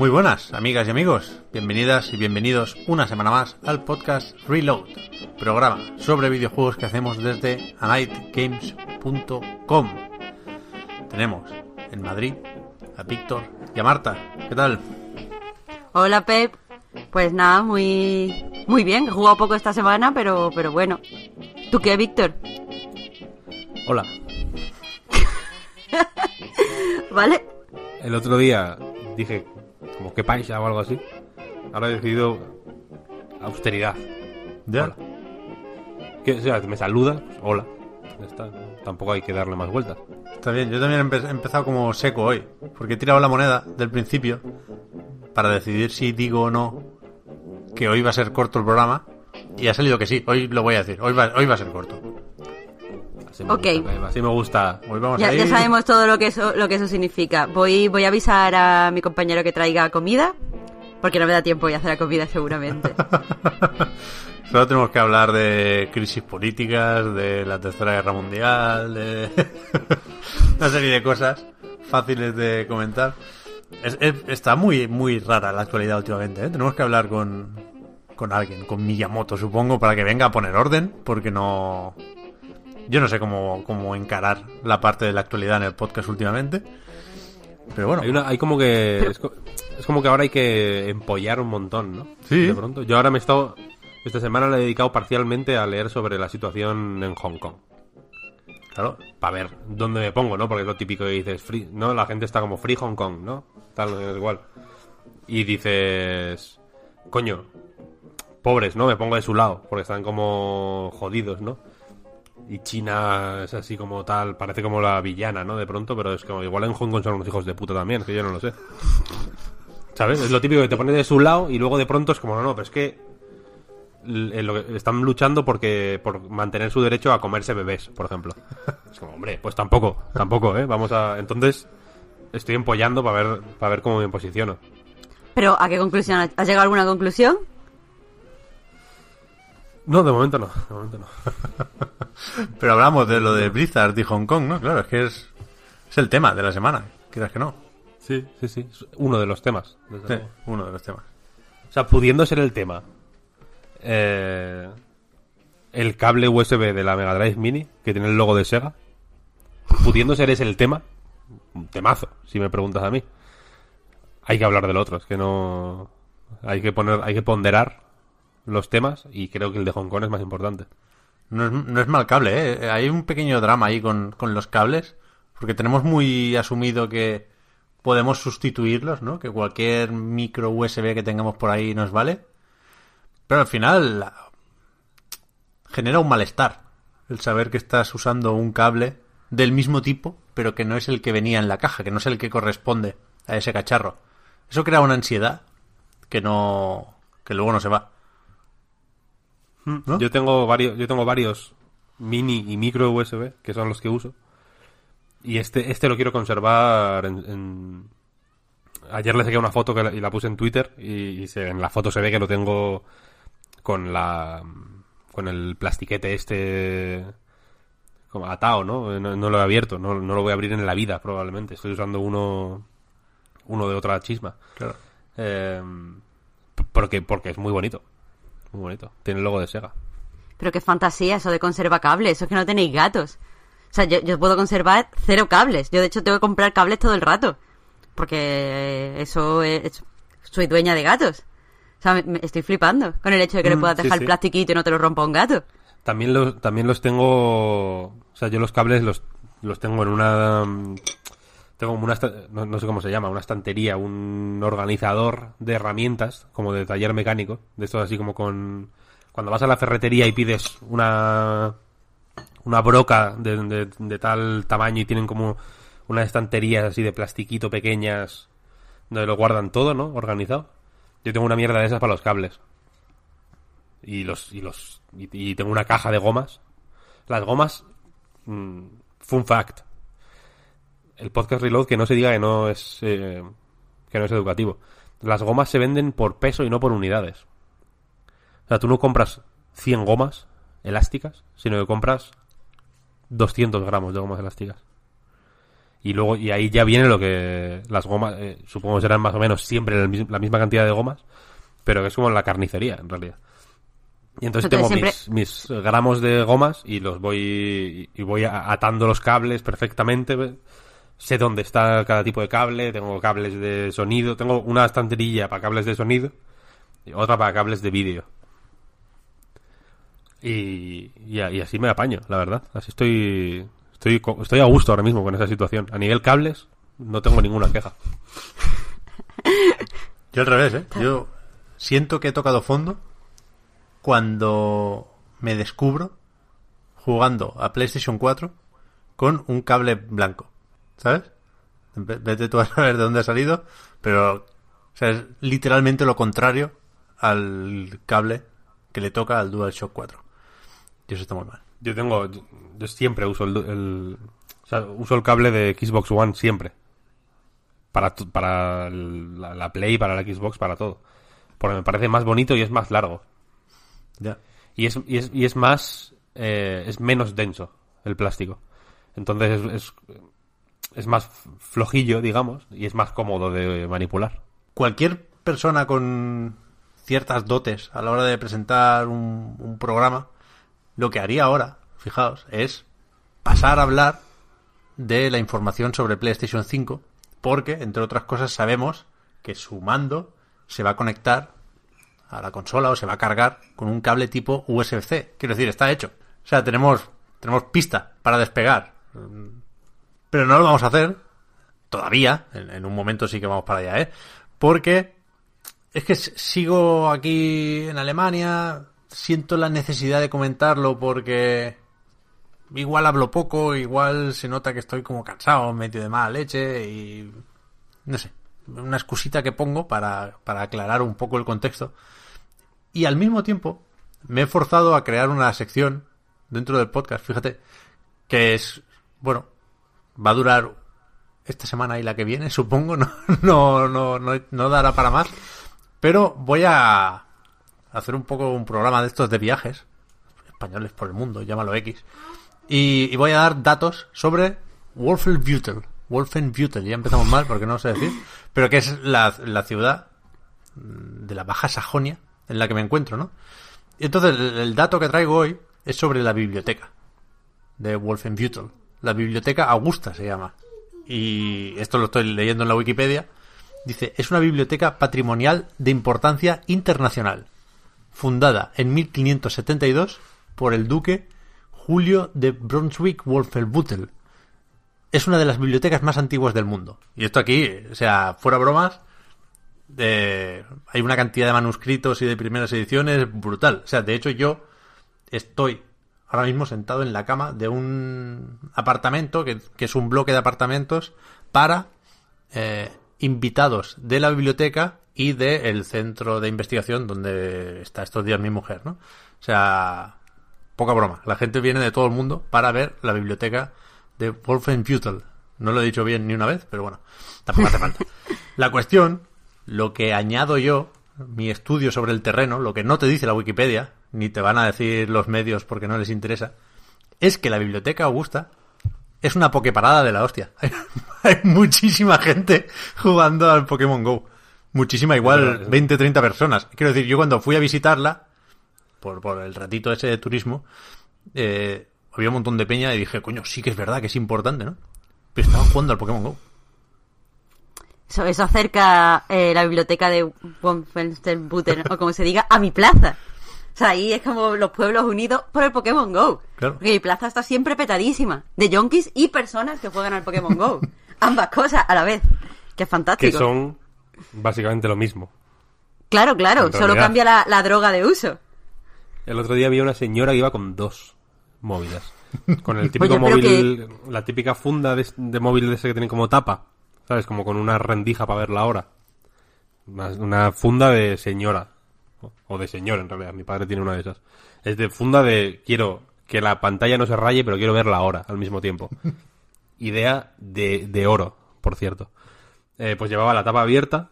Muy buenas, amigas y amigos. Bienvenidas y bienvenidos una semana más al podcast Reload, programa sobre videojuegos que hacemos desde anightgames.com. Tenemos en Madrid a Víctor y a Marta. ¿Qué tal? Hola Pep. Pues nada, muy muy bien. He jugado poco esta semana, pero pero bueno. ¿Tú qué, Víctor? Hola. ¿Vale? El otro día dije como que paisa o algo así. Ahora he decidido austeridad. ¿Ya? Hola. Que, o sea, me saluda, pues, hola. Ya está. Tampoco hay que darle más vueltas. Está bien, yo también he empe- he empezado como seco hoy, porque he tirado la moneda del principio para decidir si digo o no que hoy va a ser corto el programa y ha salido que sí, hoy lo voy a decir, hoy va, hoy va a ser corto. Así me Ok. gusta, Pep, así me gusta. Hoy vamos Ya, a ir... ya sabemos todo lo que eso lo que eso significa. Voy voy a avisar a mi compañero que traiga comida, porque no me da tiempo de hacer la comida seguramente. Solo tenemos que hablar de crisis políticas, de la Tercera Guerra Mundial, de una serie de cosas fáciles de comentar. Es- es- está muy muy rara la actualidad últimamente. ¿eh? Tenemos que hablar con, con alguien, con Miyamoto supongo, para que venga a poner orden, porque no... Yo no sé cómo, cómo encarar la parte de la actualidad en el podcast últimamente. Pero bueno, Hay, una, hay como que. Es, co- es como que ahora hay que empollar un montón, ¿no? Sí. De pronto. Yo ahora me he estado. Esta semana le he dedicado parcialmente a leer sobre la situación en Hong Kong. claro, Para ver dónde me pongo, ¿no? Porque es lo típico que dices, free, ¿no? La gente está como free Hong Kong, ¿no? Tal, es igual. Y dices, coño, pobres, ¿no? Me pongo de su lado, porque están como jodidos, ¿no? Y China es así como tal, parece como la villana, ¿no? De pronto, pero es como igual en Hong Kong son unos hijos de puta también, que yo no lo sé. ¿Sabes? Es lo típico que te pones de su lado y luego de pronto es como, no, no, pero es eh, que- están luchando porque por mantener su derecho a comerse bebés, por ejemplo. Es como, hombre, pues tampoco, tampoco, ¿eh? Vamos a... Entonces, estoy empollando para ver, para ver cómo me posiciono. Pero ¿a qué conclusión has llegado a alguna conclusión? No, de momento no, de momento no. Pero hablamos de lo de Blizzard y Hong Kong, ¿no? Claro, es que es, es el tema de la semana, quieras que no. Sí, sí, sí. Es uno de los temas. desde Sí, uno de los temas. O sea, pudiendo ser el tema. eh, el cable USB de la Mega Drive Mini, que tiene el logo de Sega. Pudiendo ser ese el tema. Un temazo, si me preguntas a mí. Hay que hablar del otro, es que no. Hay que poner, hay que ponderar los temas y creo que el de Hong Kong es más importante. No es, no es mal cable, ¿eh? Hay un pequeño drama ahí con, con los cables, porque tenemos muy asumido que podemos sustituirlos, ¿no? Que cualquier micro USB que tengamos por ahí nos vale. Pero al final genera un malestar el saber que estás usando un cable del mismo tipo, pero que no es el que venía en la caja, que no es el que corresponde a ese cacharro. Eso crea una ansiedad que no que luego no se va. ¿No? Yo tengo varios, yo tengo varios mini y micro USB, que son los que uso. Y este, este lo quiero conservar en, en- Ayer le saqué una foto que la- y la puse en Twitter y, y se- en la foto se ve que lo tengo con la con el plastiquete este como atado, ¿no? No, no lo he abierto, no, no lo voy a abrir en la vida probablemente. Estoy usando uno uno de otra chisma. Claro. Eh, porque porque es muy bonito. Muy bonito. Tiene el logo de Sega. Pero qué fantasía eso de conservar cables, eso es que no tenéis gatos. O sea, yo, yo puedo conservar cero cables. Yo de hecho tengo que comprar cables todo el rato. Porque eso es, soy dueña de gatos. O sea, me- me estoy flipando con el hecho de que le puedas sí, dejar sí. el plastiquito y no te lo rompa un gato. También los, también los tengo. O sea, yo los cables los, los tengo en una. Tengo como una. No, sé cómo se llama, una estantería, un organizador de herramientas, como de taller mecánico. De estos así como con. Cuando vas a la ferretería y pides una. Una broca de, de- tal tamaño y tienen como unas estanterías así de plastiquito pequeñas donde lo guardan todo, ¿no? Organizado. Yo tengo una mierda de esas para los cables y los y los y, y tengo una caja de gomas las gomas mm, fun fact el podcast reload que no se diga que no es eh, que no es educativo. Las gomas se venden por peso y no por unidades. O sea tú no compras 100 gomas elásticas sino que compras 200 gramos de gomas elásticas. Y luego y ahí ya viene lo que las gomas eh, supongo que serán más o menos siempre la mis- la misma cantidad de gomas pero que es como en la carnicería en realidad. Y entonces, Entonces, tengo siempre- mis, mis gramos de gomas y los voy y voy atando los cables perfectamente. Sé dónde está cada tipo de cable, tengo cables de sonido, tengo una estanterilla para cables de sonido y otra para cables de vídeo. Y, y, a- y así me apaño, la verdad. Así estoy, estoy estoy a gusto ahora mismo con esa situación. A nivel cables no tengo ninguna queja. Yo al revés, ¿eh? Yo siento que he tocado fondo cuando me descubro jugando a PlayStation 4 con un cable blanco. ¿Sabes? Ve- Vete tú a saber de dónde ha salido, pero o sea, es literalmente lo contrario al cable que le toca al DualShock 4. Y eso está muy mal. Yo tengo, yo, siempre uso el, el- o sea, uso el cable de Xbox One siempre. Para, para el- la, la Play, para la Xbox, para todo. Porque me parece más bonito y es más largo. Ya. Y es, y es, y es más, eh, es menos denso el plástico. Entonces es, es, es más flojillo, digamos, y es más cómodo de manipular. cualquier persona con ciertas dotes a la hora de presentar un, un programa, lo que haría ahora, fijaos, es pasar a hablar de la información sobre PlayStation 5, porque, entre otras cosas, sabemos que su mando se va a conectar a la consola o se va a cargar con un cable tipo USB-C. Quiero decir, está hecho. O sea, tenemos, tenemos pista para despegar. Pero no lo vamos a hacer todavía, en, un momento sí que vamos para allá, ¿eh? Porque es que sigo aquí en Alemania, siento la necesidad de comentarlo porque igual hablo poco, igual se nota que estoy como cansado, medio de mala leche y no sé, una excusita que pongo para, para aclarar un poco el contexto. Y al mismo tiempo me he forzado a crear una sección dentro del podcast, fíjate, que es, bueno, va a durar esta semana y la que viene, supongo, no, no, no, no, no dará para más. Pero voy a hacer un poco un programa de estos de viajes, españoles por el mundo, llámalo X, y, voy a dar datos sobre Wolfenbüttel. Wolfenbüttel, ya empezamos mal porque no sé decir, pero que es la, la ciudad de la Baja Sajonia en la que me encuentro, ¿no? Y entonces el, el dato que traigo hoy es sobre la biblioteca de Wolfenbüttel. La biblioteca Augusta se llama. Y esto lo estoy leyendo en la Wikipedia. Dice, es una biblioteca patrimonial de importancia internacional, fundada en 1572 por el duque Julio de Brunswick-Wolfenbüttel. Es una de las bibliotecas más antiguas del mundo. Y esto aquí, o sea, fuera bromas, hay una cantidad de manuscritos y de primeras ediciones brutal. O sea, de hecho yo estoy ahora mismo sentado en la cama de un apartamento, que, es un bloque de apartamentos, para eh, invitados de la biblioteca y del centro de investigación donde está estos días mi mujer, ¿no? O sea, poca broma. La gente viene de todo el mundo para ver la biblioteca de Wolfenbüttel. No lo he dicho bien ni una vez, pero bueno, tampoco hace falta. La cuestión, lo que añado yo, mi estudio sobre el terreno, lo que no te dice la Wikipedia, ni te van a decir los medios porque no les interesa, es que la biblioteca Augusta es una pokeparada de la hostia. Hay muchísima gente jugando al Pokémon Go. Muchísima, igual 20, 30 personas. Quiero decir, yo cuando fui a visitarla, por, por el ratito ese de turismo, eh, había un montón de peña y dije, coño, sí que es verdad que es importante, ¿no? Pero estaban jugando al Pokémon Go. Eso, eso acerca eh, la biblioteca de Wolfenstein-Butten, o como se diga, a mi plaza. O sea, ahí es como los pueblos unidos por el Pokémon Go. Claro. Porque mi plaza está siempre petadísima. De yonkis y personas que juegan al Pokémon Go. Ambas cosas a la vez. Que es Que fantástico. son básicamente lo mismo. Claro, claro. Solo cambia la, la droga de uso. El otro día había una señora que iba con dos móviles. Con el típico Oye, pero móvil, la típica funda de, de móvil de ese que tiene como tapa. ¿Sabes? Como con una rendija para ver la hora. Una, una funda de señora. O de señor, en realidad. Mi padre tiene una de esas. Es de funda de quiero que la pantalla no se raye, pero quiero ver la hora al mismo tiempo. Idea de, de oro, por cierto. Eh, pues llevaba la tapa abierta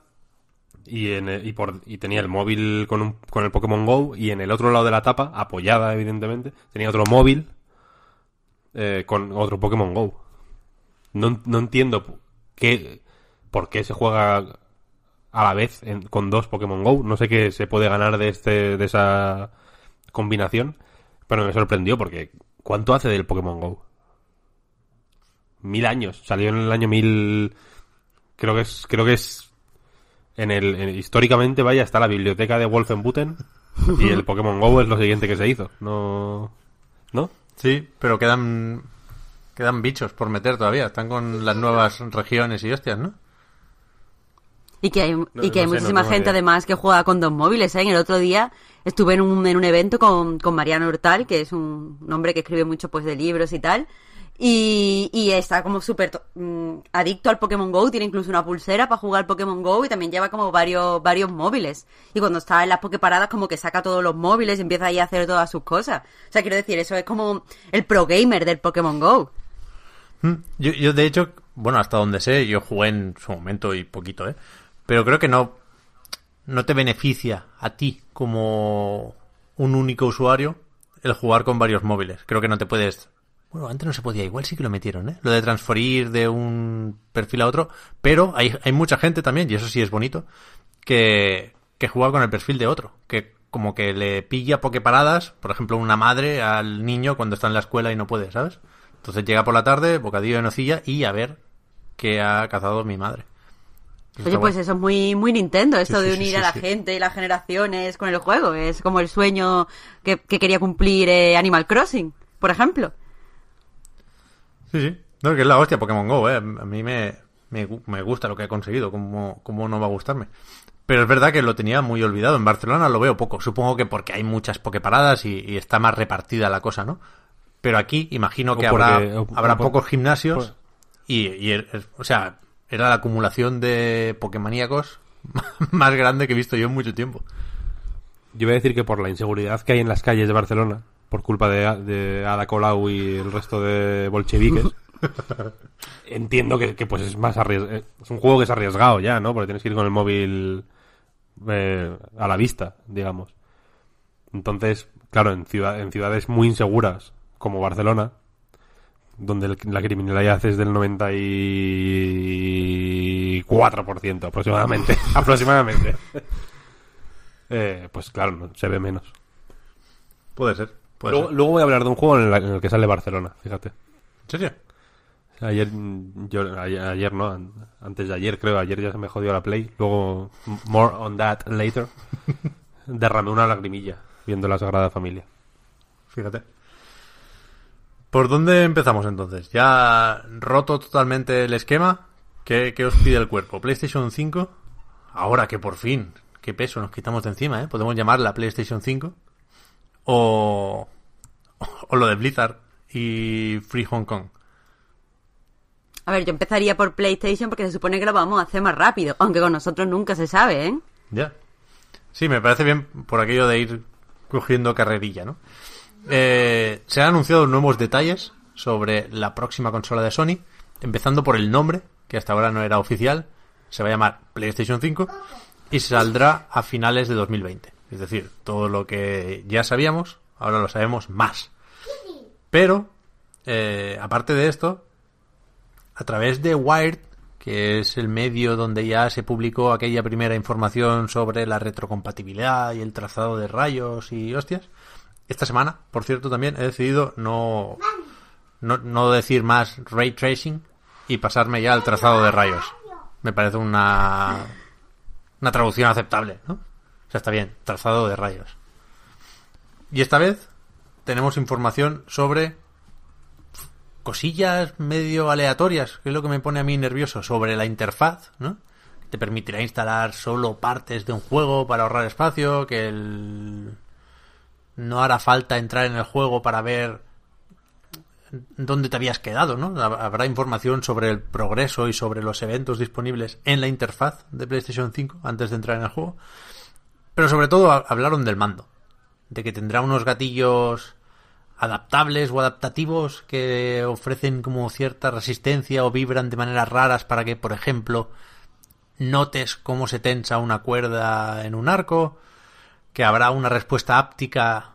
y, en el- y, por, y tenía el móvil con, un- con el Pokémon Go y en el otro lado de la tapa, apoyada evidentemente, tenía otro móvil eh, con otro Pokémon Go. No, no entiendo qué, por qué se juega a la vez en- con dos Pokémon Go. No sé qué se puede ganar de, este, de esa combinación, pero me sorprendió porque ¿cuánto hace del Pokémon Go? Mil años. Salió en el año mil... Creo que es... Creo que es en el en- históricamente vaya está la biblioteca de Wolfenbüttel y el Pokémon Go es lo siguiente que se hizo no no Sí, pero quedan quedan bichos por meter todavía. Están con las nuevas regiones y hostias, ¿no? Y que hay, y que hay sé, muchísima gente idea. además que juega con dos móviles. ¿eh? El otro día estuve en un, en un evento con, con Mariano Hortal, que es un, un hombre que escribe mucho pues de libros y tal. Y, y está como súper mm, adicto al Pokémon Go, tiene incluso una pulsera para jugar al Pokémon Go y también lleva como varios, varios móviles. Y cuando está en las Poképaradas como que saca todos los móviles y empieza ahí a hacer todas sus cosas. O sea, quiero decir, eso es como el pro gamer del Pokémon Go. Mm, Yo, yo, de hecho, bueno, hasta donde sé, yo jugué en su momento y poquito, ¿eh? Pero creo que no, no te beneficia a ti como un único usuario el jugar con varios móviles. Creo que no te puedes... Bueno, antes no se podía, igual sí que lo metieron, ¿eh? Lo de transferir de un perfil a otro, pero hay, hay mucha gente también, y eso sí es bonito, que, que juega con el perfil de otro, que como que le pilla pokeparadas, por ejemplo, una madre al niño cuando está en la escuela y no puede, ¿sabes? Entonces llega por la tarde, bocadillo de nocilla y a ver qué ha cazado mi madre. Oye, pues eso es muy, muy Nintendo, esto Sí, de sí, unir sí, a la sí. gente y las generaciones con el juego. Es como el sueño que, que quería cumplir eh, Animal Crossing, por ejemplo. Sí, sí. No, que es la hostia Pokémon Go, ¿eh? A mí me, me, me gusta lo que ha conseguido, ¿cómo, cómo no va a gustarme? Pero es verdad que lo tenía muy olvidado. En Barcelona lo veo poco. Supongo que porque hay muchas pokeparadas y, y está más repartida la cosa, ¿no? Pero aquí imagino que porque- habrá, o- habrá o pocos gimnasios por- y, o sea, era la acumulación de Pokémoníacos más grande que he visto yo en mucho tiempo. yo voy a decir que por la inseguridad que hay en las calles de Barcelona por culpa de, de Ada Colau y el resto de bolcheviques entiendo que, que, pues es más arriesgado es un juego que es arriesgado ya no porque tienes que ir con el móvil eh, a la vista digamos entonces claro en ciudad en ciudades muy inseguras como Barcelona donde el- la criminalidad es del 94% aproximadamente. aproximadamente. Eh, pues claro, no, se ve menos. Puede ser. Puede Luego, ser. luego voy a hablar de un juego en, la- en el que sale Barcelona, fíjate. ¿En serio? Ayer, yo, ayer, ayer no, an- antes de ayer creo, ayer ya se me jodió la play. Luego, more on that later, derramé una lagrimilla viendo la Sagrada Familia. Fíjate. ¿Por dónde empezamos entonces? ¿Ya roto totalmente el esquema? ¿Qué, qué os pide el cuerpo? ¿PlayStation 5? Ahora que por fin, qué peso nos quitamos de encima, ¿eh? Podemos llamarla PlayStation 5. O, o lo de Blizzard y Free Hong Kong. A ver, yo empezaría por PlayStation porque se supone que lo vamos a hacer más rápido, aunque con nosotros nunca se sabe, ¿eh? Ya. Sí, me parece bien por aquello de ir cogiendo carrerilla, ¿no? Eh, se han anunciado nuevos detalles sobre la próxima consola de Sony, empezando por el nombre, que hasta ahora no era oficial. Se va a llamar PlayStation 5 y saldrá a finales de 2020. Es decir, todo lo que ya sabíamos, ahora lo sabemos más. Pero, eh, aparte de esto, a través de Wired, que es el medio donde ya se publicó aquella primera información sobre la retrocompatibilidad y el trazado de rayos y hostias. Esta semana, por cierto, también he decidido no, no, no decir más ray tracing y pasarme ya al trazado de rayos. me parece una, una traducción aceptable, ¿no? O sea, está bien, trazado de rayos. Y esta vez tenemos información sobre cosillas medio aleatorias, que es lo que me pone a mí nervioso, sobre la interfaz, ¿no? Te permitirá instalar solo partes de un juego para ahorrar espacio, que el... no hará falta entrar en el juego para ver dónde te habías quedado, ¿no? Habrá información sobre el progreso y sobre los eventos disponibles en la interfaz de PlayStation 5 antes de entrar en el juego. Pero sobre todo hablaron del mando, de que tendrá unos gatillos adaptables o adaptativos que ofrecen como cierta resistencia o vibran de maneras raras para que, por ejemplo, notes cómo se tensa una cuerda en un arco, que habrá una respuesta áptica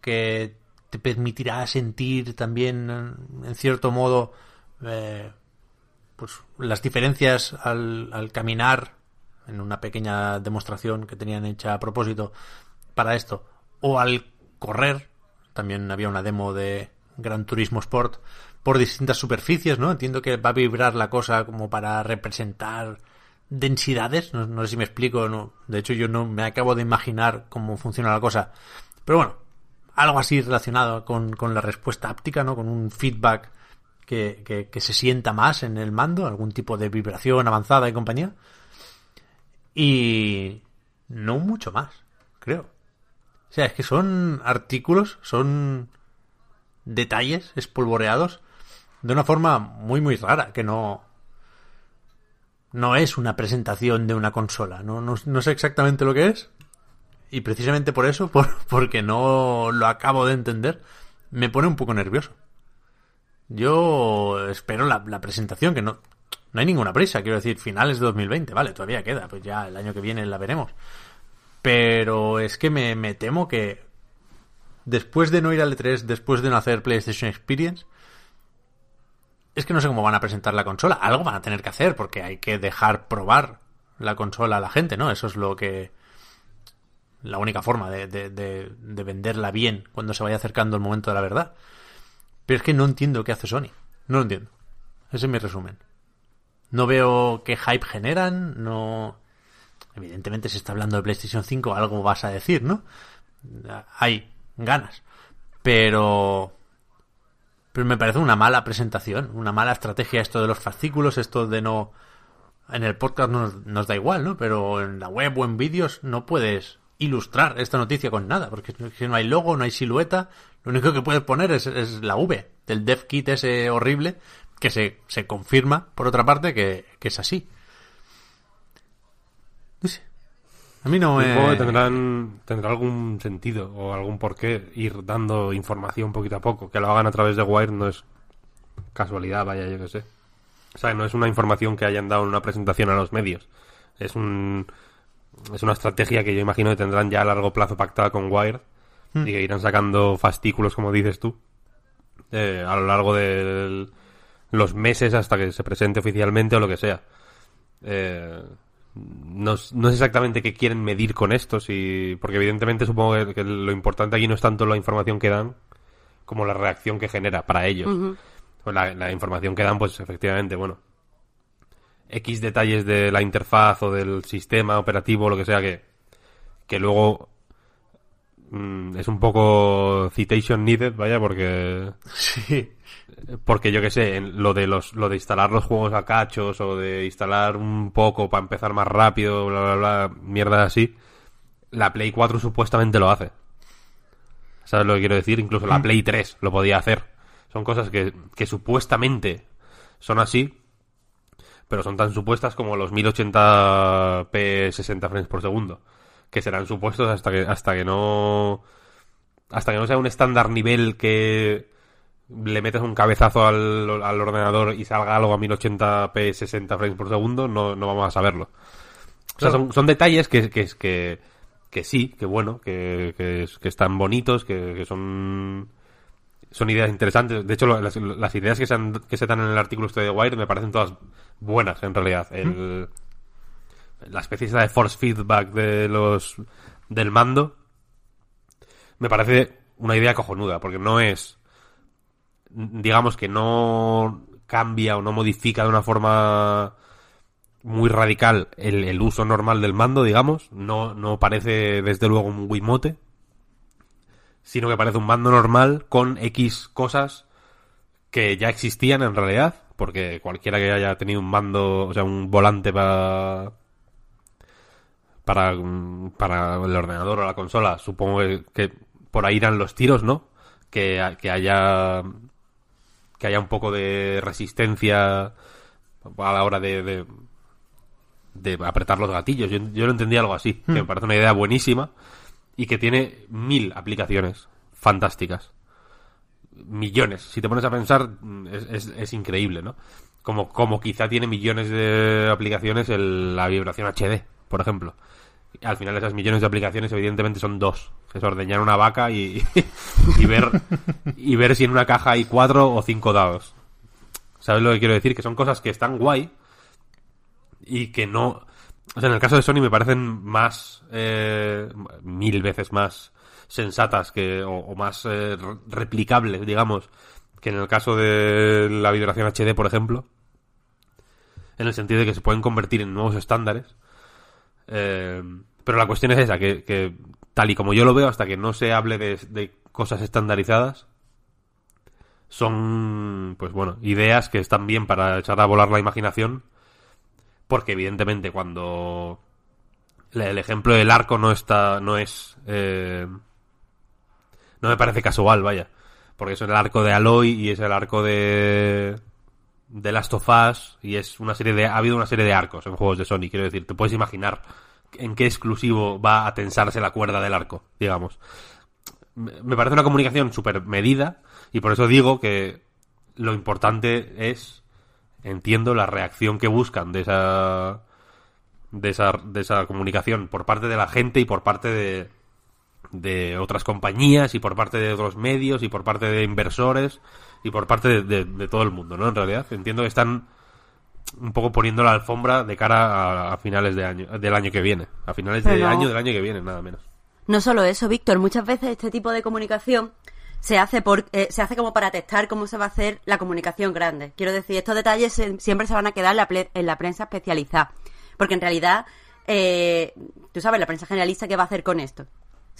que te permitirá sentir también, en cierto modo, eh, pues las diferencias al, al caminar en una pequeña demostración que tenían hecha a propósito para esto, o al correr, también había una demo de Gran Turismo Sport, por distintas superficies, ¿no? Entiendo que va a vibrar la cosa como para representar densidades, no, no sé si me explico, no. de hecho yo no me acabo de imaginar cómo funciona la cosa, pero bueno, algo así relacionado con, la respuesta áptica, ¿no? Con un feedback que, que, se sienta más en el mando, algún tipo de vibración avanzada y compañía. Y no mucho más, creo. O sea, es que son artículos, son detalles espolvoreados de una forma muy muy rara, que no no es una presentación de una consola, no, no, no sé exactamente lo que es, y precisamente por eso, por, porque no lo acabo de entender, me pone un poco nervioso. Yo espero la, presentación, que no, no hay ninguna prisa, quiero decir, finales de 2020, vale, todavía queda, pues ya el año que viene la veremos. Pero es que me, me temo que después de no ir al E3, después de no hacer PlayStation Experience, es que no sé cómo van a presentar la consola. Algo van a tener que hacer porque hay que dejar probar la consola a la gente, ¿no? Eso es lo que la única forma de, de, venderla bien cuando se vaya acercando el momento de la verdad. Pero es que no entiendo qué hace Sony. No lo entiendo. Ese es mi resumen. No veo qué hype generan, no... Evidentemente se está hablando de PlayStation 5, algo vas a decir, ¿no? Hay ganas. Pero... Pero me parece una mala presentación, una mala estrategia esto de los fascículos, esto de no... En el podcast nos, nos da igual, ¿no? Pero en la web o en vídeos no puedes ilustrar esta noticia con nada, porque si no hay logo, no hay silueta, lo único que puedes poner es, la V del dev kit ese horrible, que se, se confirma, por otra parte, que, es así. No. A mí no me... Tendrán, tendrá algún sentido o algún porqué ir dando información poquito a poco. Que lo hagan a través de Wire no es casualidad, vaya, yo que sé. O sea, no es una información que hayan dado en una presentación a los medios. Es un, es una estrategia que yo imagino que tendrán ya a largo plazo pactada con Wire hmm. y que irán sacando fascículos, como dices tú, eh, a lo largo de los meses hasta que se presente oficialmente o lo que sea. Eh, no, no, sé exactamente qué quieren medir con esto, si, porque evidentemente supongo que, lo importante aquí no es tanto la información que dan como la reacción que genera para ellos. Pues la, la, información que dan, pues efectivamente, bueno, X detalles de la interfaz o del sistema operativo o lo que sea que, que luego mm, es un poco citation needed, vaya, porque... Sí. Porque yo que sé, lo de los, lo de instalar los juegos a cachos o de instalar un poco para empezar más rápido, bla, bla, bla, mierda así, la Play 4 supuestamente lo hace. ¿Sabes lo que quiero decir? Incluso la mm. Play 3 lo podía hacer. Son cosas que, que supuestamente son así, pero son tan supuestas como los 1080p 60 frames por segundo, que serán supuestos hasta que hasta que no hasta que no sea un estándar nivel que le metes un cabezazo al, ordenador y salga algo a 1080p 60 frames por segundo, no, no vamos a saberlo. O sea, son, son detalles que, que, que, que sí, que bueno, que, que, que están bonitos, que, que son son ideas interesantes. De hecho, las, ideas que se, que se dan en el artículo este de Wire me parecen todas buenas, en realidad. El, La especie de force feedback de los del mando me parece una idea cojonuda, porque no es, digamos que no cambia o no modifica de una forma muy radical el, uso normal del mando, digamos. No, no parece desde luego un Wiimote, sino que parece un mando normal con X cosas que ya existían en realidad, porque cualquiera que haya tenido un mando, o sea, un volante para para, para el ordenador o la consola, supongo que, que por ahí irán los tiros, ¿no? Que, que haya que haya un poco de resistencia a la hora de, de, de apretar los gatillos. Yo, yo lo entendía algo así, que me parece una idea buenísima y que tiene mil aplicaciones fantásticas. Millones. Si te pones a pensar, mm, es, es, es increíble, ¿no? Como, como quizá tiene millones de aplicaciones el- la vibración HD, por ejemplo. Al final esas millones de aplicaciones evidentemente son dos. Es ordeñar una vaca y, y ver y ver si en una caja hay cuatro o cinco dados. ¿Sabes lo que quiero decir? Que son cosas que están guay y que no... O sea, en el caso de Sony me parecen más... eh, mil veces más sensatas que o, más eh, re- replicables, digamos, que en el caso de la vibración HD, por ejemplo. En el sentido de que se pueden convertir en nuevos estándares. Eh, pero la cuestión es esa, que, tal y como yo lo veo, hasta que no se hable de, de cosas estandarizadas, son, pues bueno, ideas que están bien para echar a volar la imaginación, porque evidentemente cuando el- el ejemplo del arco no está, no es, eh, no me parece casual, vaya, porque es el arco de Aloy y es el arco de de Last of Us y es una serie de ha habido una serie de arcos en juegos de Sony, quiero decir, te puedes imaginar en qué exclusivo va a tensarse la cuerda del arco, digamos. Me parece una comunicación súper medida y por eso digo que lo importante es, entiendo, la reacción que buscan de esa de esa, de esa comunicación por parte de la gente y por parte de, de otras compañías y por parte de otros medios y por parte de inversores y por parte de, de- de todo el mundo, ¿no? En realidad, entiendo que están un poco poniendo la alfombra de cara a, a finales de año, del año que viene. A finales Pero de no. año del año que viene, nada menos. No solo eso, Víctor, muchas veces este tipo de comunicación se hace por, eh, se hace como para testar cómo se va a hacer la comunicación grande. Quiero decir, estos detalles se- siempre se van a quedar en la, ple- en la prensa especializada. Porque en realidad, eh, tú sabes, la prensa generalista, ¿qué va a hacer con esto?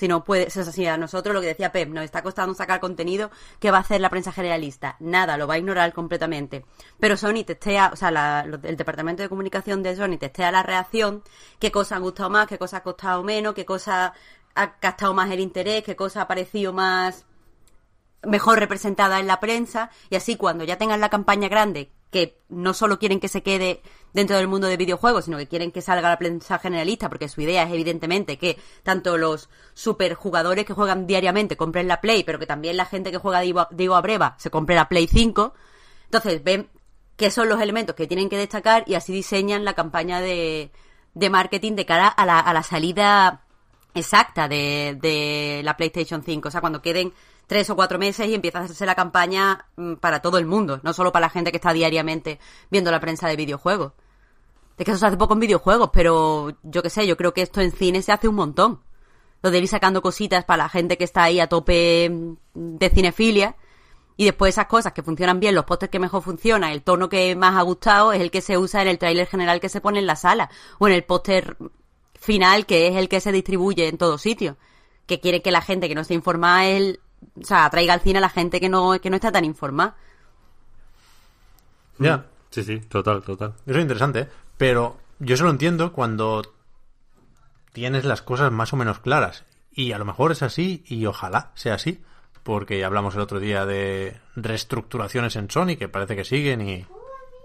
Si no puede, o sea, si a nosotros lo que decía Pep, nos está costando sacar contenido, ¿qué va a hacer la prensa generalista? Nada, lo va a ignorar completamente. Pero Sony testea, o sea, el departamento de comunicación de Sony testea la reacción, qué cosas han gustado más, qué cosas ha costado menos, qué cosas ha captado más el interés, qué cosa ha parecido más mejor representada en la prensa y así cuando ya tengan la campaña grande que no solo quieren que se quede dentro del mundo de videojuegos, sino que quieren que salga la prensa generalista, porque su idea es evidentemente que tanto los superjugadores que juegan diariamente compren la Play, pero que también la gente que juega Digo, Digo a Breva se compre la Play 5. Entonces ven qué son los elementos que tienen que destacar y así diseñan la campaña de, de marketing de cara a la, a la salida exacta de, de la PlayStation 5. O sea, cuando queden tres o cuatro meses y empieza a hacerse la campaña mm, para todo el mundo, no solo para la gente que está diariamente viendo la prensa de videojuegos. Es que eso se hace poco en videojuegos, pero yo qué sé, yo creo que esto en cine se hace un montón. Lo de ir sacando cositas para la gente que está ahí a tope mm, de cinefilia. Y después esas cosas que funcionan bien, los pósters que mejor funcionan, el tono que más ha gustado es el que se usa en el tráiler general que se pone en la sala. O en el póster final, que es el que se distribuye en todos sitios. Que quiere que la gente que no esté informada, él, o sea, traiga al cine a la gente que no, que no está tan informada. Ya, Sí, sí, total, total. eso es interesante, ¿eh? pero yo solo entiendo cuando tienes las cosas más o menos claras. Y a lo mejor es así y ojalá sea así, porque hablamos el otro día de reestructuraciones en Sony que parece que siguen y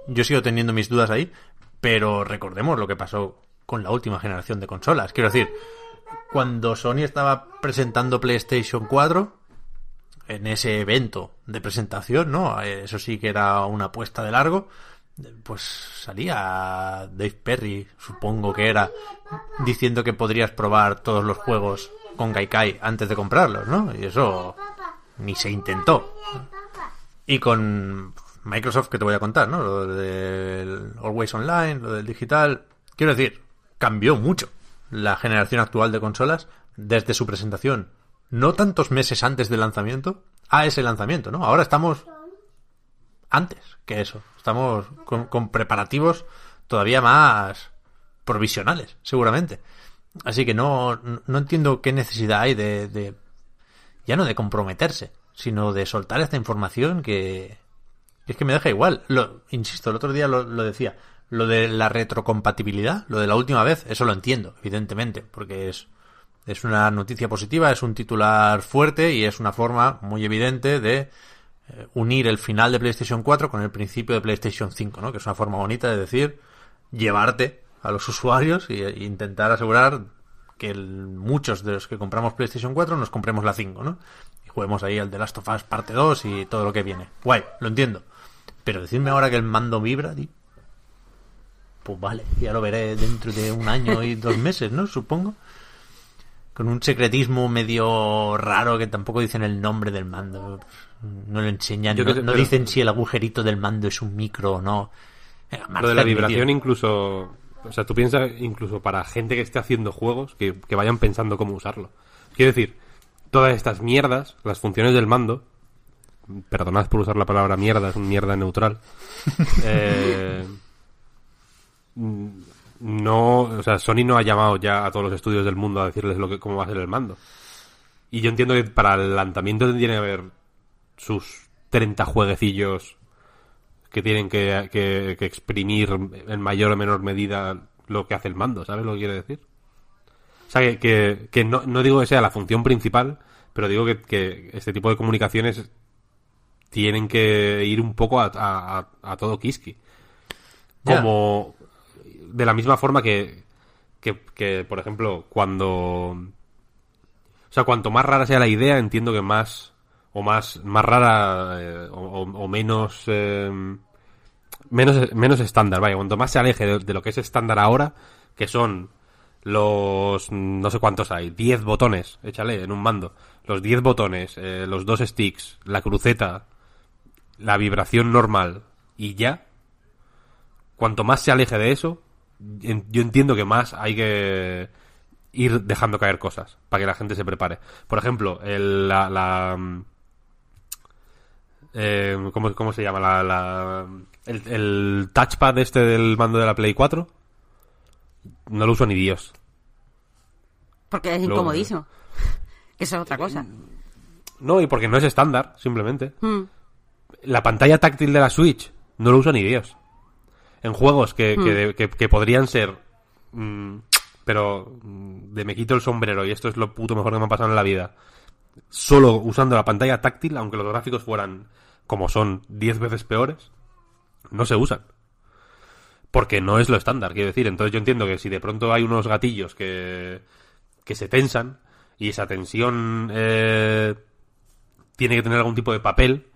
yo sigo teniendo mis dudas ahí, pero recordemos lo que pasó con la última generación de consolas. Quiero decir, cuando Sony estaba presentando PlayStation 4, en ese evento de presentación, ¿no? Eso sí que era una apuesta de largo. Pues salía Dave Perry, supongo que era, diciendo que podrías probar todos los juegos con Gaikai antes de comprarlos, ¿no? Y eso ni se intentó. Y con Microsoft, que te voy a contar, ¿no? Lo del Always Online, lo del digital. Quiero decir, cambió mucho la generación actual de consolas desde su presentación no tantos meses antes del lanzamiento a ese lanzamiento, ¿no? Ahora estamos antes que eso. Estamos con, con preparativos todavía más provisionales, seguramente. Así que no, no entiendo qué necesidad hay de, de, ya no de comprometerse, sino de soltar esta información que, es que me deja igual. Lo, insisto, el otro día lo, lo decía, lo de la retrocompatibilidad, lo de la última vez, eso lo entiendo, evidentemente, porque es, es una noticia positiva, es un titular fuerte y es una forma muy evidente de eh, unir el final de PlayStation 4 con el principio de PlayStation 5, ¿no? Que es una forma bonita de decir llevarte a los usuarios e intentar asegurar que muchos de los que compramos PlayStation 4 nos compremos la 5, ¿no? Y juguemos ahí al The Last of Us parte 2 y todo lo que viene. Guay, lo entiendo. Pero decirme ahora que el mando vibra, tío. Pues vale, ya lo veré dentro de un año y dos meses, ¿no? Supongo. Con un secretismo medio raro que tampoco dicen el nombre del mando. No lo enseñan, no, no dicen si el agujerito del mando es un micro o no. Lo de la vibración incluso o sea, tú piensas incluso para gente que esté haciendo juegos que, vayan pensando cómo usarlo. Quiero decir, todas estas mierdas, las funciones del mando, perdonad por usar la palabra mierda, es un mierda neutral. eh, no, o sea, Sony no ha llamado ya a todos los estudios del mundo a decirles lo que, cómo va a ser el mando. Y yo entiendo que para el lanzamiento tendría que haber sus 30 jueguecillos que tienen que, exprimir en mayor o menor medida lo que hace el mando, ¿sabes lo que quiere decir? O sea, que, que, no, no, digo que sea la función principal, pero digo que, este tipo de comunicaciones tienen que ir un poco a, a, todo Kiski. Como de la misma forma que, que, por ejemplo, cuando... O sea, cuanto más rara sea la idea, entiendo que más o más más rara eh, o, menos eh, menos, menos estándar, vaya, cuanto más se aleje de, lo que es estándar ahora, que son los no sé cuántos hay, 10 botones, échale en un mando, los 10 botones, eh, los dos sticks, la cruceta, la vibración normal y ya, cuanto más se aleje de eso, yo entiendo que más hay que ir dejando caer cosas para que la gente se prepare. Por ejemplo, el, la, la eh, ¿cómo, se llama? La, el, touchpad este del mando de la Play 4 no lo uso ni Dios. Porque es incomodísimo. Eso es otra cosa. No, y porque no es estándar, simplemente. Hmm. La pantalla táctil de la Switch no lo uso ni Dios. En juegos que, que, hmm. podrían ser... Mm, pero mm, de me quito el sombrero y esto es lo puto mejor que me ha pasado en la vida. Solo usando la pantalla táctil, aunque los gráficos fueran como son 10 veces peores, no se usan. Porque no es lo estándar, quiero decir. Entonces yo entiendo que si de pronto hay unos gatillos que, que se tensan y esa tensión eh, tiene que tener algún tipo de papel,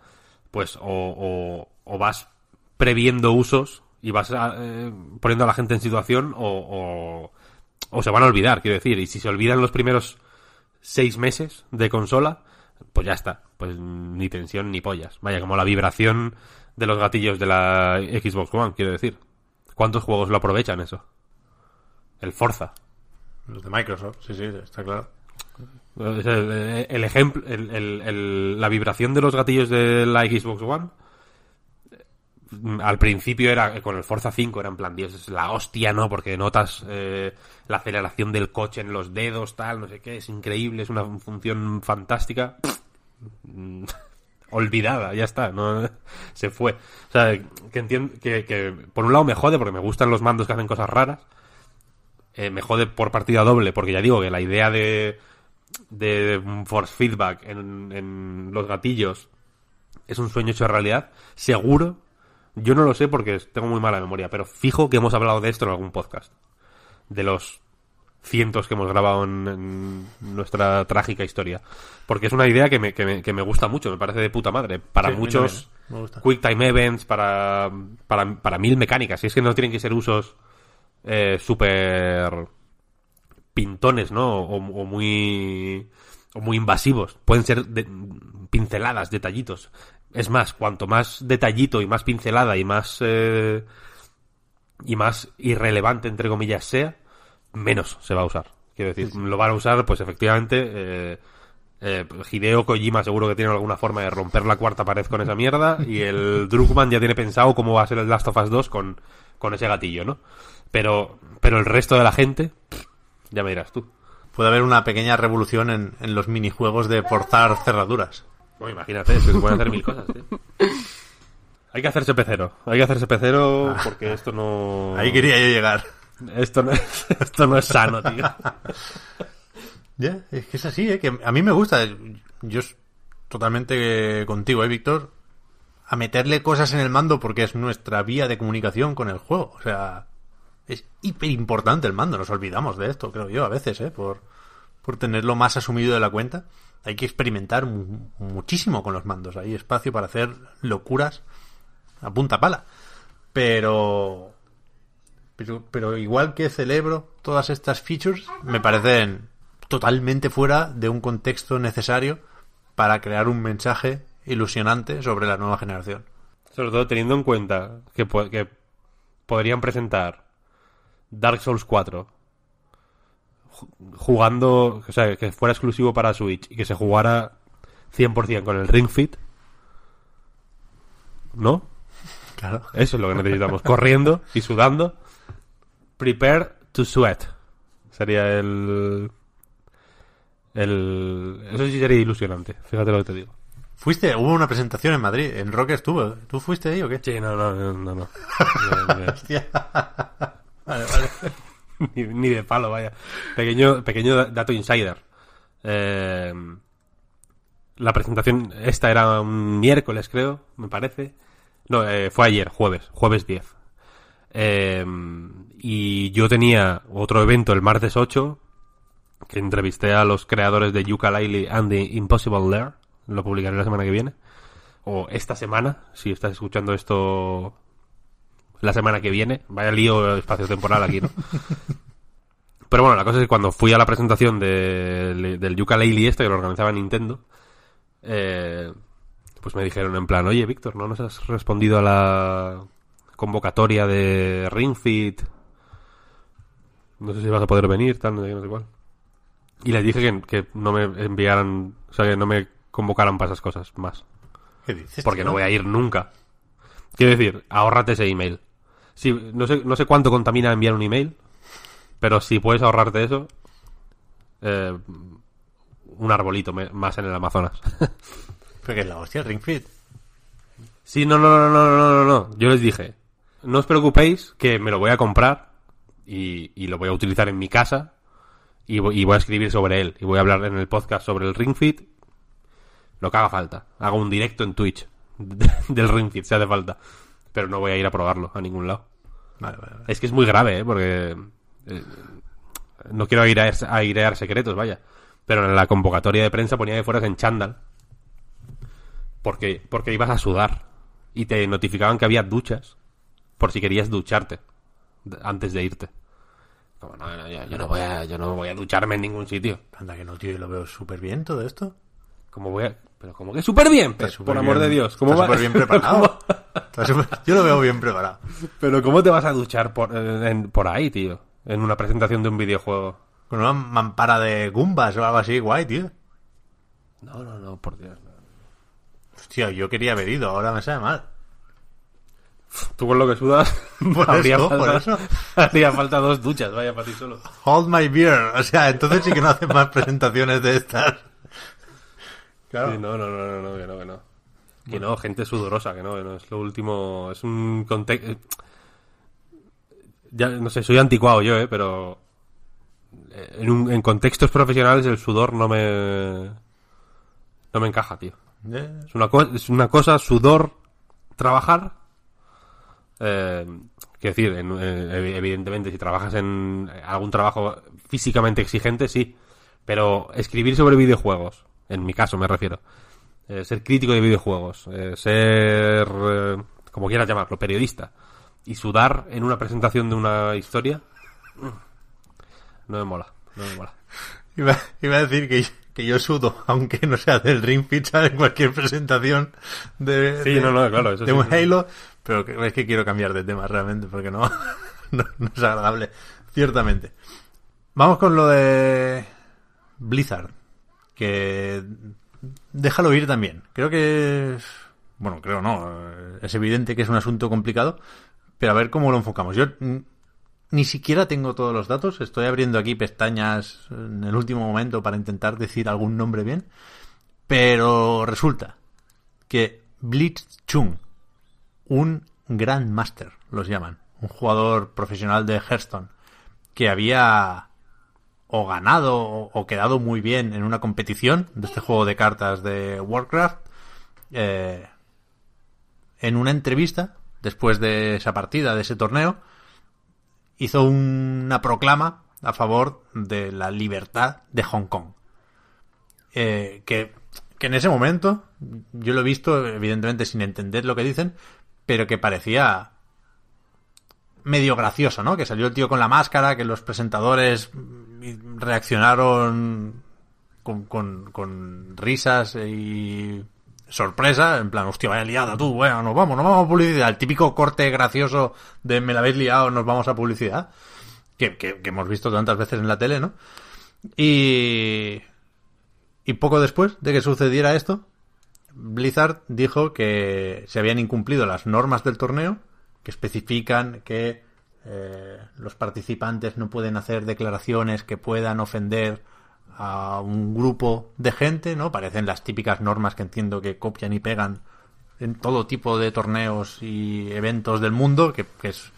pues o, o, vas previendo usos y vas eh, poniendo a la gente en situación o, o, se van a olvidar, quiero decir. Y si se olvidan los primeros seis meses de consola, pues ya está. Pues ni tensión ni pollas. Vaya, como la vibración de los gatillos de la Xbox One, quiero decir. ¿Cuántos juegos lo aprovechan eso? El Forza. Los de Microsoft, sí, sí, está claro. El, ejemplo, la vibración de los gatillos de la Xbox One al principio era con el Forza 5 era en plan Dios es la hostia no porque notas eh, la aceleración del coche en los dedos tal no sé qué es increíble es una función fantástica olvidada, ya está, no se fue. O sea, que entiendo que, por un lado me jode porque me gustan los mandos que hacen cosas raras. Eh, me jode por partida doble porque ya digo que la idea de de force feedback en, en los gatillos es un sueño hecho realidad. Seguro, yo no lo sé porque tengo muy mala memoria, pero fijo que hemos hablado de esto en algún podcast. De los cientos que hemos grabado en, nuestra trágica historia. Porque es una idea que me, que me, que me gusta mucho, me parece de puta madre. Para muchos quick time events, para, para, para, mil mecánicas. Y es que no tienen que ser usos eh, súper pintones, ¿no? O, muy o muy invasivos. Pueden ser pinceladas, detallitos. Es más, cuanto más detallito y más pincelada y más eh, y más irrelevante entre comillas sea, menos se va a usar. Quiero decir, lo van a usar, pues efectivamente, eh, eh, Hideo Kojima seguro que tiene alguna forma de romper la cuarta pared con esa mierda y el Druckmann ya tiene pensado cómo va a ser el Last of Us 2 con con ese gatillo, ¿no? Pero, pero el resto de la gente, ya me dirás tú. Puede haber una pequeña revolución en, en los minijuegos de forzar cerraduras. Bueno, imagínate, es que se pueden hacer mil cosas, tío. Hay que hacerse pecero, hay que hacerse pecero porque esto no... Ahí quería yo llegar. Esto no, es- esto no es sano, tío. Ya, es que es así, ¿eh? que a mí me gusta. Yo es totalmente contigo, ¿eh, Víctor? A meterle cosas en el mando porque es nuestra vía de comunicación con el juego. O sea, es hiper importante el mando. Nos olvidamos de esto, creo yo, a veces, ¿eh? Por, por tenerlo más asumido de la cuenta. Hay que experimentar mu- muchísimo con los mandos. Hay espacio para hacer locuras a punta pala. Pero pero, pero igual que celebro todas estas features, me parecen totalmente fuera de un contexto necesario para crear un mensaje ilusionante sobre la nueva generación. Sobre todo teniendo en cuenta que, que podrían presentar Dark Souls 4 ju- jugando, o sea, que fuera exclusivo para Switch y que se jugara 100% con el Ring Fit. ¿No? Claro. Eso es lo que necesitamos. Corriendo y sudando. Prepare to sweat. Sería el... El... Eso sí sería ilusionante. Fíjate lo que te digo. Fuiste, hubo una presentación en Madrid, en Rock estuvo. ¿Tú fuiste ahí o qué? Sí, no, no, no, no. no. Hostia. vale, vale. ni, de palo, vaya. Pequeño, pequeño da- dato insider. Eh, la presentación, esta era un miércoles, creo, me parece. No, eh, fue ayer, jueves, jueves 10. Eh, y yo tenía otro evento el martes 8, que entrevisté a los creadores de Yooka-Laylee and the Impossible Lair. Lo publicaré la semana que viene. O esta semana, si estás escuchando esto la semana que viene. Vaya lío espacio-temporal aquí, ¿no? Pero bueno, la cosa es que cuando fui a la presentación de- del Yooka-Laylee este, que lo organizaba Nintendo, eh, pues me dijeron en plan, oye, Víctor, ¿no nos has respondido a la convocatoria de Ring Fit? No sé si vas a poder venir, tal, no sé no sé cuál. Y les dije que, que no me enviaran, o sea, que no me convocaran para esas cosas más. ¿Qué dices? Porque tío? no voy a ir nunca. Quiero decir, ahórrate ese email. Sí, no sé, no sé cuánto contamina enviar un email, pero si puedes ahorrarte eso, eh, un arbolito más en el Amazonas. Pero que es la hostia, Ring Fit. sí, no, no, no, no, no, no, no. Yo les dije, no os preocupéis que me lo voy a comprar y, y lo voy a utilizar en mi casa y voy, y voy a escribir sobre él y voy a hablar en el podcast sobre el Ring Fit lo que haga falta. Hago un directo en Twitch del Ring Fit si hace falta. Pero no voy a ir a probarlo a ningún lado. Vale, vale, vale. Es que es muy grave, ¿eh? Porque... eh, no quiero airear, airear secretos, vaya. Pero en la convocatoria de prensa ponía que fueras en chándal. Porque, porque ibas a sudar. Y te notificaban que había duchas. Por si querías ducharte. Antes de irte. Como, no, no, yo, yo no voy a, yo no voy a ducharme en ningún sitio. Anda que no, tío, yo lo veo súper bien todo esto. Como voy a... Pero como que súper bien, pues, por amor de Dios. ¿Cómo va- súper bien preparado. Yo lo veo bien preparado. Pero ¿cómo te vas a duchar por, en- por ahí, tío? En una presentación de un videojuego. Con una mampara de Gumbas o algo así, guay, tío. No, no, no, por Dios. no. Hostia, yo quería haber ido, ahora me sabe mal. Tú con lo que sudas, Por habría, eso, falta, por eso. haría falta dos duchas, vaya para ti solo. Hold my beer. O sea, entonces sí que no hacen más presentaciones de estas. Claro. Sí, no, no, no, no, no, que no, que no. Que no, gente sudorosa, que no, que no, es lo último, es un contexto... Ya, no sé, soy anticuado yo, eh, pero... eh, En, un- en contextos profesionales el sudor no me... No me encaja, tío. Eh, Es una, es una cosa, sudor, trabajar. Eh, quiero decir, en- eh, evidentemente, si trabajas en algún trabajo físicamente exigente, sí. Pero escribir sobre videojuegos, en mi caso me refiero. Eh, ser crítico de videojuegos, eh, ser, eh, como quieras llamarlo, periodista. Y sudar en una presentación de una historia, no me mola, no me mola. Iba, iba a decir que, que yo sudo, aunque no sea del Ring Fit, en cualquier presentación de, Sí, de- no, no, claro, eso de sí, un sí. Halo, pero es que quiero cambiar de tema realmente, porque no, no, no es agradable, ciertamente. Vamos con lo de Blizzard, que déjalo ir también. Creo que es, bueno, creo no, es evidente que es un asunto complicado, pero a ver cómo lo enfocamos. Yo ni siquiera tengo todos los datos. Estoy abriendo aquí pestañas en el último momento para intentar decir algún nombre bien. Pero resulta que Blitz Chung, un Grandmaster, los llaman, un jugador profesional de Hearthstone, que había o ganado o quedado muy bien en una competición de este juego de cartas de Warcraft, eh, en una entrevista, después de esa partida, de ese torneo, hizo una proclama a favor de la libertad de Hong Kong. Eh, que, que en ese momento, yo lo he visto, evidentemente sin entender lo que dicen, pero que parecía medio gracioso, ¿no? Que salió el tío con la máscara, que los presentadores reaccionaron con, con, risas y sorpresa, en plan, hostia, vaya liada tú, bueno, nos vamos, nos vamos a publicidad. El típico corte gracioso de me la habéis liado, nos vamos a publicidad. Que, que, hemos visto tantas veces en la tele, ¿no? Y... Y poco después de que sucediera esto, Blizzard dijo que se habían incumplido las normas del torneo, que especifican que eh, los participantes no pueden hacer declaraciones que puedan ofender a un grupo de gente, ¿no? Parecen las típicas normas que entiendo que copian y pegan en todo tipo de torneos y eventos del mundo, que, es,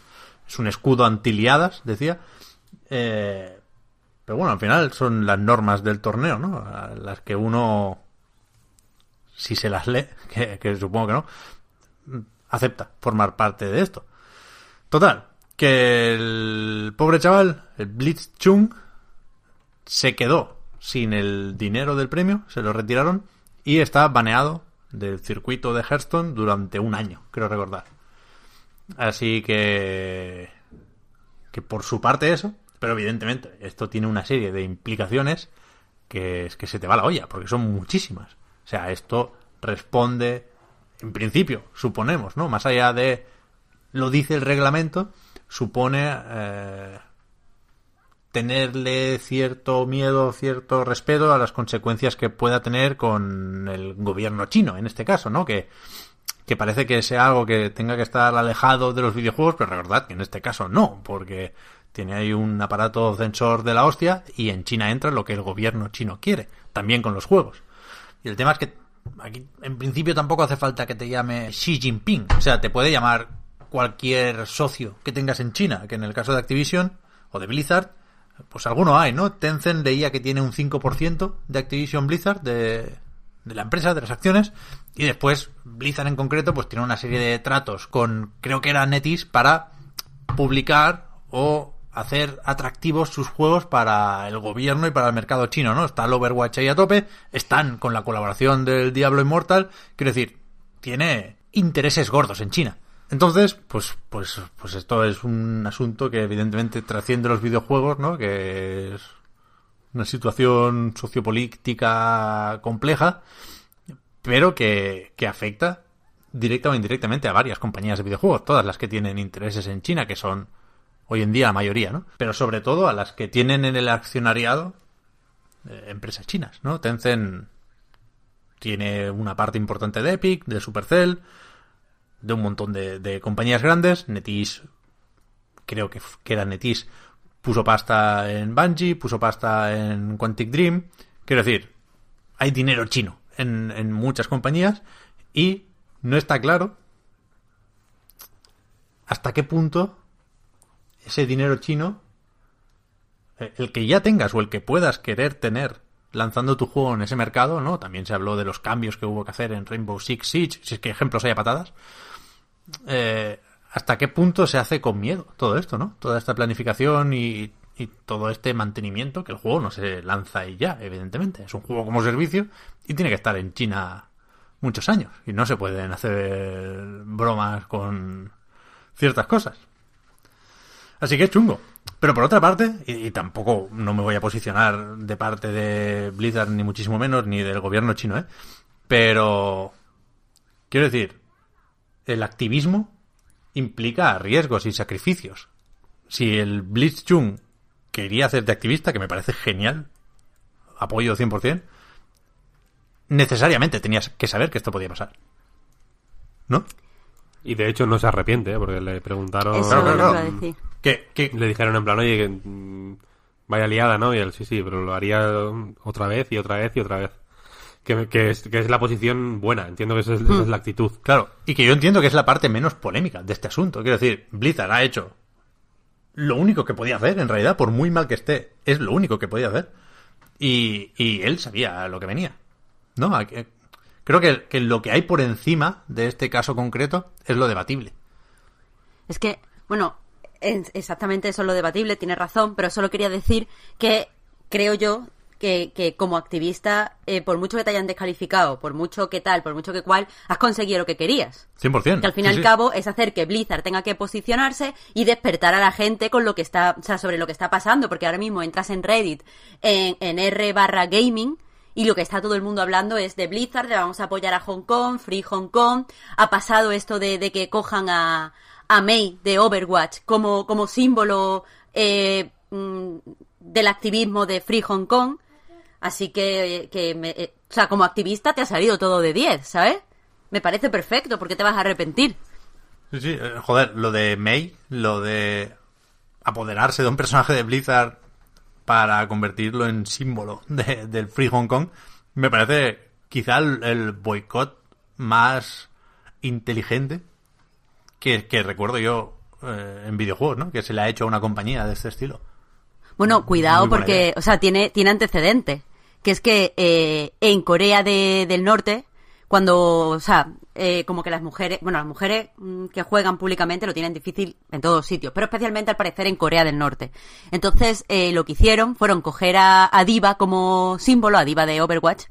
un escudo antiliadas, decía. Eh, pero bueno, al final son las normas del torneo, ¿no? Las que uno, si se las lee, que supongo que no, acepta formar parte de esto. Total, que el pobre chaval, el Blitz Chung, se quedó sin el dinero del premio, se lo retiraron y está baneado del circuito de Hearthstone durante un año, creo recordar. Así que que por su parte eso, pero evidentemente esto tiene una serie de implicaciones que es que se te va la olla, porque son muchísimas. O sea, esto responde, en principio, suponemos, ¿no? Más allá de lo dice el reglamento, supone eh, tenerle cierto miedo, cierto respeto a las consecuencias que pueda tener con el gobierno chino, en este caso, ¿no? Que, que parece que sea algo que tenga que estar alejado de los videojuegos, pero recordad que en este caso no, porque tiene ahí un aparato censor de la hostia y en China entra lo que el gobierno chino quiere, también con los juegos. Y el tema es que aquí en principio tampoco hace falta que te llame Xi Jinping, o sea, te puede llamar cualquier socio que tengas en China, que en el caso de Activision o de Blizzard, pues alguno hay, ¿no? Tencent leía que tiene un 5% de Activision Blizzard, de, la empresa, de las acciones, y después Blizzard en concreto, pues tiene una serie de tratos con, creo que era Netis, para publicar o hacer atractivos sus juegos para el gobierno y para el mercado chino, ¿no? Está el Overwatch ahí a tope, están con la colaboración del Diablo Immortal, quiero decir, tiene intereses gordos en China. Entonces, pues, pues, pues esto es un asunto que evidentemente trasciende los videojuegos, ¿no? Que es una situación sociopolítica compleja, pero que, que afecta directa o indirectamente a varias compañías de videojuegos, todas las que tienen intereses en China, que son hoy en día la mayoría, ¿no? Pero sobre todo a las que tienen en el accionariado eh, empresas chinas, ¿no? Tencent tiene una parte importante de Epic, de Supercell, de un montón de, compañías grandes. Netis, creo que, que era Netis, puso pasta en Bungie, puso pasta en Quantic Dream. Quiero decir, hay dinero chino en, en muchas compañías y no está claro hasta qué punto ese dinero chino, eh, el que ya tengas o el que puedas querer tener lanzando tu juego en ese mercado, ¿no? También se habló de los cambios que hubo que hacer en Rainbow Six Siege, si es que ejemplos hay a patadas. Eh, hasta qué punto se hace con miedo todo esto, ¿no? Toda esta planificación y, todo este mantenimiento, que el juego no se lanza y ya, evidentemente. Es un juego como servicio y tiene que estar en China muchos años. Y no se pueden hacer bromas con ciertas cosas. Así que es chungo. Pero por otra parte, y, y, tampoco no me voy a posicionar de parte de Blizzard, ni muchísimo menos, ni del gobierno chino, ¿eh? Pero, quiero decir, el activismo implica riesgos y sacrificios. Si el Blitzchung quería hacer de activista, que me parece genial, apoyo 100%, necesariamente tenías que saber que esto podía pasar. ¿No? Y de hecho no se arrepiente, ¿eh? porque le preguntaron... Eso Claro, claro, claro. que- Le dijeron en plan, oye, que mm, vaya liada, ¿no? Y él, sí, sí, pero lo haría otra vez y otra vez y otra vez. Que, que es, que es la posición buena, entiendo que esa es, esa es la actitud. Claro, y que yo entiendo que es la parte menos polémica de este asunto. Quiero decir, Blizzard ha hecho lo único que podía hacer, en realidad, por muy mal que esté, es lo único que podía hacer. Y, y él sabía lo que venía. ¿No? Creo que, que lo que hay por encima de este caso concreto es lo debatible. Es que, bueno, exactamente eso es lo debatible, tiene razón, pero solo quería decir que creo yo que, que como activista, eh, por mucho que te hayan descalificado, por mucho que tal, por mucho que cual, has conseguido lo que querías. 100%. Que al fin y Sí, al sí. cabo es hacer que Blizzard tenga que posicionarse y despertar a la gente con lo que está, o sea, sobre lo que está pasando, porque ahora mismo entras en Reddit, en, en R barra gaming, y lo que está todo el mundo hablando es de Blizzard, de vamos a apoyar a Hong Kong, Free Hong Kong, ha pasado esto de, de que cojan a, a Mei de Overwatch como, como símbolo eh, mm, del activismo de Free Hong Kong, así que, que me- eh, o sea, como activista te ha salido todo de 10, ¿sabes? Me parece perfecto, porque te vas a arrepentir. Sí, sí, eh, joder, lo de May, lo de apoderarse de un personaje de Blizzard para convertirlo en símbolo de- del Free Hong Kong, me parece quizá el, el boicot más inteligente que, que recuerdo yo eh, en videojuegos, ¿no? Que se le ha hecho a una compañía de este estilo. Bueno, cuidado porque, idea. o sea, tiene, tiene antecedentes. Que es que eh, en Corea de- del Norte, cuando, o sea, eh, como que las mujeres, bueno, las mujeres mm, que juegan públicamente lo tienen difícil en todos sitios, pero especialmente al parecer en Corea del Norte. Entonces, eh, lo que hicieron fueron coger a, a Diva como símbolo, a Diva de Overwatch,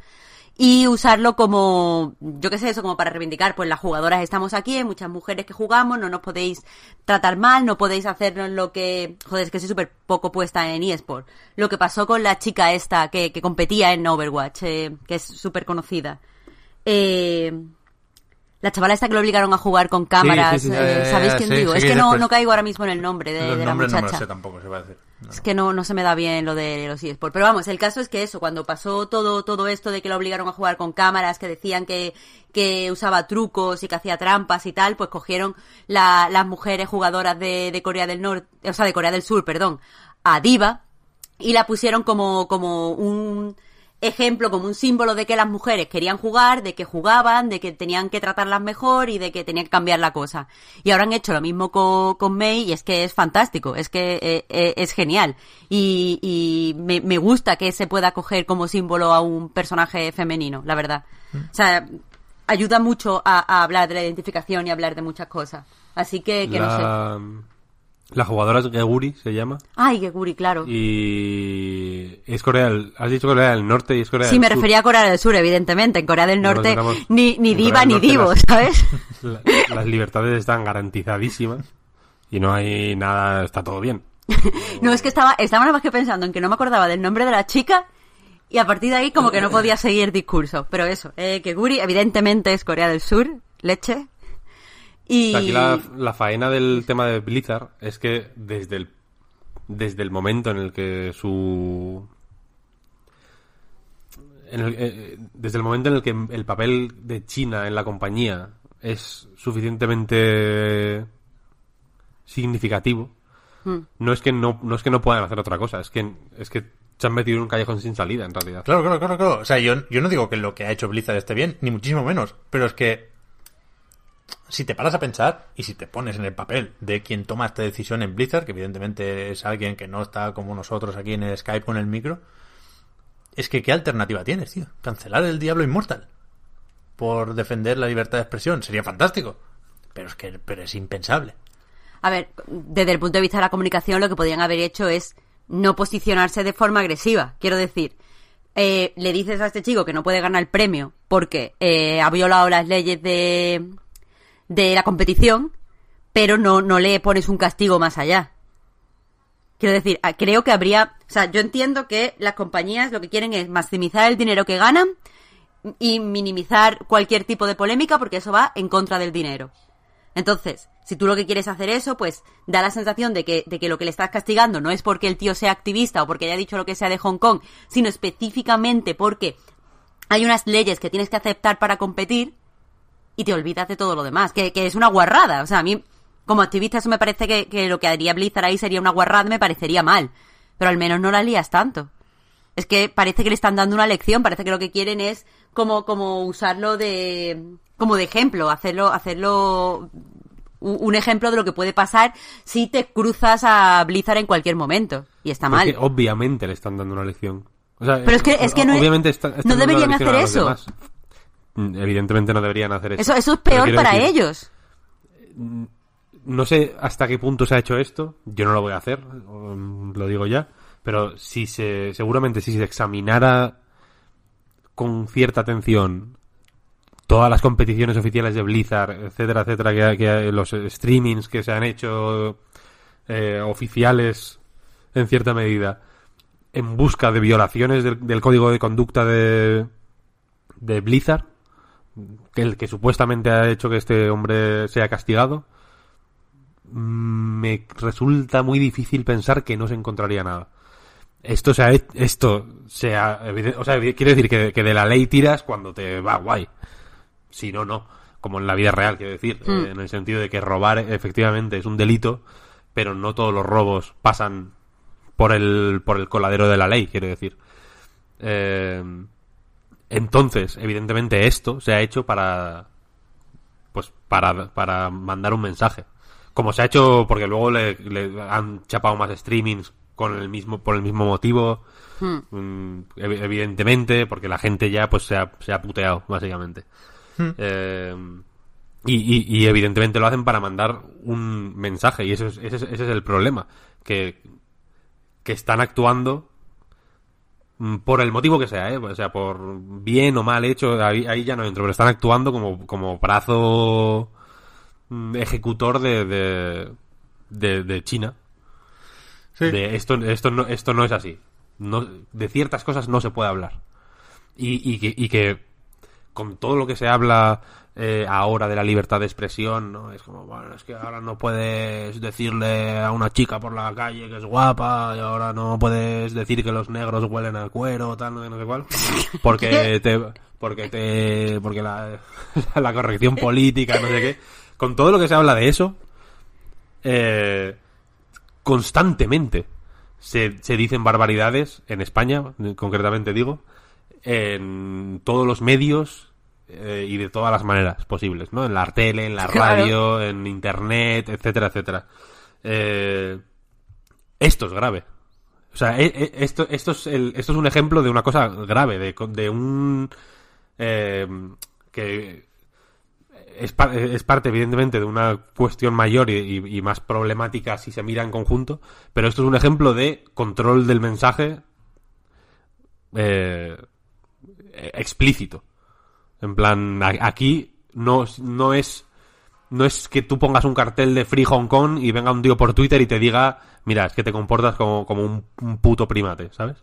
y usarlo como, yo qué sé, eso como para reivindicar, pues las jugadoras estamos aquí, hay muchas mujeres que jugamos, no nos podéis tratar mal, no podéis hacernos lo que, joder, es que soy súper poco puesta en eSport. Lo que pasó con la chica esta que, que competía en Overwatch, eh, que es súper conocida. Eh, la chavala esta que lo obligaron a jugar con cámaras, sí, sí, eh, eh, ¿sabéis quién digo? es que no, después- no caigo ahora mismo en el nombre de, la nombres no me muchacha. los sé tampoco, se va a decir. No. Es que no, no se me da bien lo de los eSports. Pero vamos, el caso es que eso, cuando pasó todo, todo esto de que lo obligaron a jugar con cámaras, que decían que, que usaba trucos y que hacía trampas y tal, pues cogieron la- las mujeres jugadoras de, de Corea del Norte, o sea, de Corea del Sur, perdón, a Diva, y la pusieron como, como un ejemplo, como un símbolo de que las mujeres querían jugar, de que jugaban, de que tenían que tratarlas mejor y de que tenían que cambiar la cosa. Y ahora han hecho lo mismo con, con May y es que es fantástico, es que eh, eh, es genial. Y, y me, me gusta que se pueda coger como símbolo a un personaje femenino, la verdad. O sea, ayuda mucho a, a hablar de la identificación y a hablar de muchas cosas. Así que, que no sé. La, jugadora es Geguri, se llama. Ay, que Guri, claro. Y es Corea del... Has dicho Corea del Norte y es Corea Sí, del me Sur. refería a Corea del Sur, evidentemente. En Corea del No, Norte, ni, ni diva ni divo, las- ¿sabes? La- las libertades están garantizadísimas y no hay nada, está todo bien. No, es que estaba, estaba nada más que pensando en que no me acordaba del nombre de la chica y a partir de ahí como que no podía seguir discurso. Pero eso, eh, que Guri evidentemente es Corea del Sur, leche. Y... Aquí la, la faena del tema de Blizzard es que desde el, desde el momento en el que su... en el- eh, desde el momento en el que el papel de China en la compañía es suficientemente significativo, Mm. no es que no, no es que no puedan hacer otra cosa, es que es que se han metido en un callejón sin salida en realidad. Claro, claro, claro, claro. O sea, yo, yo no digo que lo que ha hecho Blizzard esté bien, ni muchísimo menos. Pero es que si te paras a pensar y si te pones en el papel de quien toma esta decisión en Blizzard, que evidentemente es alguien que no está como nosotros aquí en el Skype con el micro, es que ¿qué alternativa tienes, tío? Cancelar el Diablo Inmortal por defender la libertad de expresión. Sería fantástico. Pero es que pero es impensable. A ver, desde el punto de vista de la comunicación, lo que podrían haber hecho es no posicionarse de forma agresiva. Quiero decir, eh, le dices a este chico que no puede ganar el premio porque eh, ha violado las leyes de, de la competición, pero no, no le pones un castigo más allá. Quiero decir, ah, creo que habría, o sea, yo entiendo que las compañías lo que quieren es maximizar el dinero que ganan y minimizar cualquier tipo de polémica porque eso va en contra del dinero. Entonces, si tú lo que quieres hacer eso, pues da la sensación de que, de que lo que le estás castigando no es porque el tío sea activista o porque haya dicho lo que sea de Hong Kong, sino específicamente porque hay unas leyes que tienes que aceptar para competir y te olvidas de todo lo demás, que, que es una guarrada. O sea, a mí, como activista, eso me parece que, que lo que haría Blizzard ahí sería una guarrada, me parecería mal. Pero al menos no la lías tanto. Es que parece que le están dando una lección, parece que lo que quieren es como, como usarlo de, como de ejemplo, hacerlo, hacerlo un ejemplo de lo que puede pasar si te cruzas a Blizzard en cualquier momento. Y está Es mal. que obviamente le están dando una lección. O sea, Pero es que- es que no- obviamente está- deberían hacer eso. demás. Mm, Evidentemente no deberían hacer eso. Eso, eso es peor para decir, ellos. No sé hasta qué punto se ha hecho esto. Yo no lo voy a hacer, um, lo digo ya. Pero si se, seguramente si se examinara con cierta atención todas las competiciones oficiales de Blizzard, etcétera, etcétera, que, que los streamings que se han hecho eh, oficiales en cierta medida, en busca de violaciones del, del código de conducta de, de Blizzard, que el que supuestamente ha hecho que este hombre sea castigado, me resulta muy difícil pensar que no se encontraría nada. Esto se ha, he- esto se ha, eviden- o sea, quiere decir que, que de la ley tiras cuando te va guay. Si no, no. Como en la vida real, quiero decir. Mm. eh, en el sentido de que robar efectivamente es un delito, pero no todos los robos pasan por el, por el coladero de la ley, quiero decir. Eh, entonces, evidentemente esto se ha hecho para, pues, para, para mandar un mensaje. Como se ha hecho, porque luego le, le han chapado más streamings con el mismo, por el mismo motivo. Hmm. Mm, evi- evidentemente, porque la gente ya pues se ha, se ha puteado, básicamente. Eh, y, y- y evidentemente lo hacen para mandar un mensaje, y eso es- ese, es, ese es el problema. Que, que están actuando por el motivo que sea, ¿eh? o sea, por bien o mal hecho, ahí, ahí ya no entro, pero están actuando como, como brazo mm, ejecutor de, de, de, de China. Sí. De esto, esto, no, esto no es así. No, de ciertas cosas no se puede hablar. Y, y, que, y que con todo lo que se habla eh, ahora de la libertad de expresión, ¿no? Es como, bueno, es que ahora no puedes decirle a una chica por la calle que es guapa, y ahora no puedes decir que los negros huelen a cuero, tal, no sé- no sé cuál. Porque te, porque te, porque la, la corrección política, no sé qué. Con todo lo que se habla de eso, eh, constantemente se, se dicen barbaridades en España, concretamente digo, en todos los medios eh, y de todas las maneras posibles, ¿no? En la tele, en la Claro. radio, en internet, etcétera, etcétera. Eh, esto es grave. O sea, e- e- esto, esto, es el- esto es un ejemplo de una cosa grave, de, de un... eh, que es, es parte, evidentemente, de una cuestión mayor y, y- y más problemática si se mira en conjunto, pero esto es un ejemplo de control del mensaje eh, explícito. En plan, aquí no, no es no es que tú pongas un cartel de Free Hong Kong y venga un tío por Twitter y te diga, mira, es que te comportas como, como un, un puto primate, ¿sabes?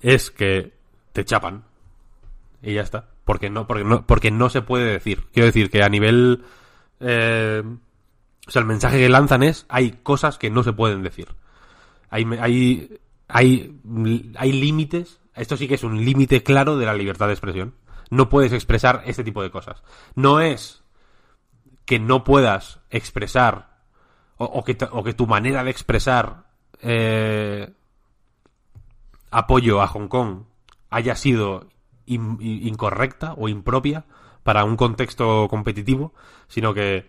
Es que te chapan. Y ya está. Porque no, porque no, porque no se puede decir. Quiero decir que a nivel. eh, o sea, el mensaje que lanzan es hay cosas que no se pueden decir. Hay, hay, hay, hay límites. Esto sí que es un límite claro de la libertad de expresión. No puedes expresar este tipo de cosas. No es que no puedas expresar o, que, o que tu manera de expresar eh, apoyo a Hong Kong haya sido in- in- incorrecta o impropia para un contexto competitivo, sino que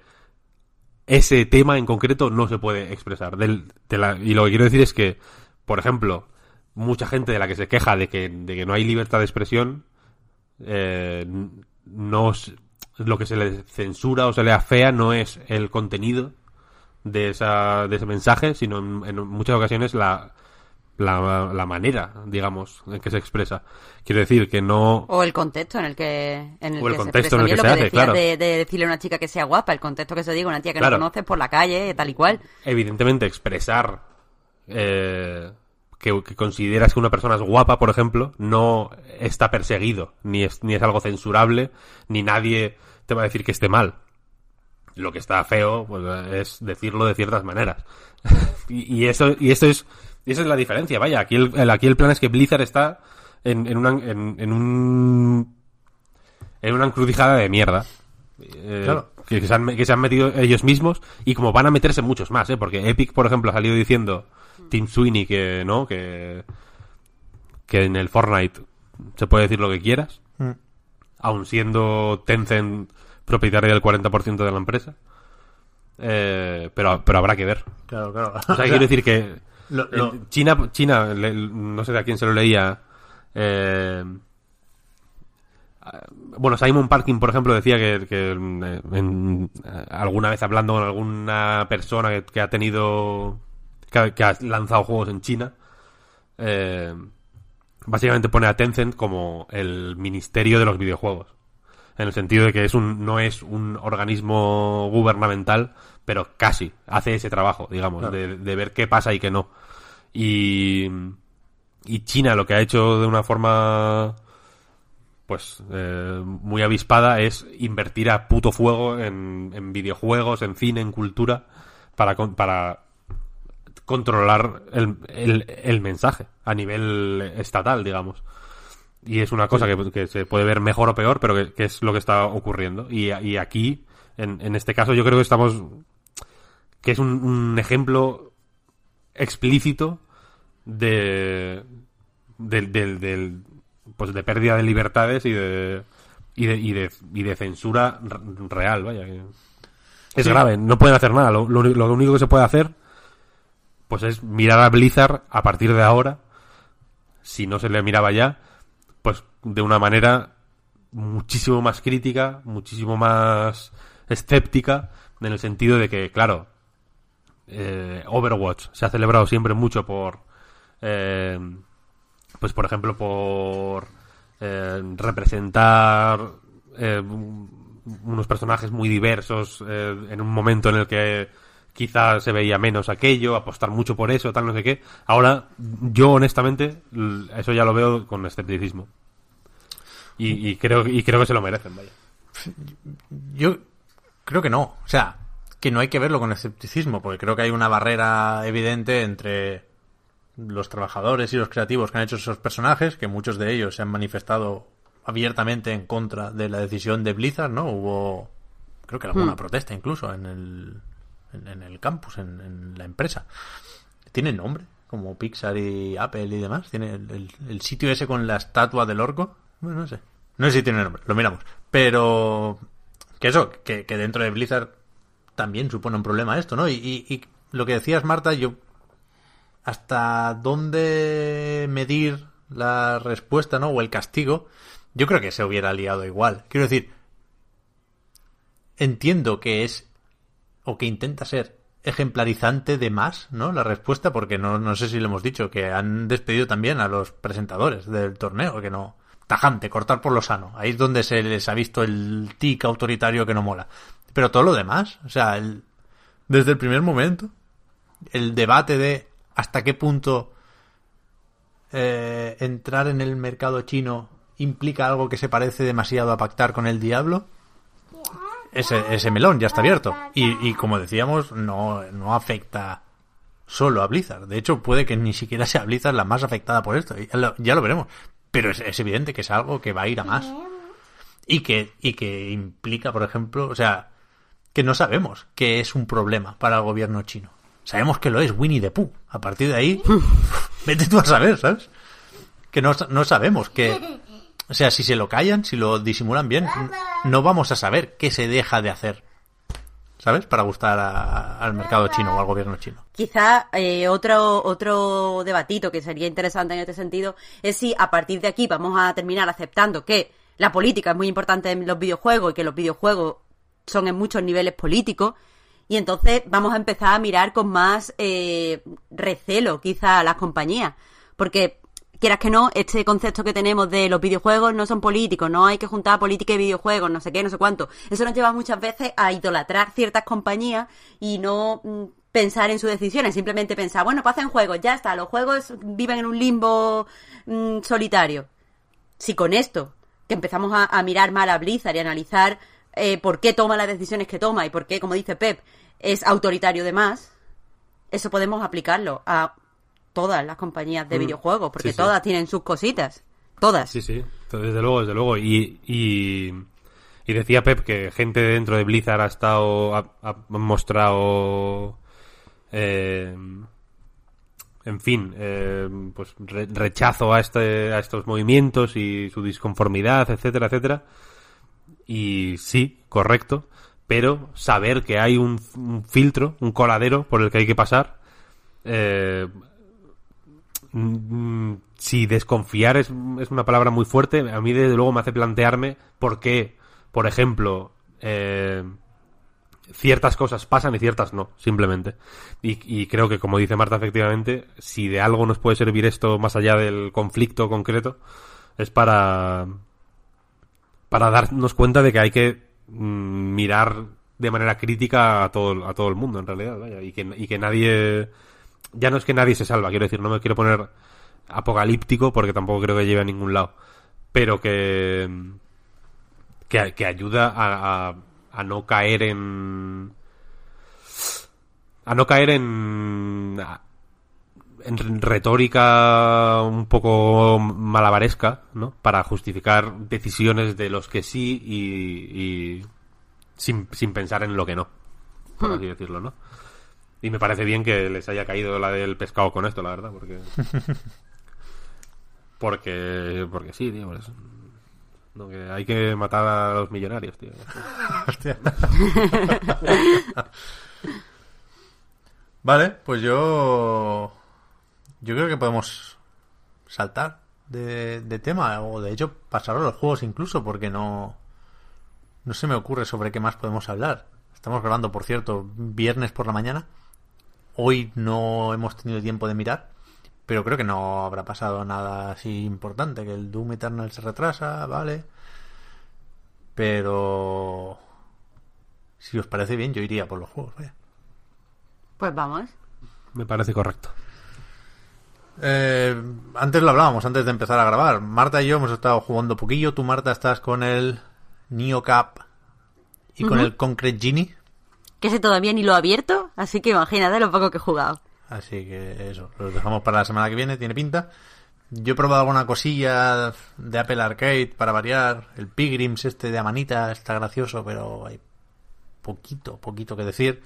ese tema en concreto no se puede expresar. Y lo que quiero decir es que, por ejemplo, mucha gente de la que se queja de que, de que no hay libertad de expresión, eh, no lo que se le censura o se le afea no es el contenido de, esa, de ese mensaje, sino en, en muchas ocasiones la, la, la manera, digamos, en que se expresa. Quiero decir que no... O el contexto en el que, en el O el que contexto se en el expresa. que lo se hace, claro. de, de decirle a una chica que sea guapa, el contexto que se diga una tía que Claro. no conoces por la calle, tal y cual. evidentemente expresar eh, que, consideras que una persona es guapa, por ejemplo, no está perseguido, ni es, ni es algo censurable, ni nadie te va a decir que esté mal. Lo que está feo pues, es decirlo de ciertas maneras. y, eso y eso es esa es la diferencia. Vaya, aquí el, aquí el plan es que Blizzard está en, en, una- un en una encrucijada de mierda. Eh, Claro. Que, que se han, que se han metido ellos mismos y como van a meterse muchos más, ¿eh? Porque Epic, por ejemplo, ha salido diciendo Team Sweeney que no, que, que en el Fortnite se puede decir lo que quieras, Mm. aun siendo Tencent propietario del 40% de la empresa. Eh, pero, pero habrá que ver. Claro, claro. O sea, quiero decir que lo- eh, lo- China, China, le- no sé de a quién se lo leía. eh, bueno, Simon Parkin, por ejemplo, decía que, que, eh, en- eh, alguna vez hablando con alguna persona que, que ha tenido, que ha, que ha lanzado juegos en China, eh, básicamente pone a Tencent como el ministerio de los videojuegos. En el sentido de que es un, no es un organismo gubernamental, pero casi hace ese trabajo, digamos, Claro. de, de ver qué pasa y qué no. Y, y China lo que ha hecho de una forma pues eh, muy avispada es invertir a puto fuego en, en videojuegos, en cine, en cultura, para, con- para controlar el, el, el mensaje a nivel estatal, digamos. Y es una cosa que, que se puede ver mejor o peor, pero que, que es lo que está ocurriendo. Y, y aquí, en, en este caso, yo creo que estamos. que es un, un ejemplo explícito de. del, del, del- pues de pérdida de libertades y de. y de, y de, y de censura real, vaya. que- Es Sí. grave, no pueden hacer nada. Lo, lo, lo único que se puede hacer pues es mirar a Blizzard a partir de ahora, si no se le miraba ya, pues de una manera muchísimo más crítica, muchísimo más escéptica, en el sentido de que, claro, eh, Overwatch se ha celebrado siempre mucho por, eh, pues por ejemplo, por eh, representar eh, unos personajes muy diversos eh, en un momento en el que quizá se veía menos aquello, apostar mucho por eso, tal, no sé qué. Ahora, yo honestamente, eso ya lo veo con escepticismo. Y, y creo, y creo que se lo merecen, vaya. Yo creo que no. O sea, que no hay que verlo con escepticismo, porque creo que hay una barrera evidente entre los trabajadores y los creativos que han hecho esos personajes, que muchos de ellos se han manifestado abiertamente en contra de la decisión de Blizzard, ¿no? Hubo, creo que alguna Hmm. protesta incluso en el, en, en el campus, en, en la empresa. Tiene nombre, como Pixar y Apple y demás. Tiene el, el- el sitio ese con la estatua del orco. Bueno, no sé. No sé si tiene nombre, lo miramos. Pero que eso, que, que dentro de Blizzard también supone un problema esto, ¿no? Y, y- y lo que decías, Marta, yo hasta dónde medir la respuesta, ¿no? O el castigo, yo creo que se hubiera liado igual. Quiero decir, entiendo que es o que intenta ser ejemplarizante de más, ¿no? La respuesta, porque no, no sé si le hemos dicho, que han despedido también a los presentadores del torneo, que no. Tajante, cortar por lo sano. Ahí es donde se les ha visto el tic autoritario que no mola. Pero todo lo demás, o sea, el- desde el primer momento, el debate de hasta qué punto eh, entrar en el mercado chino implica algo que se parece demasiado a pactar con el diablo, ese, ese melón ya está abierto. Y, como decíamos, no, no afecta solo a Blizzard. De hecho, puede que ni siquiera sea Blizzard la más afectada por esto. Ya lo, ya lo veremos. Pero es, es evidente que es algo que va a ir a más. Y que, y que implica, por ejemplo, o sea, que no sabemos que es un problema para el gobierno chino. Sabemos que lo es Winnie the Pooh. A partir de ahí, vete tú a saber, ¿sabes? Que no, no sabemos que... O sea, si se lo callan, si lo disimulan bien, no vamos a saber qué se deja de hacer. ¿Sabes? Para gustar a- al mercado chino o al gobierno chino. Quizá eh, otro, otro debatito que sería interesante en este sentido es si a partir de aquí vamos a terminar aceptando que la política es muy importante en los videojuegos y que los videojuegos son en muchos niveles políticos y entonces vamos a empezar a mirar con más eh, recelo quizá a las compañías porque quieras que no, este concepto que tenemos de los videojuegos no son políticos, no hay que juntar política y videojuegos, no sé qué, no sé cuánto. Eso nos lleva muchas veces a idolatrar ciertas compañías y no mm, pensar en sus decisiones, simplemente pensar, bueno, pues hacen juegos, ya está, los juegos viven en un limbo mm, solitario. Si con esto, que empezamos a, a mirar mal a Blizzard y a analizar eh, por qué toma las decisiones que toma y por qué, como dice Pep, es autoritario de más, eso podemos aplicarlo a todas las compañías de Mm, videojuegos, porque sí, sí. todas tienen sus cositas. todas. Sí, sí, desde luego, desde luego. Y, y, y decía Pep que gente dentro de Blizzard ha estado, ha, ha mostrado, eh, en fin, eh, pues re- rechazo a, este, a estos movimientos y su disconformidad, etcétera, etcétera. Y sí, correcto, pero saber que hay un, un filtro, un coladero por el que hay que pasar, eh, mm, si desconfiar es, es una palabra muy fuerte, a mí desde luego me hace plantearme por qué, por ejemplo, eh, ciertas cosas pasan y ciertas no, simplemente. Y, y creo que, como dice Marta, efectivamente, si de algo nos puede servir esto más allá del conflicto concreto, es para, para darnos cuenta de que hay que mm, mirar de manera crítica a todo, a todo el mundo, en realidad, y que, y que nadie, ya no es que nadie se salva, quiero decir, no me quiero poner apocalíptico porque tampoco creo que lleve a ningún lado, pero que, que, ayuda a, no caer en, a no caer en retórica un poco malabaresca, ¿no? Para justificar decisiones de los que sí y, y sin, sin pensar en lo que no, por así decirlo, ¿no? Y me parece bien que les haya caído la del pescado con esto, la verdad, porque... porque, porque sí, tío. No, que hay que matar a los millonarios, tío. Hostia. vale, pues yo. Yo creo que podemos saltar de, de tema, o de hecho pasar a los juegos incluso, porque no. No se me ocurre sobre qué más podemos hablar. Estamos grabando, por cierto, viernes por la mañana. Hoy no hemos tenido tiempo de mirar, pero creo que no habrá pasado nada así importante. Que el Doom Eternal se retrasa, vale. Pero. Si os parece bien, yo iría por los juegos, vaya. Pues vamos. Me parece correcto. Eh, antes lo hablábamos, antes de empezar a grabar. Marta y yo hemos estado jugando poquillo. Tú, Marta, estás con el Neo Cap y con el Concrete Genie. Que ese todavía ni lo he abierto, así que imagínate lo poco que he jugado. Así que eso, los dejamos para la semana que viene, tiene pinta. Yo he probado alguna cosilla de Apple Arcade para variar. El Pilgrims este de Amanita está gracioso, pero hay poquito, poquito que decir.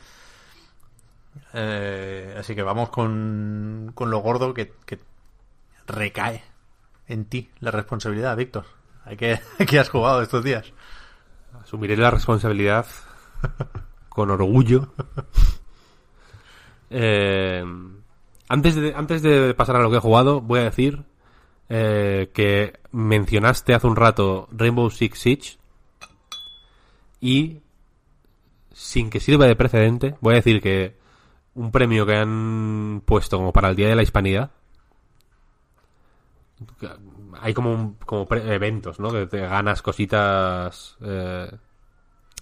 Eh, así que vamos con, con lo gordo que, que recae en ti la responsabilidad, Víctor. ¿A qué, a qué has jugado estos días? Asumiré la responsabilidad con orgullo. Eh, antes, de, antes de pasar a lo que he jugado, voy a decir eh, que mencionaste hace un rato Rainbow Six Siege y sin que sirva de precedente, voy a decir que un premio que han puesto como para el Día de la Hispanidad hay como, un- como pre- eventos, ¿no? Que te ganas cositas, eh,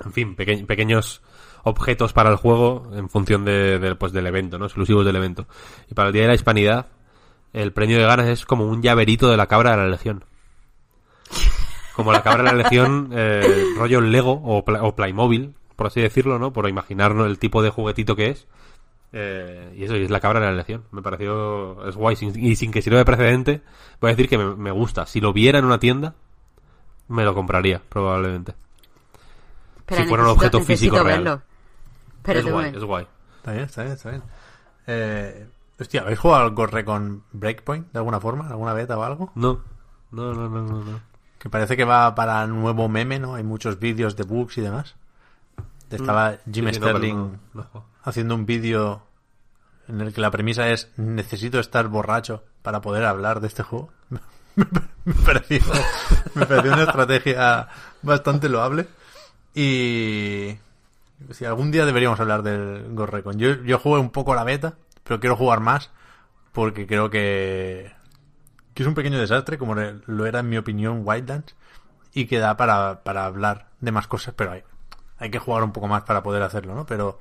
en fin, peque- pequeños objetos para el juego en función de, pues, del evento, ¿no? Exclusivos del evento. Y para el Día de la Hispanidad, el premio de ganas es como un llaverito de la cabra de la Legión. Como la cabra de la Legión, eh, rollo Lego o, o Playmobil, por así decirlo, ¿no? Por imaginarnos el tipo de juguetito que es. Eh, y eso, y es la cabra de la legión. Me pareció. Es guay. sin- y sin que sirva de precedente, voy a decir que me, me gusta. Si lo viera en una tienda, me lo compraría, probablemente. Si fuera un objeto físico real. Espérate es guay, es guay. Está bien, está bien, está bien. Eh, hostia, ¿habéis jugado al Gorre con Breakpoint de alguna forma? ¿Alguna beta o algo? No, no, no, no, no. no. Que parece que va para nuevo meme, ¿no? Hay muchos vídeos de bugs y demás. Estaba Jim Mm. Sí, sí, pero Sterling no, no, no. Haciendo un vídeo en el que la premisa es necesito estar borracho para poder hablar de este juego. me pareció, una estrategia bastante loable. Y si algún día deberíamos hablar del Gorrecon. Yo, yo jugué un poco la beta, pero quiero jugar más porque creo que, que es un pequeño desastre, como lo era en mi opinión Wildlands, y que da para, para hablar de más cosas, pero hay, hay que jugar un poco más para poder hacerlo, ¿no? Pero,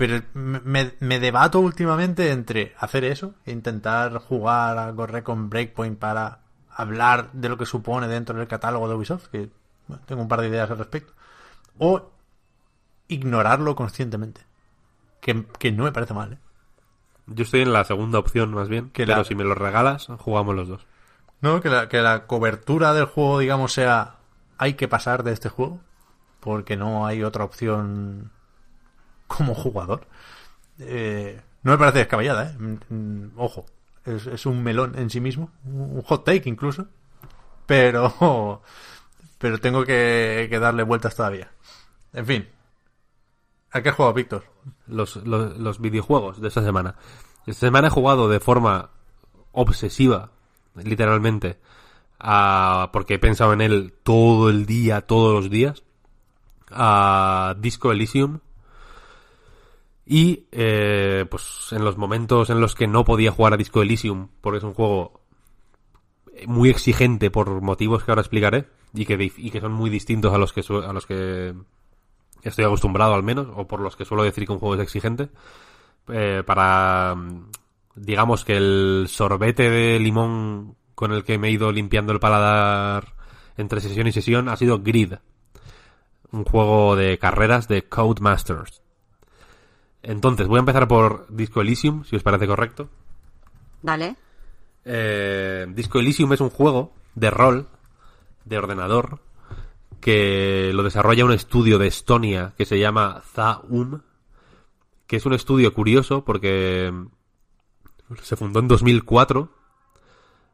pero me, me debato últimamente entre hacer eso e intentar jugar a correr con Breakpoint para hablar de lo que supone dentro del catálogo de Ubisoft, que bueno, tengo un par de ideas al respecto, o ignorarlo conscientemente, que, que no me parece mal, ¿eh? Yo estoy en la segunda opción, más bien. Que pero la- si me lo regalas, jugamos los dos. ¿no? Que la, que la cobertura del juego, digamos, sea hay que pasar de este juego porque no hay otra opción como jugador. Eh, no me parece descabellada, ¿eh? Mm, mm, Ojo, es, un melón en sí mismo, un hot take incluso, pero pero tengo que, darle vueltas todavía. En fin, ¿a qué juego, Víctor? Los, los, los videojuegos de esta semana. Esta semana he jugado de forma obsesiva, literalmente, a, porque he pensado en él todo el día, todos los días, a Disco Elysium. Y eh, pues en los momentos en los que no podía jugar a Disco Elysium, porque es un juego muy exigente por motivos que ahora explicaré y que, y que son muy distintos a los que a los que estoy acostumbrado al menos o por los que suelo decir que un juego es exigente eh, para digamos que el sorbete de limón con el que me he ido limpiando el paladar entre sesión y sesión ha sido Grid un juego de carreras de Codemasters entonces voy a empezar por Disco Elysium si os parece correcto Dale. eh, Disco Elysium es un juego de rol de ordenador que lo desarrolla un estudio de Estonia que se llama Zaum, que es un estudio curioso porque se fundó en 2004,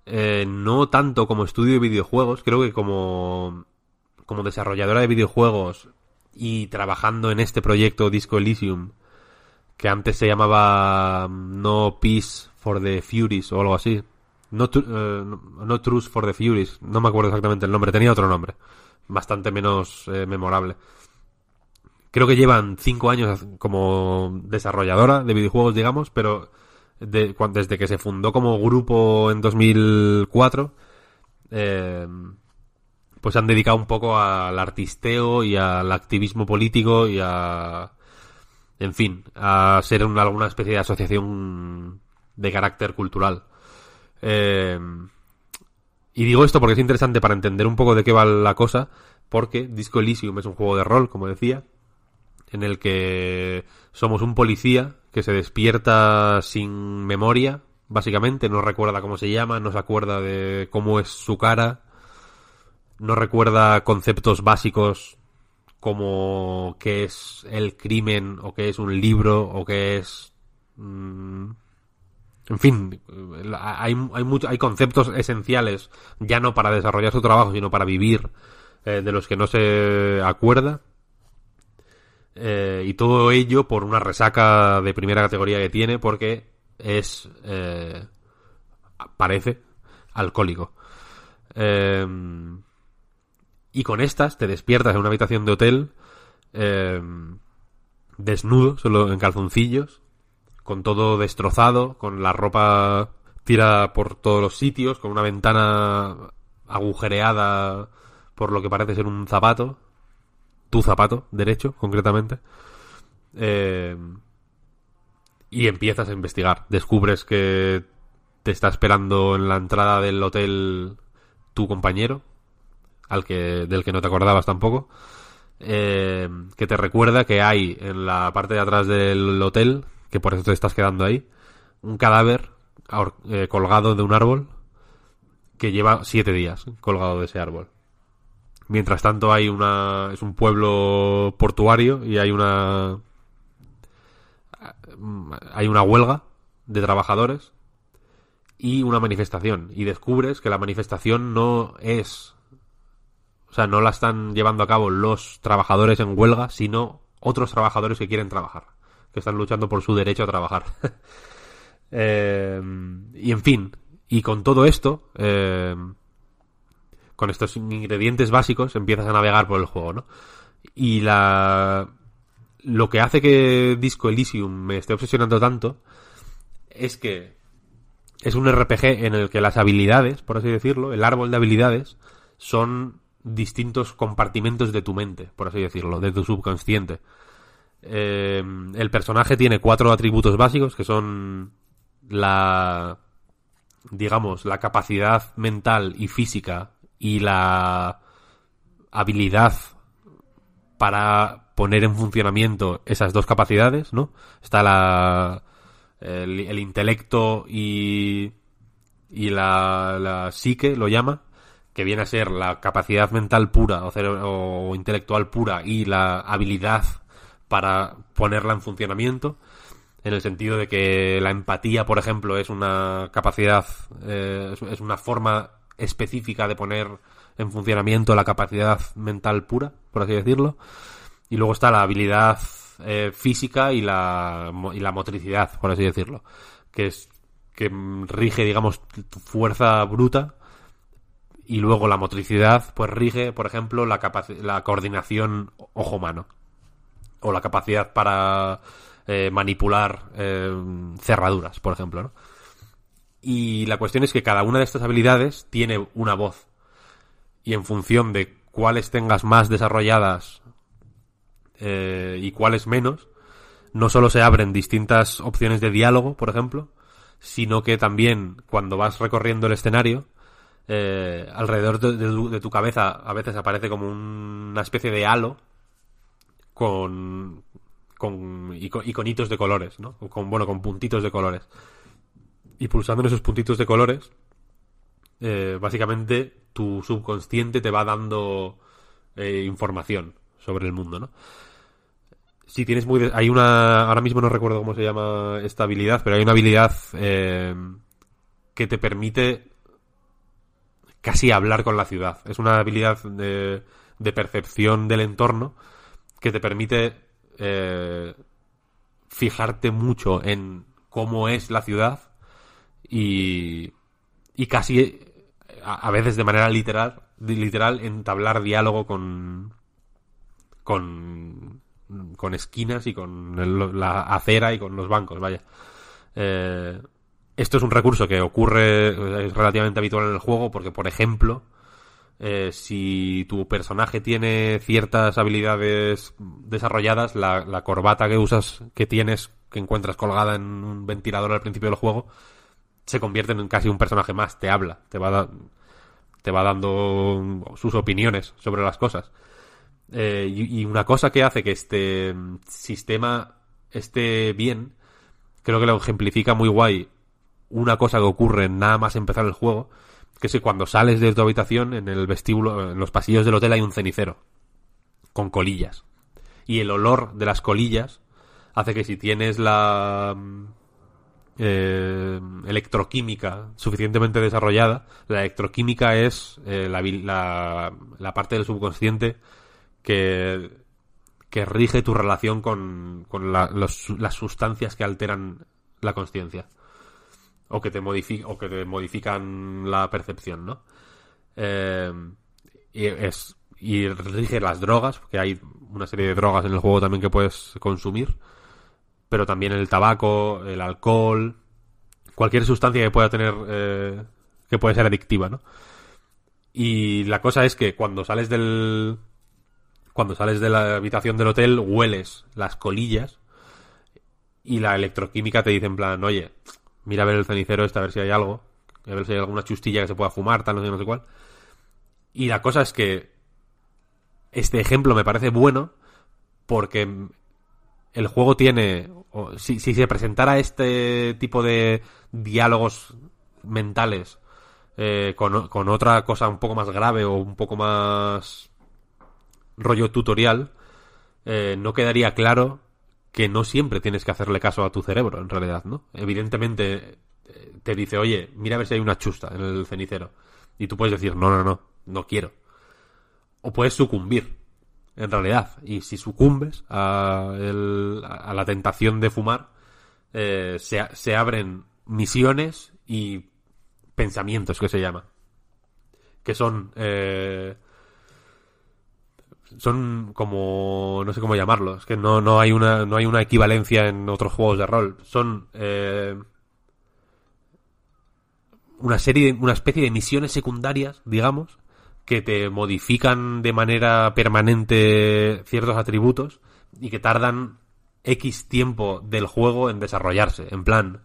eh, no tanto como estudio de videojuegos, creo que como, como desarrolladora de videojuegos y trabajando en este proyecto Disco Elysium, que antes se llamaba mm, No Peace for the Furies o algo así. No, eh, no- for the Furies, no me acuerdo exactamente el nombre, tenía otro nombre, bastante menos eh, memorable. Creo que llevan cinco años como desarrolladora de videojuegos, digamos, pero desde que se fundó como grupo en 2004, eh, pues han dedicado un poco al artisteo y al activismo político y a, en fin, a ser una, alguna especie de asociación de carácter cultural. Eh, y digo esto porque es interesante para entender un poco de qué va la cosa, porque Disco Elysium es un juego de rol, como decía, en el que somos un policía que se despierta sin memoria, básicamente, no recuerda cómo se llama, no se acuerda de cómo es su cara, no recuerda conceptos básicos como qué es el crimen o qué es un libro o qué es mm, en fin hay hay, mucho- hay conceptos esenciales ya no para desarrollar su trabajo sino para vivir eh, de los que no se acuerda. Eh, y todo ello por una resaca de primera categoría que tiene porque es eh, parece alcohólico. Eh, y con estas te despiertas en una habitación de hotel eh, desnudo, solo en calzoncillos, con todo destrozado, con la ropa tira por todos los sitios, con una ventana agujereada por lo que parece ser un zapato, tu zapato, derecho, concretamente. Eh, y empiezas a investigar. Descubres que te está esperando en la entrada del hotel tu compañero, al que del que no te acordabas tampoco, eh, que te recuerda que hay en la parte de atrás del hotel, que por eso te estás quedando ahí, un cadáver eh, colgado de un árbol que lleva siete días colgado de ese árbol. Mientras tanto hay una es un pueblo portuario y hay una hay una huelga de trabajadores y una manifestación y descubres que la manifestación no es sea, no la están llevando a cabo los trabajadores en huelga, sino otros trabajadores que quieren trabajar, que están luchando por su derecho a trabajar. Eh, y en fin, y con todo esto, eh, con estos ingredientes básicos, empiezas a navegar por el juego, ¿no? Y la lo que hace que Disco Elysium me esté obsesionando tanto es que es un RPG en el que las habilidades, por así decirlo, el árbol de habilidades, son distintos compartimentos de tu mente, por así decirlo, de tu subconsciente. Eh, el personaje tiene cuatro atributos básicos que son la digamos la capacidad mental y física y la habilidad para poner en funcionamiento esas dos capacidades, ¿no? Está la el, el intelecto y y la, la psique lo llama, que viene a ser la capacidad mental pura o, intelectual pura y la habilidad para ponerla en funcionamiento, en el sentido de que la empatía, por ejemplo, es una capacidad, eh, es- una forma específica de poner en funcionamiento la capacidad mental pura, por así decirlo. Y luego está la habilidad eh, física y la, y la motricidad, por así decirlo, que es que rige, digamos, tu fuerza bruta y luego la motricidad, pues rige, por ejemplo, la, la coordinación ojo-mano o la capacidad para eh, manipular eh, cerraduras, por ejemplo, ¿no? Y la cuestión es que cada una de estas habilidades tiene una voz. Y en función de cuáles tengas más desarrolladas eh, y cuáles menos, no solo se abren distintas opciones de diálogo, por ejemplo, sino que también cuando vas recorriendo el escenario, eh, alrededor de, tu, cabeza a veces aparece como un- una especie de halo con, con ico- iconitos de colores, ¿no? Con, bueno, con puntitos de colores. Y pulsando en esos puntitos de colores, eh, básicamente tu subconsciente te va dando eh, información sobre el mundo, ¿no? Si tienes muy... de- Hay una... Ahora mismo no recuerdo cómo se llama esta habilidad, pero hay una habilidad que te permite casi hablar con la ciudad. Es una habilidad de, de percepción del entorno que te permite eh, fijarte mucho en cómo es la ciudad y, y casi a, veces de manera literal, literal entablar diálogo con con con esquinas y con la acera y con los bancos, vaya. Eh, esto es un recurso que ocurre, es relativamente habitual en el juego porque, por ejemplo, eh, si tu personaje tiene ciertas habilidades desarrolladas, la, corbata que usas, que tienes, que encuentras colgada en un ventilador al principio del juego, se convierte en casi un personaje más, te habla, te va, da- te va dando sus opiniones sobre las cosas. Eh, y, y una cosa que hace que este sistema esté bien, creo que lo ejemplifica muy guay una cosa que ocurre nada más empezar el juego, que es que cuando sales de tu habitación, en el vestíbulo, en los pasillos del hotel hay un cenicero, con colillas. Y el olor de las colillas hace que si tienes la mm, eh, electroquímica suficientemente desarrollada, la electroquímica es eh, la, la- la parte del subconsciente que, que rige tu relación con, con la- las sustancias que alteran la conciencia o que te o que te modifican la percepción, ¿no? Eh, y rige las drogas, porque hay una serie de drogas en el juego también que puedes consumir, pero también el tabaco, el alcohol, cualquier sustancia que pueda tener eh, que puede ser adictiva, ¿no? Y la cosa es que cuando sales del cuando sales de la habitación del hotel hueles las colillas y la electroquímica te dice en plan, oye, mira a ver el cenicero este a ver si hay algo, a ver si hay alguna chustilla que se pueda fumar, tal, no sé, no sé cuál. Y la cosa es que este ejemplo me parece bueno porque el juego tiene, si, si se presentara este tipo de diálogos mentales eh, con, con otra cosa un poco más grave o un poco más rollo tutorial, eh, no quedaría claro que no siempre tienes que hacerle caso a tu cerebro, en realidad, ¿no? Evidentemente eh, te dice, oye, mira a ver si hay una chusta en el cenicero. Y tú puedes decir, no, no, no, no quiero. O puedes sucumbir, en realidad. Y si sucumbes a, a la tentación de fumar, eh, se, se abren misiones y pensamientos, que se llama. Que son... eh, son como no sé cómo llamarlos que no, no hay una no hay una equivalencia en otros juegos de rol. Son eh, una serie una especie de misiones secundarias digamos que te modifican de manera permanente ciertos atributos y que tardan x tiempo del juego en desarrollarse. En plan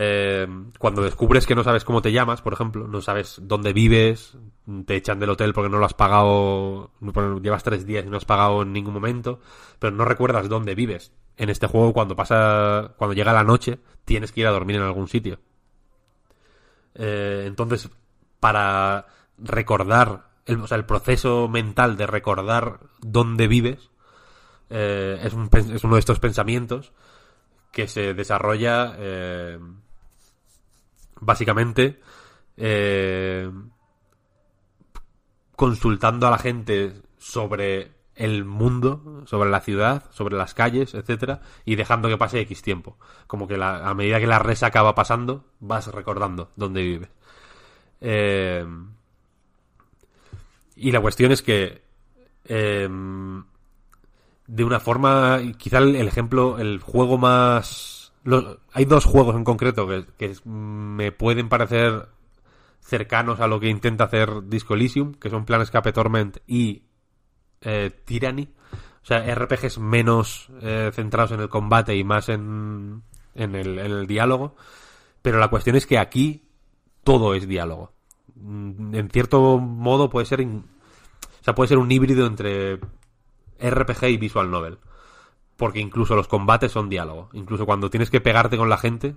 eh, cuando descubres que no sabes cómo te llamas, por ejemplo, no sabes dónde vives, te echan del hotel porque no lo has pagado, llevas tres días y no has pagado en ningún momento, pero no recuerdas dónde vives. En este juego, cuando pasa, cuando llega la noche, tienes que ir a dormir en algún sitio. Eh, entonces, para recordar, el, o sea, el proceso mental de recordar dónde vives, eh, es uno de estos pensamientos que se desarrolla eh, básicamente eh, consultando a la gente sobre el mundo, sobre la ciudad, sobre las calles, etcétera, y dejando que pase X tiempo. Como que la- a medida que la resaca va pasando, vas recordando dónde vives. Eh, y la cuestión es que eh, de una forma, quizá el, ejemplo, el juego más... lo- hay dos juegos en concreto que me pueden parecer cercanos a lo que intenta hacer Disco Elysium, que son Plan Escape Torment y eh, Tyranny. O sea, RPGs menos eh, centrados en el combate y más en, en, el, en el diálogo. Pero la cuestión es que aquí todo es diálogo. Mm, En cierto modo puede ser... o sea, puede ser un híbrido entre RPG y Visual Novel. Porque incluso los combates son diálogo. Incluso cuando tienes que pegarte con la gente,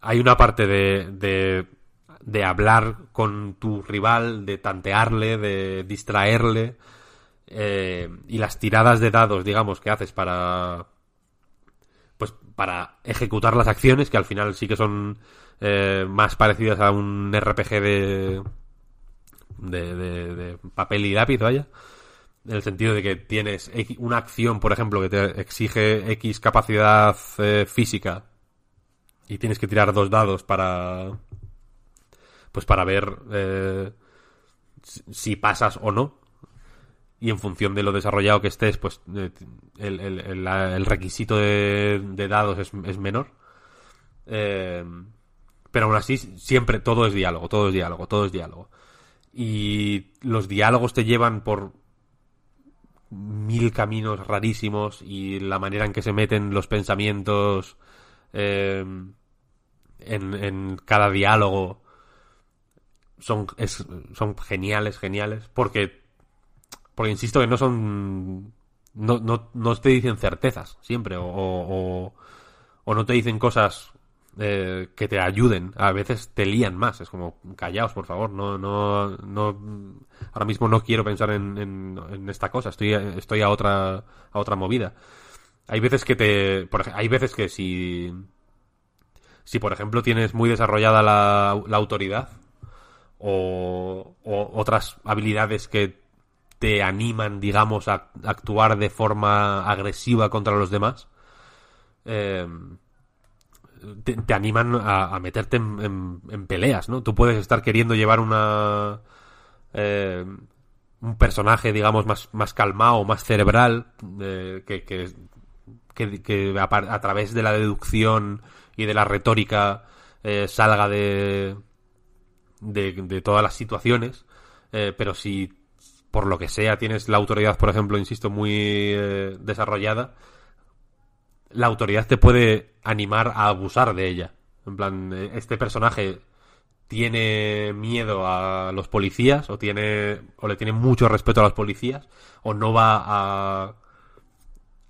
hay una parte de, de hablar con tu rival, de tantearle, de distraerle. eh, y las tiradas de dados, digamos, que haces para. Pues para ejecutar las acciones, que al final sí que son eh, más parecidas a un RPG de, de, de, de papel y lápiz, vaya. En el sentido de que tienes una acción, por ejemplo, que te exige X capacidad eh, física y tienes que tirar dos dados para pues para ver eh, si- pasas o no. Y en función de lo desarrollado que estés pues eh, el, el- el requisito de, de dados es, es menor. Eh, pero aún así siempre todo es diálogo todo es diálogo todo es diálogo. Y los diálogos te llevan por mil caminos rarísimos y la manera en que se meten los pensamientos eh, en, en cada diálogo son, es- son geniales, geniales, porque, porque insisto que no son, no, no, no te dicen certezas siempre, o, o, no te dicen cosas eh, que te ayuden, a veces te lían más, es como, callaos por favor, no, no, no, ahora mismo no quiero pensar en, en, esta cosa, estoy, estoy a otra, a otra movida. Hay veces que te, hay veces que si, si por ejemplo tienes muy desarrollada la, la autoridad o, o otras habilidades que te animan, digamos, a actuar de forma agresiva contra los demás, eh, te, animan a, meterte en, peleas, ¿no? Tú puedes estar queriendo llevar una... eh, un personaje, digamos, más, más calmado, más cerebral, eh, que, que, a, través de la deducción y de la retórica salga de, de, de todas las situaciones, eh, pero si por lo que sea tienes la autoridad, por ejemplo, insisto, muy eh, desarrollada, la autoridad te puede animar a abusar de ella. En plan, eh, este personaje tiene miedo a los policías o tiene o le tiene mucho respeto a los policías o no va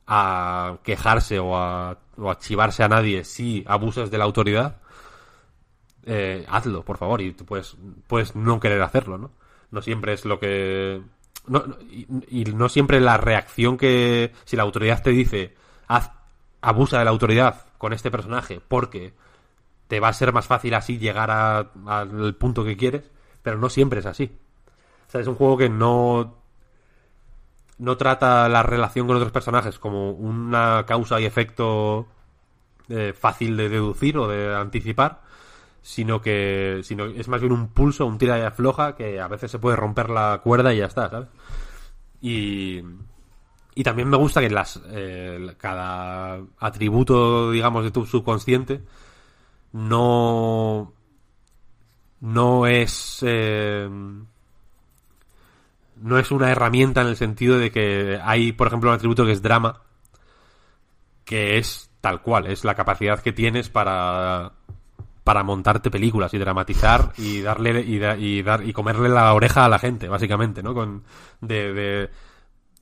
a quejarse o a, o a chivarse a nadie si abusas de la autoridad eh, hazlo por favor y tú puedes puedes no querer hacerlo no no siempre es lo que no, y, no siempre la reacción que si la autoridad te dice haz abusa de la autoridad con este personaje porque te va a ser más fácil así llegar al punto que quieres, pero no siempre es así. O sea, es un juego que no no trata la relación con otros personajes como una causa y efecto eh, fácil de deducir o de anticipar, sino que sino es más bien un pulso, un tira y afloja que a veces se puede romper la cuerda y ya está, ¿sabes? Y y también me gusta que las eh, cada atributo, digamos, de tu subconsciente no no es eh, no es una herramienta en el sentido de que hay, por ejemplo, un atributo que es drama, que es tal cual, es la capacidad que tienes para para montarte películas y dramatizar y darle y, da- y dar y comerle la oreja a la gente, básicamente, ¿no? Con de, de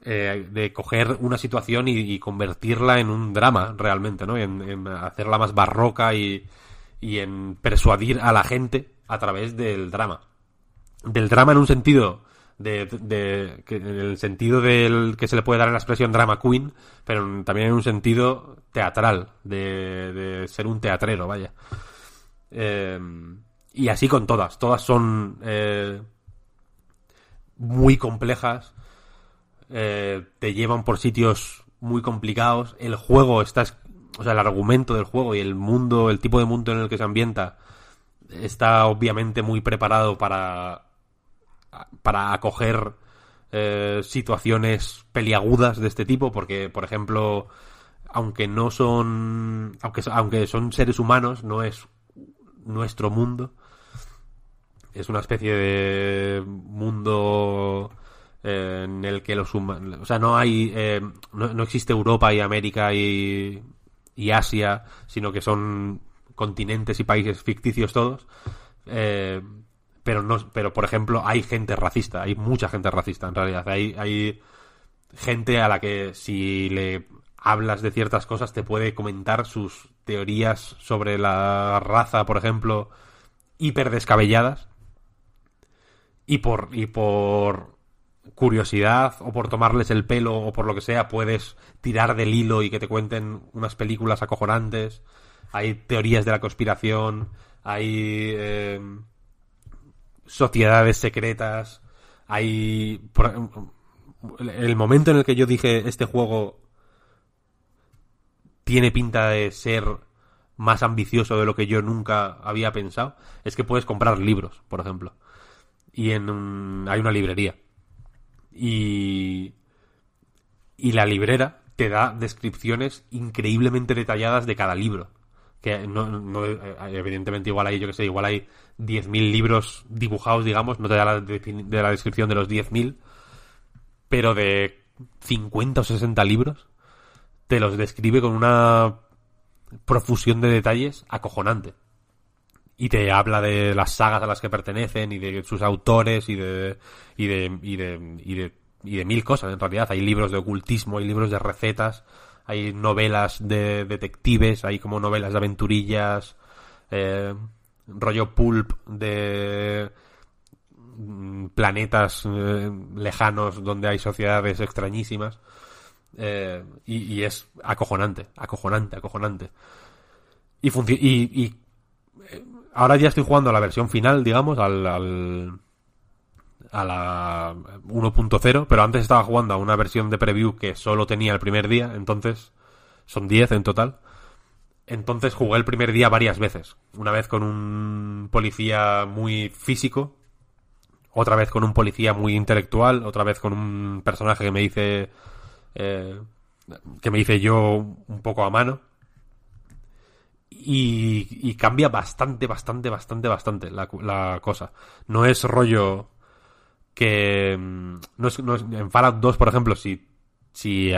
eh, coger una situación y, convertirla en un drama realmente, ¿no? En, hacerla más barroca y, y en persuadir a la gente a través del drama. Del drama en un sentido de, que- en el sentido del que se le puede dar en la expresión drama queen, pero también en un sentido teatral, de, de ser un teatrero, vaya. Eh, y así con todas. Todas son eh, muy complejas, eh, te llevan por sitios muy complicados. El juego está, es- o sea, el argumento del juego y el mundo, el tipo de mundo en el que se ambienta, está obviamente muy preparado para, para acoger eh, situaciones peliagudas de este tipo, porque, por ejemplo, aunque no son, aunque, aunque son seres humanos, no es nuestro mundo. Es una especie de mundo eh, en el que los humanos... O sea, no hay... eh, no, no existe Europa y América y, y Asia, sino que son continentes y países ficticios todos. Eh, pero, no, pero, por ejemplo, hay gente racista. Hay mucha gente racista, en realidad. Hay, hay gente a la que si le hablas de ciertas cosas te puede comentar sus teorías sobre la raza, por ejemplo, hiper descabelladas. Y por, y por curiosidad o por tomarles el pelo o por lo que sea, puedes tirar del hilo y que te cuenten unas películas acojonantes. Hay teorías de la conspiración, hay eh, sociedades secretas, hay... el momento en el que yo dije este juego tiene pinta de ser más ambicioso de lo que yo nunca había pensado, es que puedes comprar libros, por ejemplo. Y en hay una librería. Y y la librera te da descripciones increíblemente detalladas de cada libro. Que no, eh, evidentemente igual hay, yo que sé, igual hay 10.000 libros dibujados, digamos, no te da la, de la descripción de los 10.000, pero de 50 o 60 libros te los describe con una profusión de detalles acojonante. Y te habla de las sagas a las que pertenecen y de sus autores y de y de y de y de, y de mil cosas en realidad. Hay libros de ocultismo, hay libros de recetas, hay novelas de detectives, hay como novelas de aventurillas, eh, rollo pulp de mm, planetas eh, lejanos donde hay sociedades extrañísimas. Eh, y, y es acojonante, acojonante, acojonante. Y, y, y, eh, ahora ya estoy jugando a la versión final, digamos, al, al- a la 1.0, pero antes estaba jugando a una versión de preview que solo tenía el primer día, entonces son 10 en total. Entonces jugué el primer día varias veces. Una vez con un policía muy físico, otra vez con un policía muy intelectual, otra vez con un personaje que me dice eh, que me hice yo un poco a mano. Y, cambia bastante, bastante, bastante, bastante la, cosa. No es rollo que... mm, No es, en Fallout 2, por ejemplo, si, si,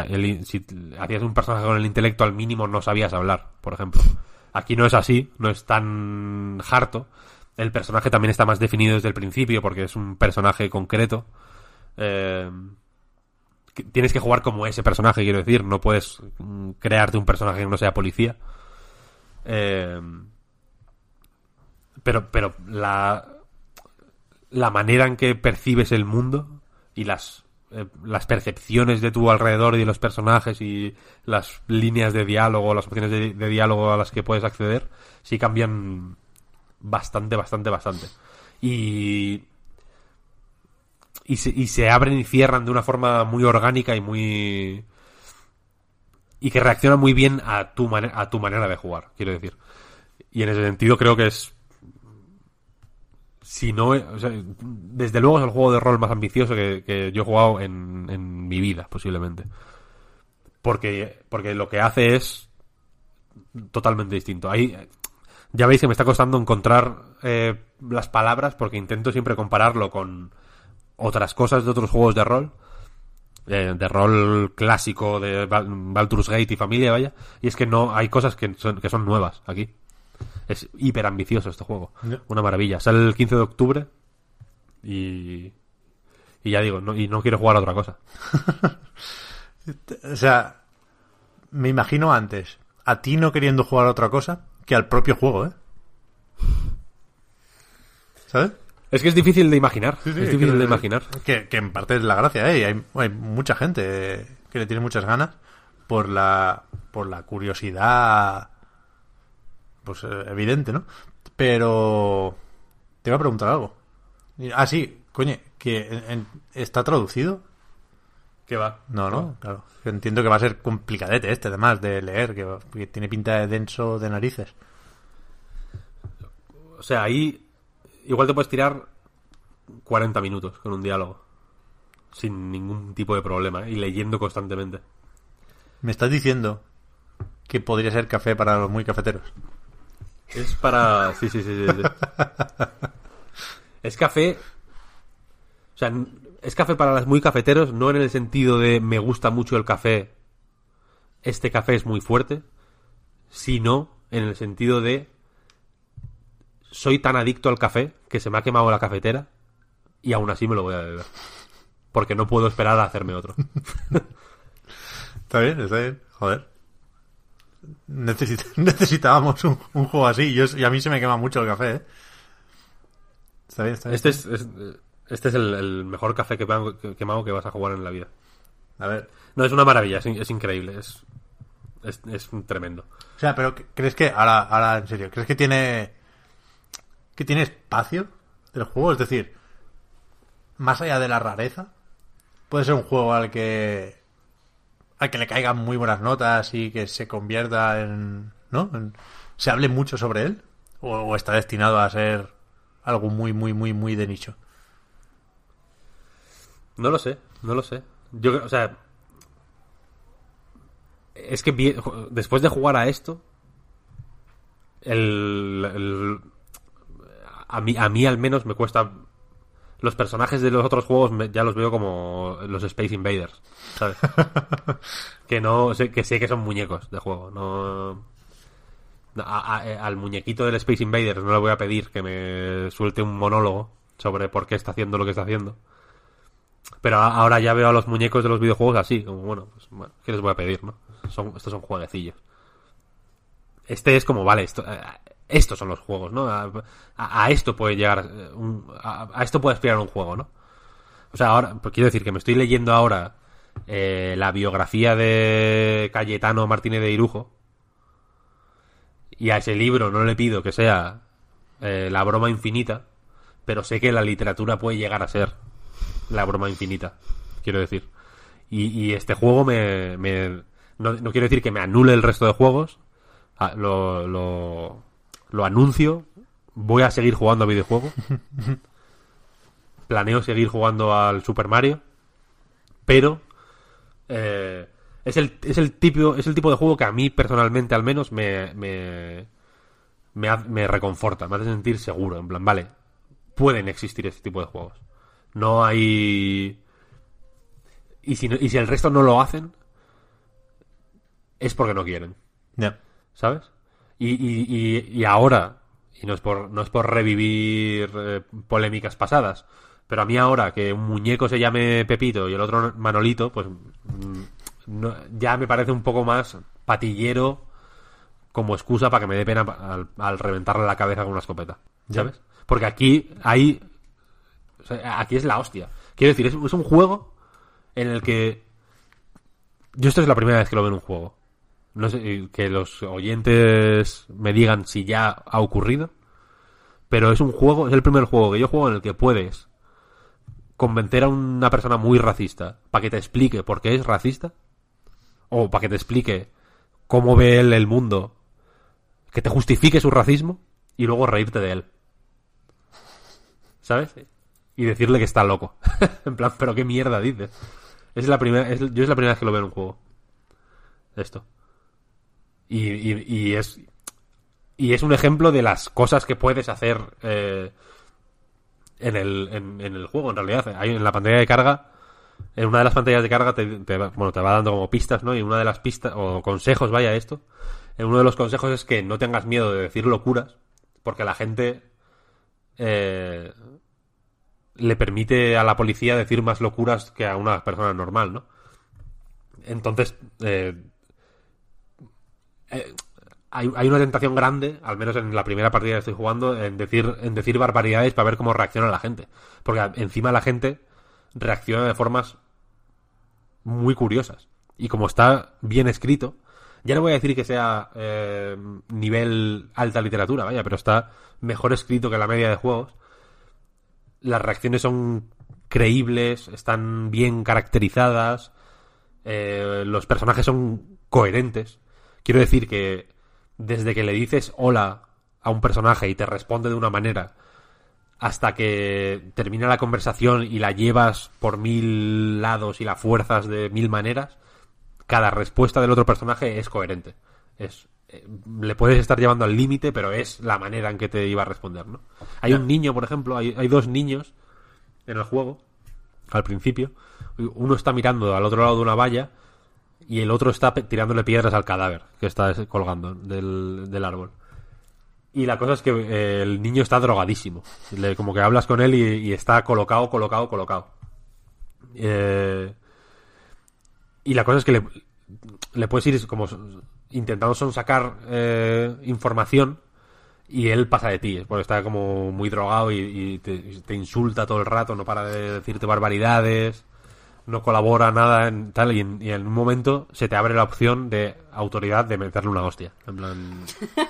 si hacías un personaje con el intelecto al mínimo no sabías hablar, por ejemplo. Aquí no es así, no es tan harto. El personaje también está más definido desde el principio porque es un personaje concreto. Eh, tienes que jugar como ese personaje, quiero decir. No puedes mm, crearte un personaje que no sea policía. Eh, pero, pero la, la manera en que percibes el mundo y las, eh, las percepciones de tu alrededor y de los personajes y las líneas de diálogo, las opciones de, de diálogo a las que puedes acceder, sí cambian bastante, bastante, bastante. Y, y, se, y se abren y cierran de una forma muy orgánica y muy... Y que reacciona muy bien a tu, a tu manera de jugar, quiero decir. Y en ese sentido creo que es si no, sea, desde luego es el juego de rol más ambicioso que, que yo he jugado en, en mi vida, posiblemente. Porque, porque lo que hace es totalmente distinto. Ahí, ya veis que me está costando encontrar eh, las palabras porque intento siempre compararlo con otras cosas de otros juegos de rol. eh, de rol clásico de Baldur's Gate y familia, vaya. Y es que no, hay cosas que son, que son nuevas aquí. Es hiper ambicioso este juego. Una maravilla. Sale el 15 de octubre y... Y ya digo, no, y no quiero jugar a otra cosa. O sea, me imagino antes a ti no queriendo jugar a otra cosa que al propio juego, ¿eh? ¿Sabes? Es que es difícil de imaginar. Sí, sí, es difícil que- de imaginar. Que, que en parte es la gracia, ¿eh? Y hay, hay mucha gente que le tiene muchas ganas por la, por la curiosidad, pues eh, evidente, ¿no? Pero te iba a preguntar algo. Ah, sí, coño, que en- en- está traducido. ¿Qué va? No, no, claro. Entiendo que va a ser complicadete este, además de leer, que, que tiene pinta de denso de narices. O sea, ahí igual te puedes tirar 40 minutos con un diálogo. Sin ningún tipo de problema, ¿eh? y leyendo constantemente. Me estás diciendo que podría ser café para los muy cafeteros. Es para. Sí, sí, sí, sí. sí. es café. O sea, es café para los muy cafeteros, no en el sentido de me gusta mucho el café, este café es muy fuerte, sino en el sentido de soy tan adicto al café que se me ha quemado la cafetera y aún así me lo voy a beber. Porque no puedo esperar a hacerme otro. Está bien, está bien. Joder. Necesit- necesitábamos un, un juego así. Y, yo- y a mí se me quema mucho el café, ¿eh? Está bien, está bien. Este es, es- este es el, el mejor café que, que- quemado que vas a jugar en la vida. A ver. No, es una maravilla, es increíble, es, es, es tremendo. O sea, pero ¿crees que, ahora, ahora en serio, ¿crees que tiene, que tiene espacio el juego? Es decir, más allá de la rareza, puede ser un juego al que, al que le caigan muy buenas notas y que se convierta en, ¿no? Se hable mucho sobre él. O, está destinado a ser algo muy, muy, muy, muy de nicho. No lo sé, no lo sé. Yo, o sea, es que después de jugar a esto, el- a mí, a mí al menos me cuesta. Los personajes de los otros juegos me- ya los veo como los Space Invaders, ¿sabes? que no, que sé que son muñecos de juego, no. a- a- al muñequito del Space Invaders no le voy a pedir que me suelte un monólogo sobre por qué está haciendo lo que está haciendo. Pero a- ahora ya veo a los muñecos de los videojuegos así, como bueno, pues bueno, ¿qué les voy a pedir, no? Son, estos son jueguecillos. Este es como, vale, esto, eh, estos son los juegos, ¿no? A, esto puede llegar, eh, a, esto puede aspirar un juego, ¿no? O sea, ahora, pues quiero decir que me estoy leyendo ahora eh, la biografía de Cayetano Martínez de Irujo. Y a ese libro no le pido que sea eh, la broma infinita, pero sé que la literatura puede llegar a ser la broma infinita, quiero decir. Y, este juego me... me- no, no quiero decir que me anule el resto de juegos, ah, lo, lo, lo anuncio, voy a seguir jugando a videojuegos, planeo seguir jugando al Super Mario, pero eh, es, el, es, el tipo, es el tipo de juego que a mí personalmente al menos me, me, me, reconforta, me hace sentir seguro, en plan, vale, pueden existir este tipo de juegos. No hay... Y si, no- y si el resto no lo hacen, es porque no quieren, Ya. ¿sabes? Y, y, y, y ahora, y no es por, no es por revivir eh, polémicas pasadas, pero a mí ahora que un muñeco se llame Pepito y el otro Manolito, pues mm, no- ya me parece un poco más patillero como excusa para que me dé pena al, al reventarle la cabeza con una escopeta, ¿sabes? Porque aquí hay o sea, aquí es la hostia. Quiero decir, es, es un juego en el que. Yo esto es la primera vez que lo veo en un juego. No sé, que los oyentes me digan si ya ha ocurrido. Pero es un juego, es el primer juego que yo juego en el que puedes convencer a una persona muy racista para que te explique por qué es racista. O para que te explique cómo ve él el mundo. Que te justifique su racismo y luego reírte de él. ¿Sabes? Y decirle que está loco. en plan, pero qué mierda dices. Es la primera, es, yo es la primera vez que lo veo en un juego. Esto. Y, y, es. Y es un ejemplo de las cosas que puedes hacer eh, en, el, en, el juego, en realidad. Hay en la pantalla de carga. En una de las pantallas de carga te, te bueno, te va dando como pistas, ¿no? Y una de las pistas, o consejos, vaya esto. Uno de los consejos es que no tengas miedo de decir locuras, porque la gente eh, le permite a la policía decir más locuras que a una persona normal, ¿no? Entonces, eh, eh, hay, una tentación grande, al menos en la primera partida que estoy jugando, en decir, en decir barbaridades para ver cómo reacciona la gente. Porque encima la gente reacciona de formas muy curiosas. Y como está bien escrito, ya no voy a decir que sea eh, nivel alta literatura, vaya, pero está mejor escrito que la media de juegos. Las reacciones son creíbles, están bien caracterizadas, eh, los personajes son coherentes. Quiero decir que desde que le dices hola a un personaje y te responde de una manera hasta que termina la conversación y la llevas por mil lados y la fuerzas de mil maneras, cada respuesta del otro personaje es coherente. Es, eh, le puedes estar llevando al límite, pero es la manera en que te iba a responder, ¿no? Hay un niño, por ejemplo, hay, hay dos niños en el juego, al principio. Uno está mirando al otro lado de una valla y el otro está tirándole piedras al cadáver que está es- colgando del, del árbol. Y la cosa es que eh, el niño está drogadísimo. Como que hablas con él y, está colocado, colocado, colocado. Eh, y la cosa es que le, puedes ir como intentando sonsacar eh, información y él pasa de ti, porque está como muy drogado y, y te, te insulta todo el rato, no para de decirte barbaridades, no colabora nada en tal, y en, y en un momento se te abre la opción de autoridad de meterle una hostia. En plan,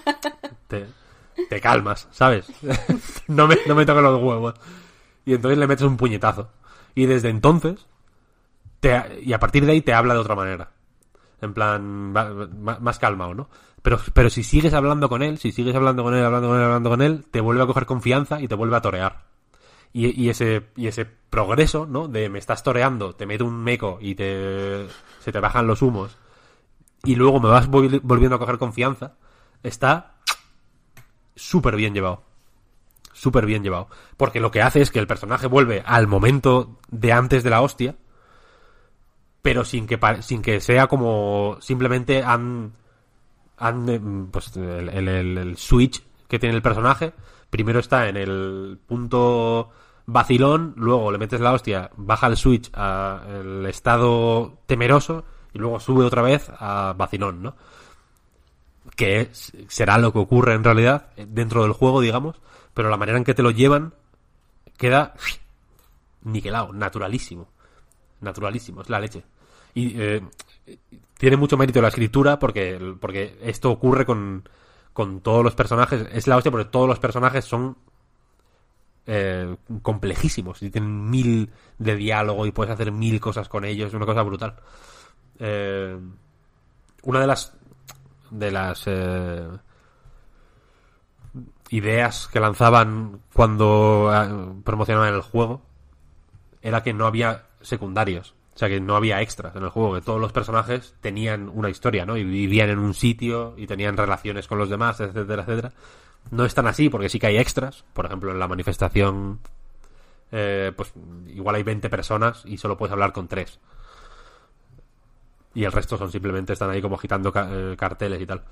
te, te calmas, ¿sabes? no, me, no me toques los huevos. Y entonces le metes un puñetazo. Y desde entonces, te, y a partir de ahí te habla de otra manera. En plan, va- más calmado, ¿no? Pero, pero si sigues hablando con él, si sigues hablando con él, hablando con él, hablando con él, te vuelve a coger confianza y te vuelve a torear. Y, ese, y ese progreso, ¿no? De me estás toreando, te meto un meco y te, se te bajan los humos. Y luego me vas volvi- volviendo a coger confianza. Está súper bien llevado. Súper bien llevado. Porque lo que hace es que el personaje vuelve al momento de antes de la hostia pero sin que sin que sea como simplemente han han eh, pues el- el switch que tiene el personaje primero está en el punto vacilón luego le metes la hostia baja el switch al estado temeroso y luego sube otra vez a vacilón no que será lo que ocurre en realidad dentro del juego digamos pero la manera en que te lo llevan queda niquelado naturalísimo naturalísimo, es la leche. Y eh, tiene mucho mérito la escritura porque, porque esto ocurre con, con todos los personajes. Es la hostia porque todos los personajes son eh, complejísimos y tienen mil de diálogo y puedes hacer mil cosas con ellos. Es una cosa brutal. Eh, una de las de las eh, ideas que lanzaban cuando eh, promocionaban el juego era que no había secundarios. O sea, que no había extras en el juego, que todos los personajes tenían una historia, ¿no? Y vivían en un sitio y tenían relaciones con los demás, etcétera, etcétera. No es tan así, porque sí que hay extras. Por ejemplo, en la manifestación, eh, pues igual hay 20 personas y solo puedes hablar con tres. Y el resto son simplemente, están ahí como agitando eh, carteles y tal.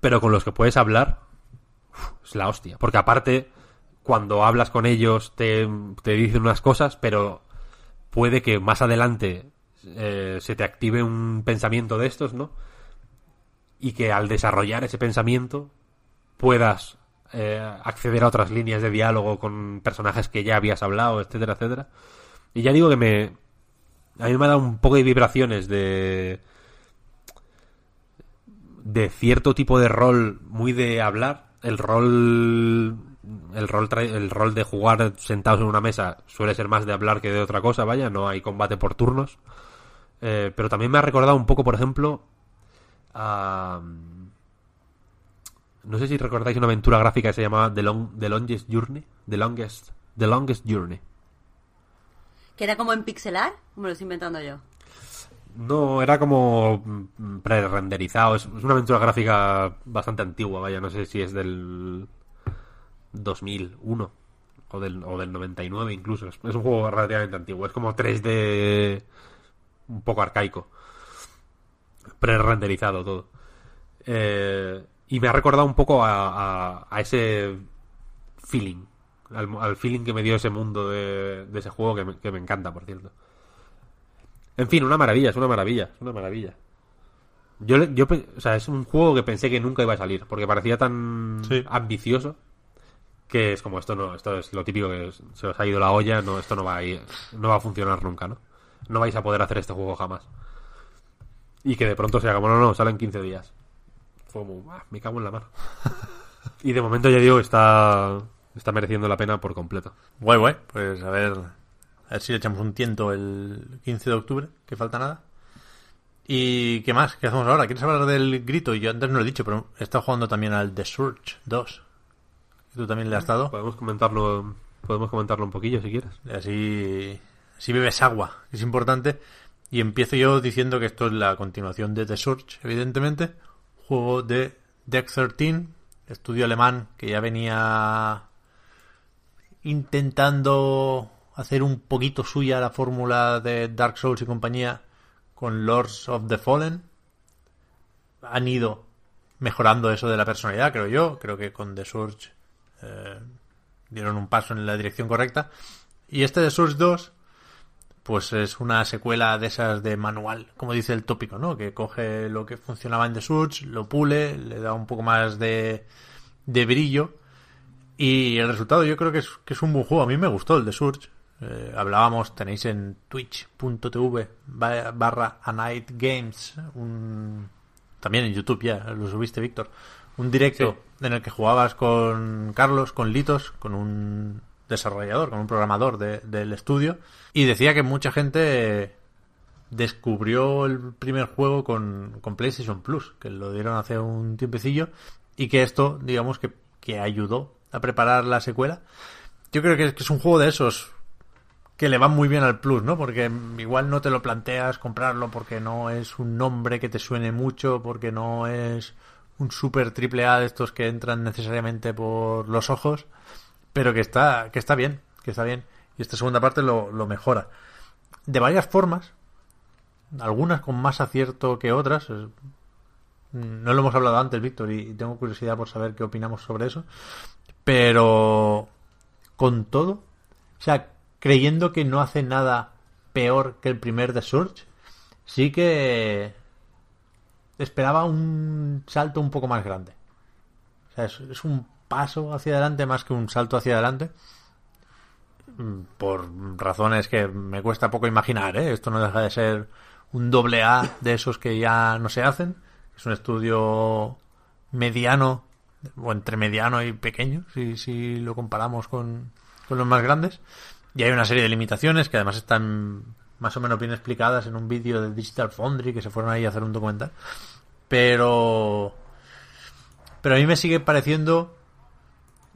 Pero con los que puedes hablar, es la hostia. Porque aparte, cuando hablas con ellos te, te dicen unas cosas, pero puede que más adelante eh, se te active un pensamiento de estos, ¿no? Y que al desarrollar ese pensamiento puedas eh, acceder a otras líneas de diálogo con personajes que ya habías hablado, etcétera, etcétera. Y ya digo que me... A mí me ha dado un poco de vibraciones de... de cierto tipo de rol muy de hablar. El rol el rol el rol de jugar sentados en una mesa suele ser más de hablar que de otra cosa, vaya, no hay combate por turnos. Eh, pero también me ha recordado un poco, por ejemplo, a... No sé si recordáis una aventura gráfica que se llamaba The, Long, The Longest Journey. The Longest, The Longest Journey. Que era como en pixelar, me lo estoy inventando yo. No, era como mm, pre-renderizado. Es, una aventura gráfica bastante antigua, vaya. No sé si es del 2001 o del, o del 99 incluso. Es, es un juego relativamente antiguo. Es como 3D un poco arcaico. Pre-renderizado todo. Eh, y me ha recordado un poco a, a- a ese feeling. Al, al feeling que me dio ese mundo de, de ese juego que me, que me encanta, por cierto. En fin, una maravilla, es una maravilla, es una maravilla. Yo, yo, o sea, es un juego que pensé que nunca iba a salir, porque parecía tan Sí. ambicioso que es como esto no, esto es lo típico que es- se os ha ido la olla, no, esto no va a ir- no va a funcionar nunca, ¿no? No vais a poder hacer este juego jamás. Y que de pronto sea como, no, no, sale en 15 días. Como, "Ah, me cago en la mano. y de momento ya digo está, está mereciendo la pena por completo. Guay, guay. Pues a ver, a ver si le echamos un tiento el 15 de octubre, que falta nada. ¿Y qué más? ¿Qué hacemos ahora? ¿Quieres hablar del grito? Yo antes no lo he dicho, pero he estado jugando también al The Surge 2. ¿Tú también le has dado? Podemos comentarlo, podemos comentarlo un poquillo si quieres. Así, así bebes agua, es importante. Y empiezo yo diciendo que esto es la continuación de The Surge, evidentemente. Juego de Deck 13, estudio alemán que ya venía intentando hacer un poquito suya la fórmula de Dark Souls y compañía con Lords of the Fallen. Han ido mejorando eso de la personalidad, creo yo. Creo que con The Surge eh, dieron un paso en la dirección correcta. Y este de Surge 2, pues es una secuela de esas de manual, como dice el tópico, ¿no? Que coge lo que funcionaba en The Surge, lo pule, le da un poco más de, de brillo. Y el resultado yo creo que es, que es un buen juego. A mí me gustó el de Surge. Eh, hablábamos, tenéis en twitch.tv ba- barra a night games un, también en YouTube ya, lo subiste Víctor, un directo en el que jugabas con Carlos, con Litos, con un desarrollador, con un programador de- del estudio y decía que mucha gente descubrió el primer juego con, con PlayStation Plus, que lo dieron hace un tiempecillo y que esto, digamos, que, que ayudó a preparar la secuela. Yo creo que es, que es un juego de esos que le van muy bien al Plus, ¿no? Porque igual no te lo planteas comprarlo porque no es un nombre que te suene mucho, porque no es un super triple A de estos que entran necesariamente por los ojos, pero que está, que está bien, que está bien. Y esta segunda parte lo, mejora. De varias formas, algunas con más acierto que otras. No lo hemos hablado antes, Víctor, y tengo curiosidad por saber qué opinamos sobre eso. Pero con todo, o sea, creyendo que no hace nada peor que el primer de Surge, sí que esperaba un salto un poco más grande. O sea, es un paso hacia adelante más que un salto hacia adelante. Mm, Por razones que me cuesta poco imaginar, ¿eh? Esto no deja de ser un doble A de esos que ya no se hacen. Es un estudio mediano, o entre mediano y pequeño, si, si lo comparamos con, con los más grandes. Y hay una serie de limitaciones que además están más o menos bien explicadas en un vídeo de Digital Foundry que se fueron ahí a hacer un documental. Pero. Pero a mí me sigue pareciendo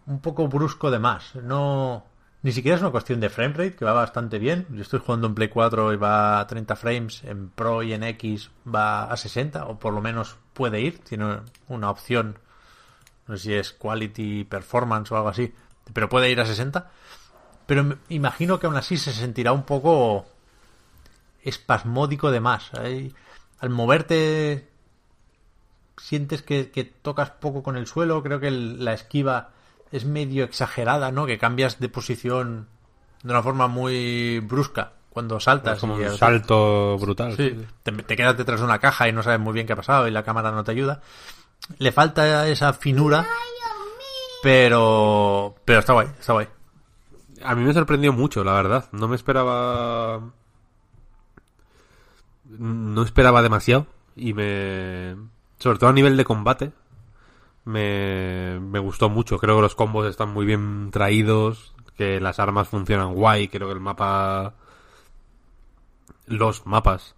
un poco brusco de más. No. Ni siquiera es una cuestión de framerate, que va bastante bien. Yo estoy jugando en Play 4 y va a 30 frames, en Pro y en X va a 60, o por lo menos puede ir. Tiene una opción, no sé si es Quality Performance o algo así, pero puede ir a 60. Pero imagino que aún así se sentirá un poco espasmódico de más. Al moverte sientes que, tocas poco con el suelo. Creo que la esquiva es medio exagerada, ¿no? Que cambias de posición de una forma muy brusca cuando saltas. Es como y- un salto brutal. Sí, te, te quedas detrás de una caja y no sabes muy bien qué ha pasado y la cámara no te ayuda. Le falta esa finura, pero pero está guay, está guay. A mí me sorprendió mucho, la verdad. No me esperaba. No esperaba demasiado. Y me. Sobre todo a nivel de combate. Me, me gustó mucho. Creo que los combos están muy bien traídos. Que las armas funcionan guay. Creo que el mapa. Los mapas.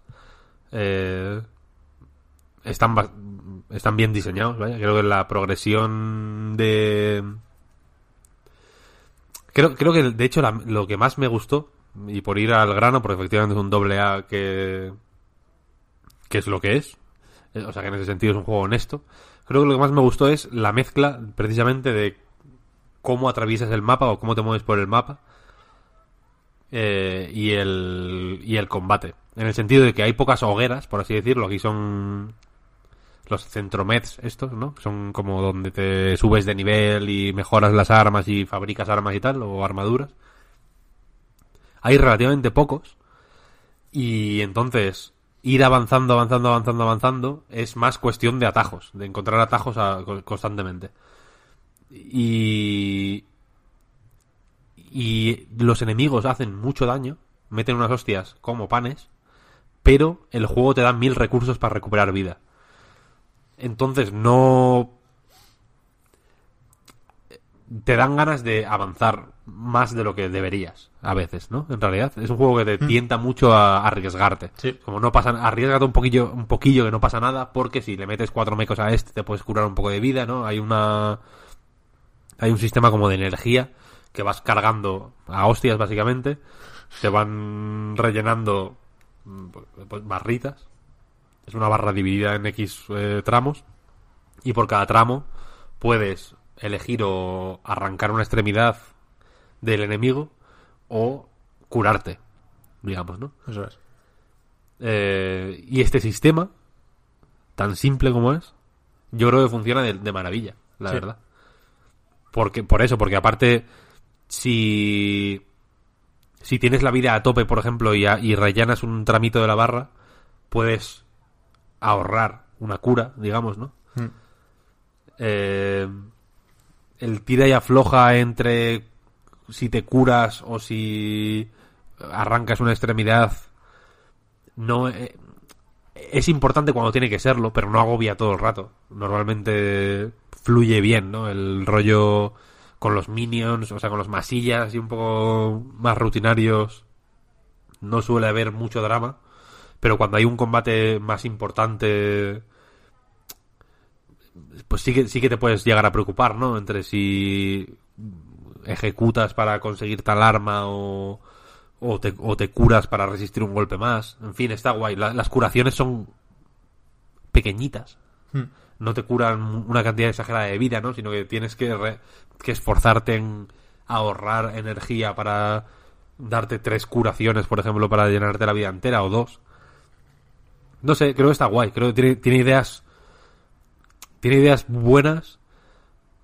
eh, están, están bien diseñados. Creo que la progresión de Creo, creo que de hecho lo que más me gustó, y por ir al grano, porque efectivamente es un doble A que, que es lo que es, eh, o sea que en ese sentido es un juego honesto, creo que lo que más me gustó es la mezcla precisamente de cómo atraviesas el mapa o cómo te mueves por el mapa eh, y, el, y el combate. En el sentido de que hay pocas hogueras, por así decirlo, aquí son los centromeds estos, ¿no? Son como donde te subes de nivel y mejoras las armas y fabricas armas y tal, o armaduras. Hay relativamente pocos. Y entonces, ir avanzando, avanzando, avanzando, avanzando es más cuestión de atajos, de encontrar atajos constantemente. Y. Y los enemigos hacen mucho daño, meten unas hostias como panes, pero el juego te da mil recursos para recuperar vida. Entonces no. Te dan ganas de avanzar más de lo que deberías, a veces, ¿no? En realidad, es un juego que te tienta mucho a arriesgarte. Sí. Como no pasa, arriesgate un poquillo, un poquillo que no pasa nada, porque si le metes cuatro mecos a este te puedes curar un poco de vida, ¿no? Hay una, hay un sistema como de energía que vas cargando a hostias básicamente, te van rellenando mm, pues, barritas, es una barra dividida en X eh, tramos y por cada tramo puedes elegir o arrancar una extremidad del enemigo o curarte, digamos, ¿no? Eso es. Eh, y este sistema, tan simple como es, yo creo que funciona de, de maravilla, la Sí. verdad. Porque, por eso, porque aparte, si, si tienes la vida a tope, por ejemplo, y, a- y rellenas un tramito de la barra, puedes ahorrar una cura, digamos, ¿no? Mm. Eh, el tira y afloja entre si te curas o si arrancas una extremidad no eh, es importante cuando tiene que serlo, pero no agobia todo el rato. Normalmente fluye bien, ¿no? El rollo con los minions, o sea, con los masillas y un poco más rutinarios, no suele haber mucho drama. Pero cuando hay un combate más importante, pues sí que, sí que te puedes llegar a preocupar, ¿no? Entre si ejecutas para conseguir tal arma o, o, te, o te curas para resistir un golpe más. En fin, está guay. La- las curaciones son pequeñitas. Mm. No te curan una cantidad exagerada de vida, ¿no? Sino que tienes que, re- que esforzarte en ahorrar energía para darte tres curaciones, por ejemplo, para llenarte la vida entera o dos. No sé, creo que está guay. Creo que tiene, tiene ideas. Tiene ideas buenas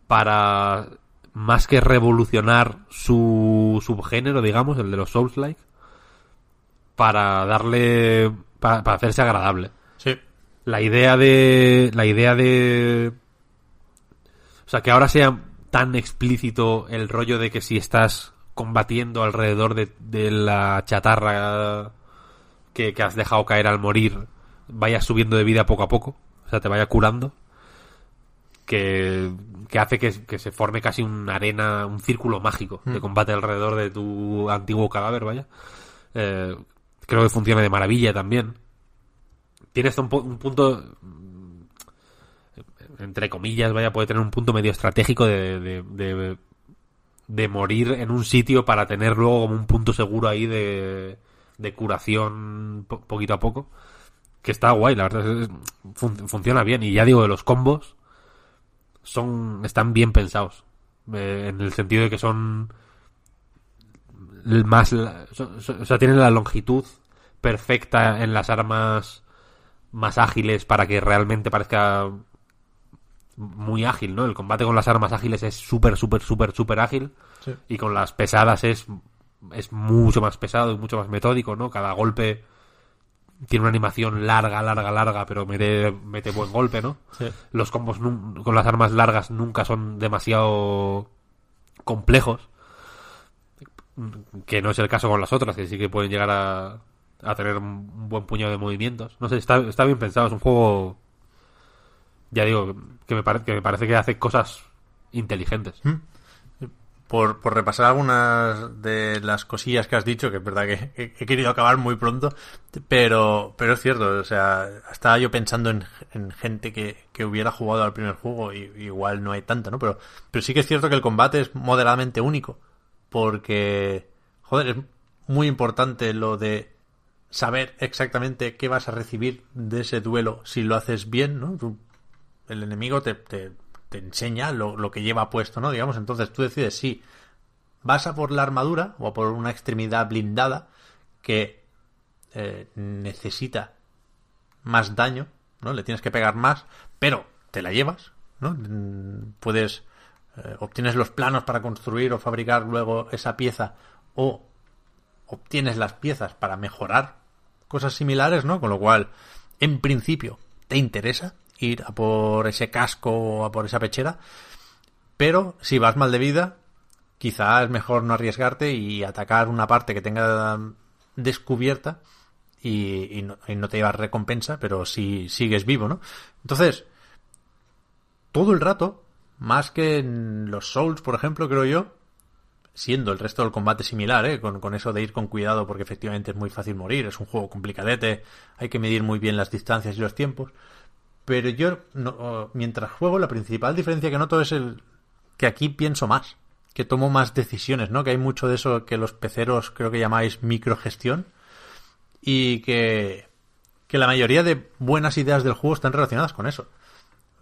para más que revolucionar su subgénero, digamos, el de los Souls-like, para darle. Para, para hacerse agradable. Sí. La idea de. La idea de. O sea, que ahora sea tan explícito el rollo de que si estás combatiendo alrededor de, de la chatarra que, que has dejado caer al morir, vayas subiendo de vida poco a poco, o sea, te vaya curando, que, que hace que, que se forme casi una arena, un círculo mágico de combate alrededor de tu antiguo cadáver, vaya. Eh, creo que funciona de maravilla también. Tiene hasta un, pu- un punto, mm, entre comillas, vaya, puede tener un punto medio estratégico de, de, de, de morir en un sitio para tener luego como un punto seguro ahí de, de curación po- poquito a poco. Que está guay, la verdad, es- es- fun- funciona bien. Y ya digo, de los combos son están bien pensados. Eh, en el sentido de que son más la- son- son- o sea tienen la longitud perfecta en las armas más ágiles para que realmente parezca muy ágil, ¿no? El combate con las armas ágiles es súper, súper, súper, súper ágil Sí. y con las pesadas es, es mucho más pesado y mucho más metódico, ¿no? Cada golpe tiene una animación larga, larga, larga, pero mete, mete buen golpe, ¿no? Sí. Los combos con las armas largas nunca son demasiado complejos, que no es el caso con las otras, que sí que pueden llegar a, a tener un buen puñado de movimientos. No sé, está, está bien pensado, es un juego, ya digo, que me, pare- que me parece que hace cosas inteligentes. Por, por repasar algunas de las cosillas que has dicho, que es verdad que he, querido acabar muy pronto, pero, pero es cierto, o sea, estaba yo pensando en, en gente que, que hubiera jugado al primer juego y igual no hay tanta, ¿no? Pero, pero sí que es cierto que el combate es moderadamente único, porque, joder, es muy importante lo de saber exactamente qué vas a recibir de ese duelo si lo haces bien, ¿no? El enemigo te, te enseña lo, que lleva puesto, ¿no? Digamos, entonces tú decides si vas a por la armadura o a por una extremidad blindada que eh, necesita más daño, ¿no? Le tienes que pegar más, pero te la llevas, ¿no? Mm, Puedes eh, obtienes los planos para construir o fabricar luego esa pieza o obtienes las piezas para mejorar cosas similares, ¿no? Con lo cual, en principio, te interesa ir a por ese casco o a por esa pechera. Pero si vas mal de vida, quizá es mejor no arriesgarte y atacar una parte que tenga descubierta y, no, y no, te llevas recompensa, pero si sigues vivo, ¿no? Entonces, todo el rato, más que en los Souls, por ejemplo, creo yo, siendo el resto del combate similar, ¿eh? con, con, eso de ir con cuidado porque efectivamente es muy fácil morir, es un juego complicadete, hay que medir muy bien las distancias y los tiempos. Pero yo, no, mientras juego, la principal diferencia que noto es el que aquí pienso más, que tomo más decisiones, ¿no? Que hay mucho de eso que los peceros creo que llamáis microgestión y que, que la mayoría de buenas ideas del juego están relacionadas con eso.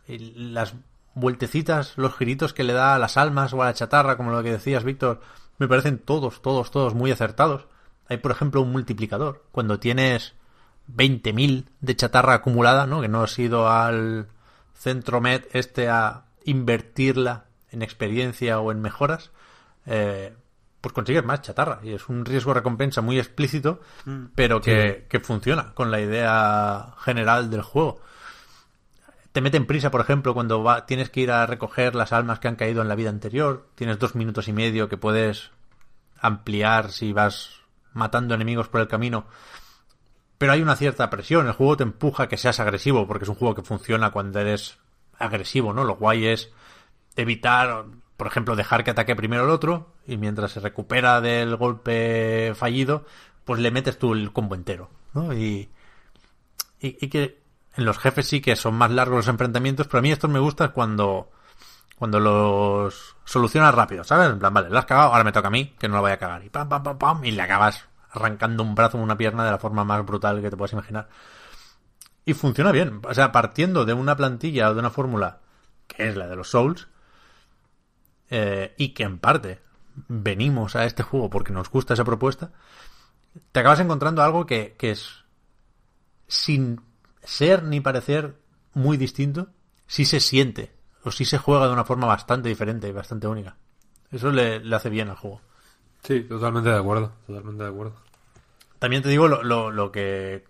Y las vueltecitas, los giritos que le da a las almas o a la chatarra, como lo que decías, Víctor, me parecen todos, todos, todos muy acertados. Hay, por ejemplo, un multiplicador. Cuando tienes 20.000 de chatarra acumulada, ¿no? Que no has ido al centro med este a invertirla en experiencia o en mejoras, eh, pues consigues más chatarra. Y es un riesgo-recompensa muy explícito, mm. pero que, sí. que funciona con la idea general del juego te meten prisa, por ejemplo, cuando va, tienes que ir a recoger las almas que han caído en la vida anterior. Tienes dos minutos y medio que puedes ampliar si vas matando enemigos por el camino. Pero hay una cierta presión. El juego te empuja a que seas agresivo, porque es un juego que funciona cuando eres agresivo, ¿no? Lo guay es evitar, por ejemplo, dejar que ataque primero el otro y mientras se recupera del golpe fallido, pues le metes tú el combo entero, ¿no? Y, y, que en los jefes sí que son más largos los enfrentamientos, pero a mí estos me gusta cuando cuando los solucionas rápido, ¿sabes? En plan, vale, la has cagado, ahora me toca a mí, que no la voy a cagar. Y pam, pam, pam, pam, y le acabas arrancando un brazo o una pierna de la forma más brutal que te puedas imaginar. Y funciona bien. O sea, partiendo de una plantilla o de una fórmula que es la de los Souls, eh, y que en parte venimos a este juego porque nos gusta esa propuesta, te acabas encontrando algo que, que es sin ser ni parecer muy distinto, sí se siente o sí se juega de una forma bastante diferente y bastante única. Eso le, le hace bien al juego. Sí, totalmente de acuerdo, totalmente de acuerdo. También te digo lo, lo, lo que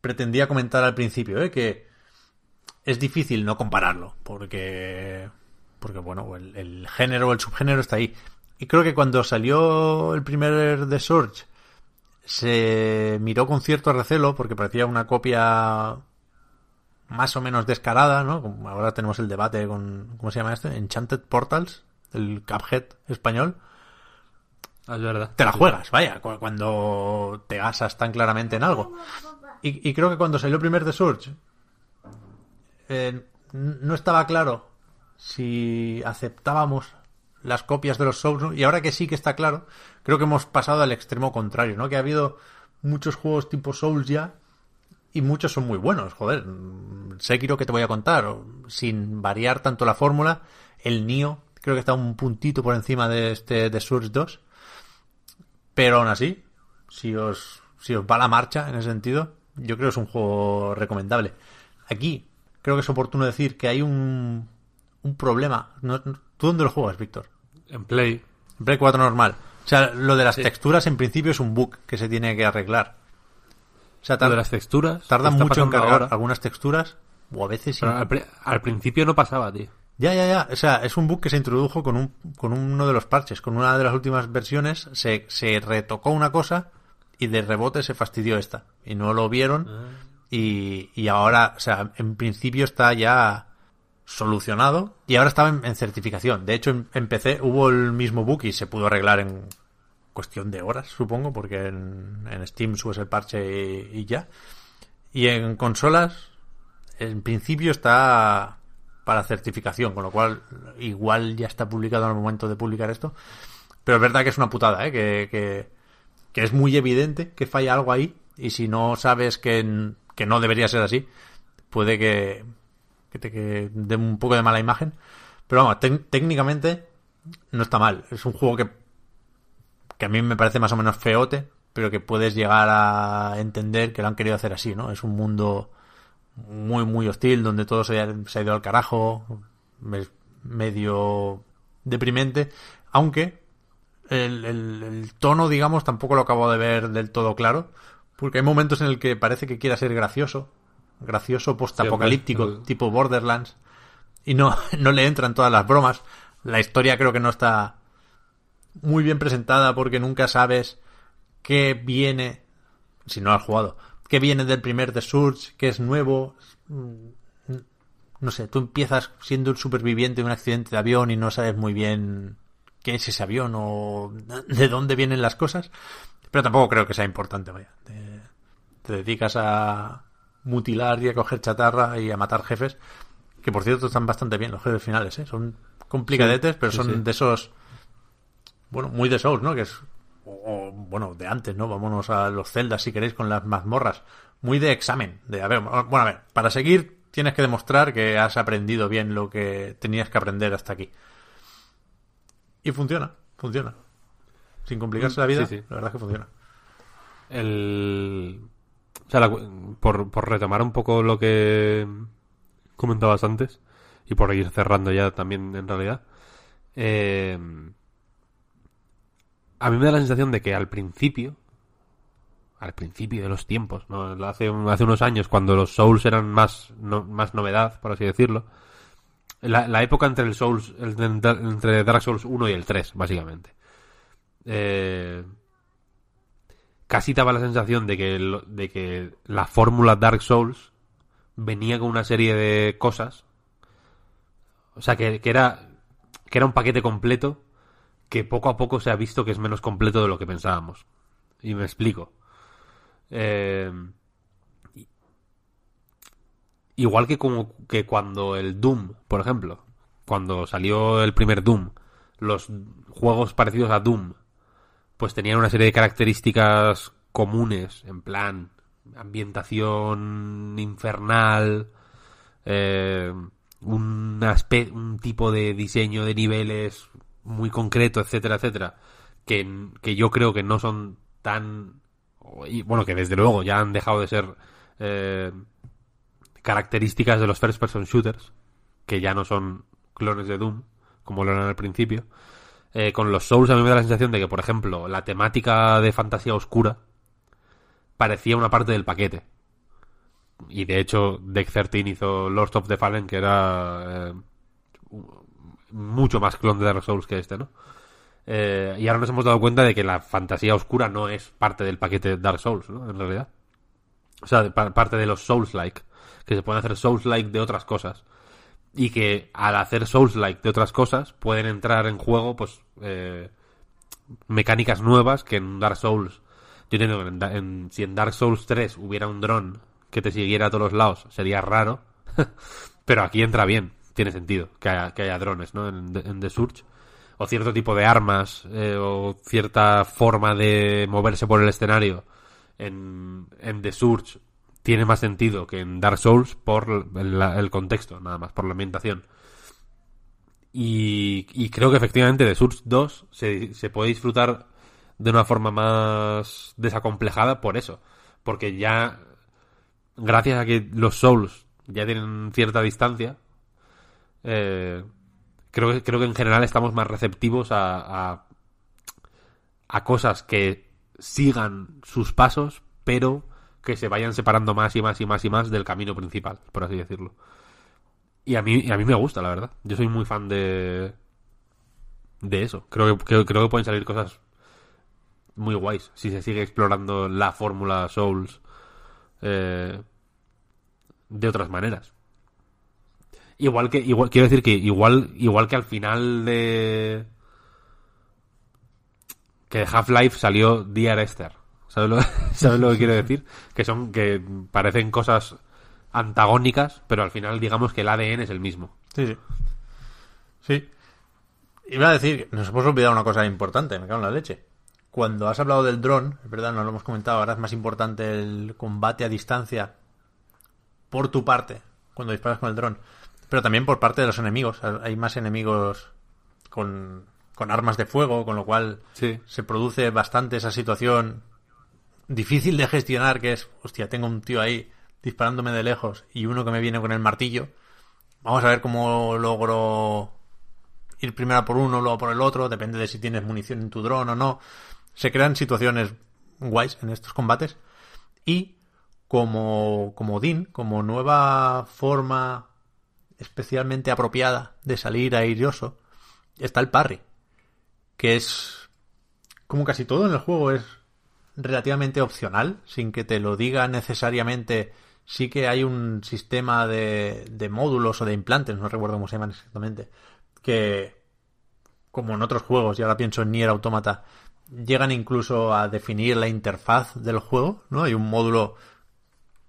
pretendía comentar al principio, ¿eh? que es difícil no compararlo, porque, porque bueno, el, género o el subgénero está ahí. Y creo que cuando salió el primer The Surge, se miró con cierto recelo porque parecía una copia más o menos descarada, ¿no? Ahora tenemos el debate con, ¿cómo se llama este? Enchanted Portals, el Cuphead español. Es verdad. Te la juegas, vaya, cuando te gasas tan claramente en algo. Y, y creo que cuando salió el primer The Surge, eh, no estaba claro si aceptábamos las copias de los Souls, y ahora que sí que está claro, creo que hemos pasado al extremo contrario, ¿no? Que ha habido muchos juegos tipo Souls ya, y muchos son muy buenos, joder. Sekiro que te voy a contar, sin variar tanto la fórmula, el Nio creo que está un puntito por encima de este de Surge 2, pero aún así, si os, si os va la marcha en ese sentido, yo creo que es un juego recomendable. Aquí, creo que es oportuno decir que hay un, un problema. ¿Tú dónde lo juegas, Víctor? En Play. En Play 4 normal. O sea, lo de las sí. texturas en principio es un bug que se tiene que arreglar. O sea, tarda, de las texturas. Tarda mucho en cargar ahora. algunas texturas. O a veces sí. Al, al, principio no pasaba, tío. Ya, ya, ya. O sea, es un bug que se introdujo con, un, con uno de los parches. Con una de las últimas versiones se, se retocó una cosa y de rebote se fastidió esta. Y no lo vieron. Ah. Y, y ahora, o sea, en principio está ya solucionado y ahora estaba en, en certificación. De hecho, en, en, PC hubo el mismo bug y se pudo arreglar en cuestión de horas, supongo, porque en, en Steam subes el parche y, y, ya. Y en consolas, en principio está para certificación, con lo cual igual ya está publicado en el momento de publicar esto. Pero es verdad que es una putada, ¿eh? que, que, es muy evidente que falla algo ahí y si no sabes que, que no debería ser así, puede que, que te que dé un poco de mala imagen. Pero vamos, técnicamente no está mal. Es un juego que, que a mí me parece más o menos feote, pero que puedes llegar a entender que lo han querido hacer así, ¿no? Es un mundo muy, muy hostil, donde todo se ha, se ha ido al carajo, medio deprimente, aunque el, el, el, tono, digamos, tampoco lo acabo de ver del todo claro, Porque hay momentos en el que parece que quiera ser gracioso, gracioso postapocalíptico, hombre. tipo Borderlands, y no, no le entran todas las bromas. La historia creo que no está muy bien presentada porque nunca sabes qué viene, si no has jugado, qué viene del primer The Surge, qué es nuevo. Mm, No sé, tú empiezas siendo un superviviente de un accidente de avión y no sabes muy bien qué es ese avión o de dónde vienen las cosas. Pero tampoco creo que sea importante, vaya. Te, te dedicas a mutilar y a coger chatarra y a matar jefes. Que por cierto están bastante bien los jefes finales, ¿eh? Son complicadetes, Sí, pero sí, son sí. de esos. Bueno, muy de Souls, ¿no? Que es. O, o, bueno, de antes, ¿no? Vámonos a los celdas si queréis con las mazmorras. Muy de examen. De, a ver, bueno, a ver, para seguir tienes que demostrar que has aprendido bien lo que tenías que aprender hasta aquí. Y funciona, funciona. Sin complicarse la vida, Sí, sí. la verdad es que funciona. El... O sea, la por, por retomar un poco lo que comentabas antes y por ir cerrando ya también en realidad, eh, a mí me da la sensación de que al principio, al principio de los tiempos, ¿no? hace, un- hace unos años cuando los Souls eran más, más novedad, por así decirlo, la, época entre el Souls, entre Dark Souls 1 y el 3, básicamente. Eh, casi daba la sensación de que, de que la fórmula Dark Souls venía con una serie de cosas. O sea, que, que era, que era un paquete completo que poco a poco se ha visto que es menos completo de lo que pensábamos. Y me explico. Eh, igual que como que cuando el Doom, por ejemplo, cuando salió el primer Doom, los juegos parecidos a Doom pues tenían una serie de características comunes, en plan ambientación infernal, eh, un, un tipo de diseño de niveles muy concreto, etcétera, etcétera, que, que yo creo que no son tan... Y bueno, que desde luego ya han dejado de ser eh, características de los first person shooters, que ya no son clones de Doom, como lo eran al principio. Eh, con los Souls a mí me da la sensación de que, por ejemplo, la temática de fantasía oscura parecía una parte del paquete. Y de hecho, Deck 13 hizo Lords of the Fallen, que era eh, mucho más clon de Dark Souls que este, ¿no? Eh, y ahora nos hemos dado cuenta de que la fantasía oscura no es parte del paquete de Dark Souls, ¿no? En realidad. O sea, de pa- parte de los Souls-like. Que se pueden hacer Souls-like de otras cosas y que al hacer Souls-like de otras cosas pueden entrar en juego pues eh, mecánicas nuevas que en Dark Souls yo entiendo que en, en- si en Dark Souls 3 hubiera un dron que te siguiera a todos lados sería raro pero aquí entra bien tiene sentido que haya, que haya drones ¿no? en, The Surge o cierto tipo de armas eh, o cierta forma de moverse por el escenario en, The Surge tiene más sentido que en Dark Souls por el contexto, nada más, por la ambientación. Y, y creo que efectivamente The Surge 2 se, se puede disfrutar de una forma más desacomplejada por eso. Porque ya, gracias a que los Souls ya tienen cierta distancia, eh, creo, que, creo que en general estamos más receptivos a, a, cosas que sigan sus pasos, pero que se vayan separando más y más y más y más del camino principal, por así decirlo. Y a mí, a mí me gusta, la verdad. Yo soy muy fan de. de eso. Creo que, creo, creo que pueden salir cosas muy guays si se sigue explorando la fórmula Souls eh, de otras maneras. Igual que, igual, quiero decir que igual, igual que al final de que Half-Life salió Dear. ¿Sabes lo, ¿Sabes lo que quiero decir? Que son, que parecen cosas antagónicas, pero al final digamos que el ADN es el mismo. Sí, sí. Sí. Iba a decir, nos hemos olvidado una cosa importante, me cago en la leche. Cuando has hablado del dron, es verdad, no lo hemos comentado, ahora es más importante el combate a distancia por tu parte, cuando disparas con el dron. Pero también por parte de los enemigos. Hay más enemigos con, con armas de fuego, con lo cual Sí. se produce bastante esa situación difícil de gestionar, que es, hostia, tengo un tío ahí disparándome de lejos y uno que me viene con el martillo. Vamos a ver cómo logro ir primero por uno, luego por el otro, depende de si tienes munición en tu dron o no. Se crean situaciones guays en estos combates. Y como, como DIN, como nueva forma especialmente apropiada de salir airoso, está el parry, que es como casi todo en el juego es relativamente opcional, sin que te lo diga necesariamente. Sí que hay un sistema de, de módulos o de implantes, no recuerdo cómo se llaman exactamente, que, como en otros juegos, y ahora pienso en Nier Automata, llegan incluso a definir la interfaz del juego, ¿no? Hay un módulo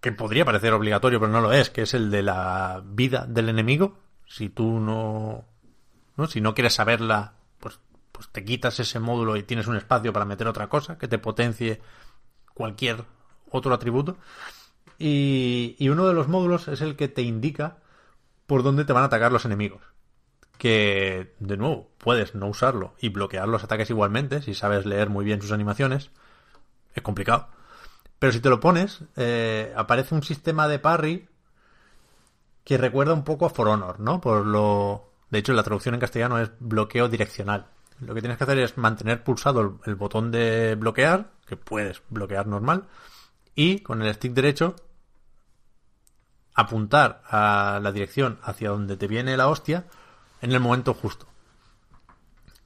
que podría parecer obligatorio, pero no lo es, que es el de la vida del enemigo. Si tú no, no si no quieres saberla, pues, pues te quitas ese módulo y tienes un espacio para meter otra cosa que te potencie cualquier otro atributo. Y, y uno de los módulos es el que te indica por dónde te van a atacar los enemigos. Que, de nuevo, puedes no usarlo y bloquear los ataques igualmente, si sabes leer muy bien sus animaciones. Es complicado. Pero si te lo pones, eh, aparece un sistema de parry que recuerda un poco a For Honor, ¿no? Por lo... De hecho, la traducción en castellano es bloqueo direccional. Lo que tienes que hacer es mantener pulsado el, el botón de bloquear, que puedes bloquear normal, y con el stick derecho apuntar a la dirección hacia donde te viene la hostia en el momento justo.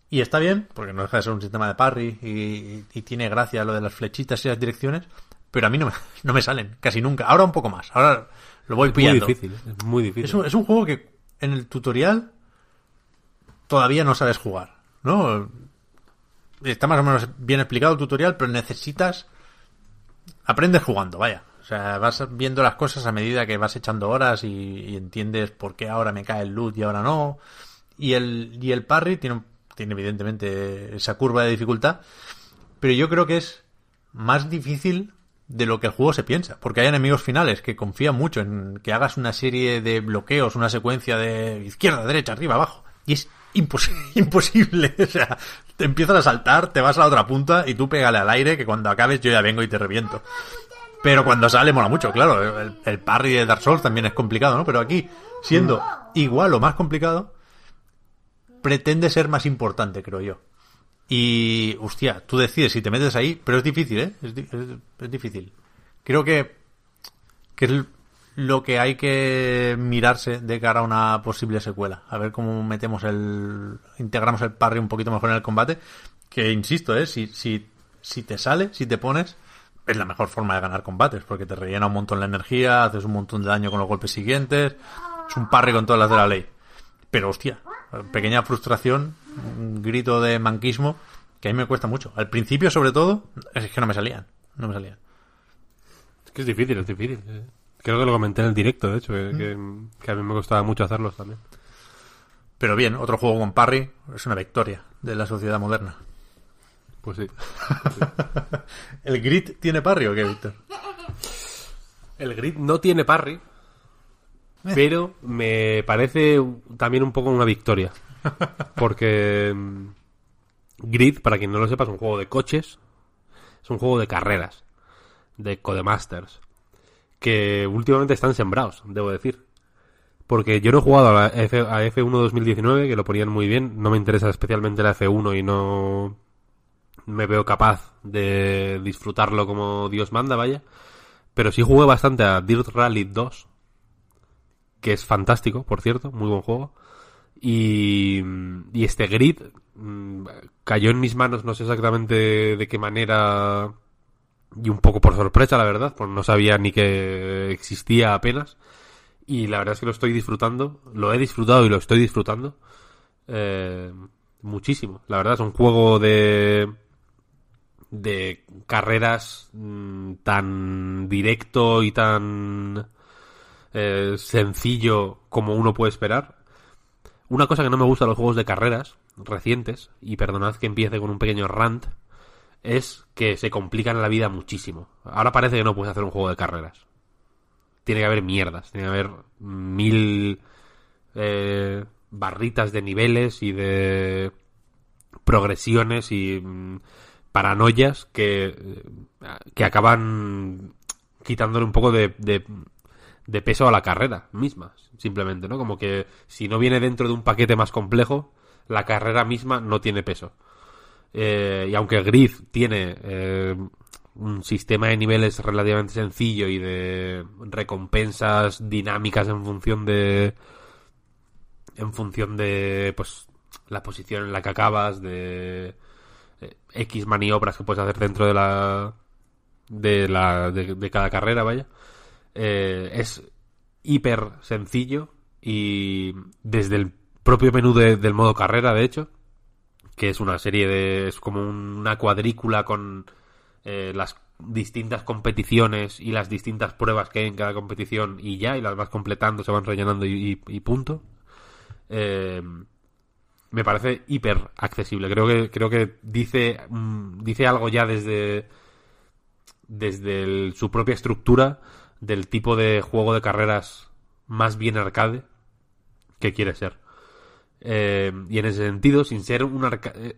Y está bien, porque no deja de ser un sistema de parry y, y tiene gracia lo de las flechitas y las direcciones, pero a mí no me, no me salen, casi nunca. Ahora un poco más, ahora lo voy Muy pillando. difícil, es muy difícil. Es un, es un juego que en el tutorial todavía no sabes jugar, ¿no? Está más o menos bien explicado el tutorial, pero necesitas... Aprendes jugando, vaya. O sea, vas viendo las cosas a medida que vas echando horas y, y entiendes por qué ahora me cae el loot y ahora no. Y el, y el parry tiene, tiene evidentemente esa curva de dificultad, pero yo creo que es más difícil de lo que el juego se piensa, porque hay enemigos finales que confían mucho en que hagas una serie de bloqueos, una secuencia de izquierda, derecha, arriba, abajo, y es impos- imposible, o sea, te empiezan a saltar, te vas a la otra punta y tú pégale al aire que cuando acabes yo ya vengo y te reviento. Pero cuando sale mola mucho, claro, el, el parry de Dark Souls también es complicado, ¿no? Pero aquí, siendo igual o más complicado, pretende ser más importante, creo yo. Y, hostia, tú decides si te metes ahí, pero es difícil, ¿eh? Es, di- es- es difícil. Creo que, que es lo que hay que mirarse de cara a una posible secuela. A ver cómo metemos el, integramos el parry un poquito mejor en el combate. Que, insisto, ¿eh? Si, si, si te sale, si te pones, es la mejor forma de ganar combates, porque te rellena un montón la energía, haces un montón de daño con los golpes siguientes, es un parry con todas las de la ley. Pero hostia, pequeña frustración, un grito de manquismo que a mí me cuesta mucho. Al principio, sobre todo, es que no me salían. No me salían. Es que es difícil, es difícil. eh. Creo que lo comenté en el directo, de hecho, que, que- que a mí me costaba mucho hacerlos también. Pero bien, otro juego con parry es una victoria de la sociedad moderna. Pues sí. ¿El grit tiene parry o qué, Víctor? El grid no tiene parry, pero me parece también un poco una victoria. Porque mm, Grid, para quien no lo sepa, es un juego de coches, es un juego de carreras, de Codemasters, que últimamente están sembrados, debo decir. Porque yo no he jugado a, la F, a F1 2019, que lo ponían muy bien, no me interesa especialmente la F1 y no me veo capaz de disfrutarlo como Dios manda, vaya. Pero sí jugué bastante a Dirt Rally 2, que es fantástico, por cierto, muy buen juego. Y, y este grid mm, cayó en mis manos, no sé exactamente de qué manera, y un poco por sorpresa, la verdad, pues no sabía ni que existía apenas. Y la verdad es que lo estoy disfrutando, lo he disfrutado y lo estoy disfrutando eh, muchísimo. La verdad es un juego de de carreras mm, tan directo y tan eh, sencillo como uno puede esperar. Una cosa que no me gusta de los juegos de carreras recientes, y perdonad que empiece con un pequeño rant, es que se complican la vida muchísimo. Ahora parece que no puedes hacer un juego de carreras. Tiene que haber mierdas, tiene que haber mil eh, barritas de niveles y de progresiones y mm, paranoias que, eh, que acaban quitándole un poco de, de, de peso a la carrera misma, simplemente, ¿no? Como que si no viene dentro de un paquete más complejo, la carrera misma no tiene peso. Eh, y aunque Grid tiene eh, un sistema de niveles relativamente sencillo y de recompensas dinámicas en función de en función de pues la posición en la que acabas de eh, X maniobras que puedes hacer dentro de la de la de, cada carrera vaya eh, es hiper sencillo y desde el propio menú del modo carrera de hecho que es una serie de es como una cuadrícula con eh, las distintas competiciones y las distintas pruebas que hay en cada competición y ya, y las vas completando, se van rellenando y, punto. Eh, me parece hiper accesible. Creo que, creo que dice, mm, dice algo ya desde, desde su propia estructura del tipo de juego de carreras más bien arcade que quiere ser. Eh, y en ese sentido, sin ser un arcade,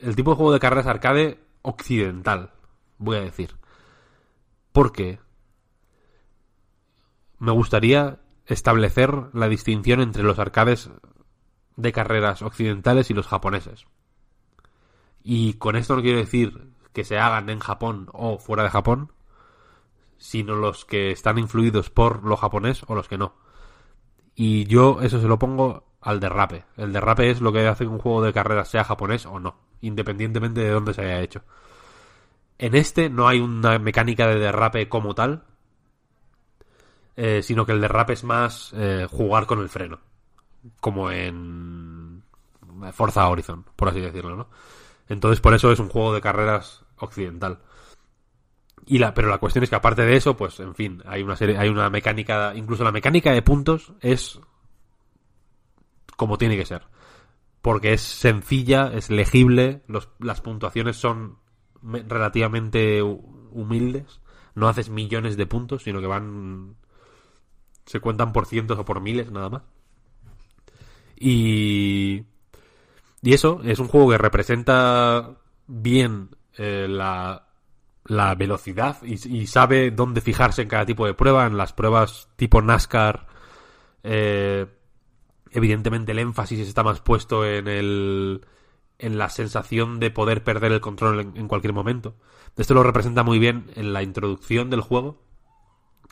el tipo de juego de carreras arcade occidental, voy a decir. Porque me gustaría establecer la distinción entre los arcades de carreras occidentales y los japoneses. Y con esto no quiero decir que se hagan en Japón o fuera de Japón, sino los que están influidos por lo japonés o los que no. Y yo eso se lo pongo al derrape. El derrape es lo que hace que un juego de carreras sea japonés o no, independientemente de dónde se haya hecho. En este no hay una mecánica de derrape como tal, eh, sino que el derrape es más eh, jugar con el freno, como en Forza Horizon, por así decirlo, ¿no? Entonces por eso es un juego de carreras occidental. Y la, pero la cuestión es que aparte de eso, pues en fin, hay una serie, hay una mecánica, incluso la mecánica de puntos es como tiene que ser. Porque es sencilla, es legible, las puntuaciones son relativamente humildes. No haces millones de puntos, sino que van. Se cuentan por cientos o por miles, nada más. Y. Y eso, es un juego que representa bien eh, la, la velocidad y, sabe dónde fijarse en cada tipo de prueba. En las pruebas tipo NASCAR, eh, evidentemente el énfasis está más puesto en el en la sensación de poder perder el control en, cualquier momento. Esto lo representa muy bien en la introducción del juego,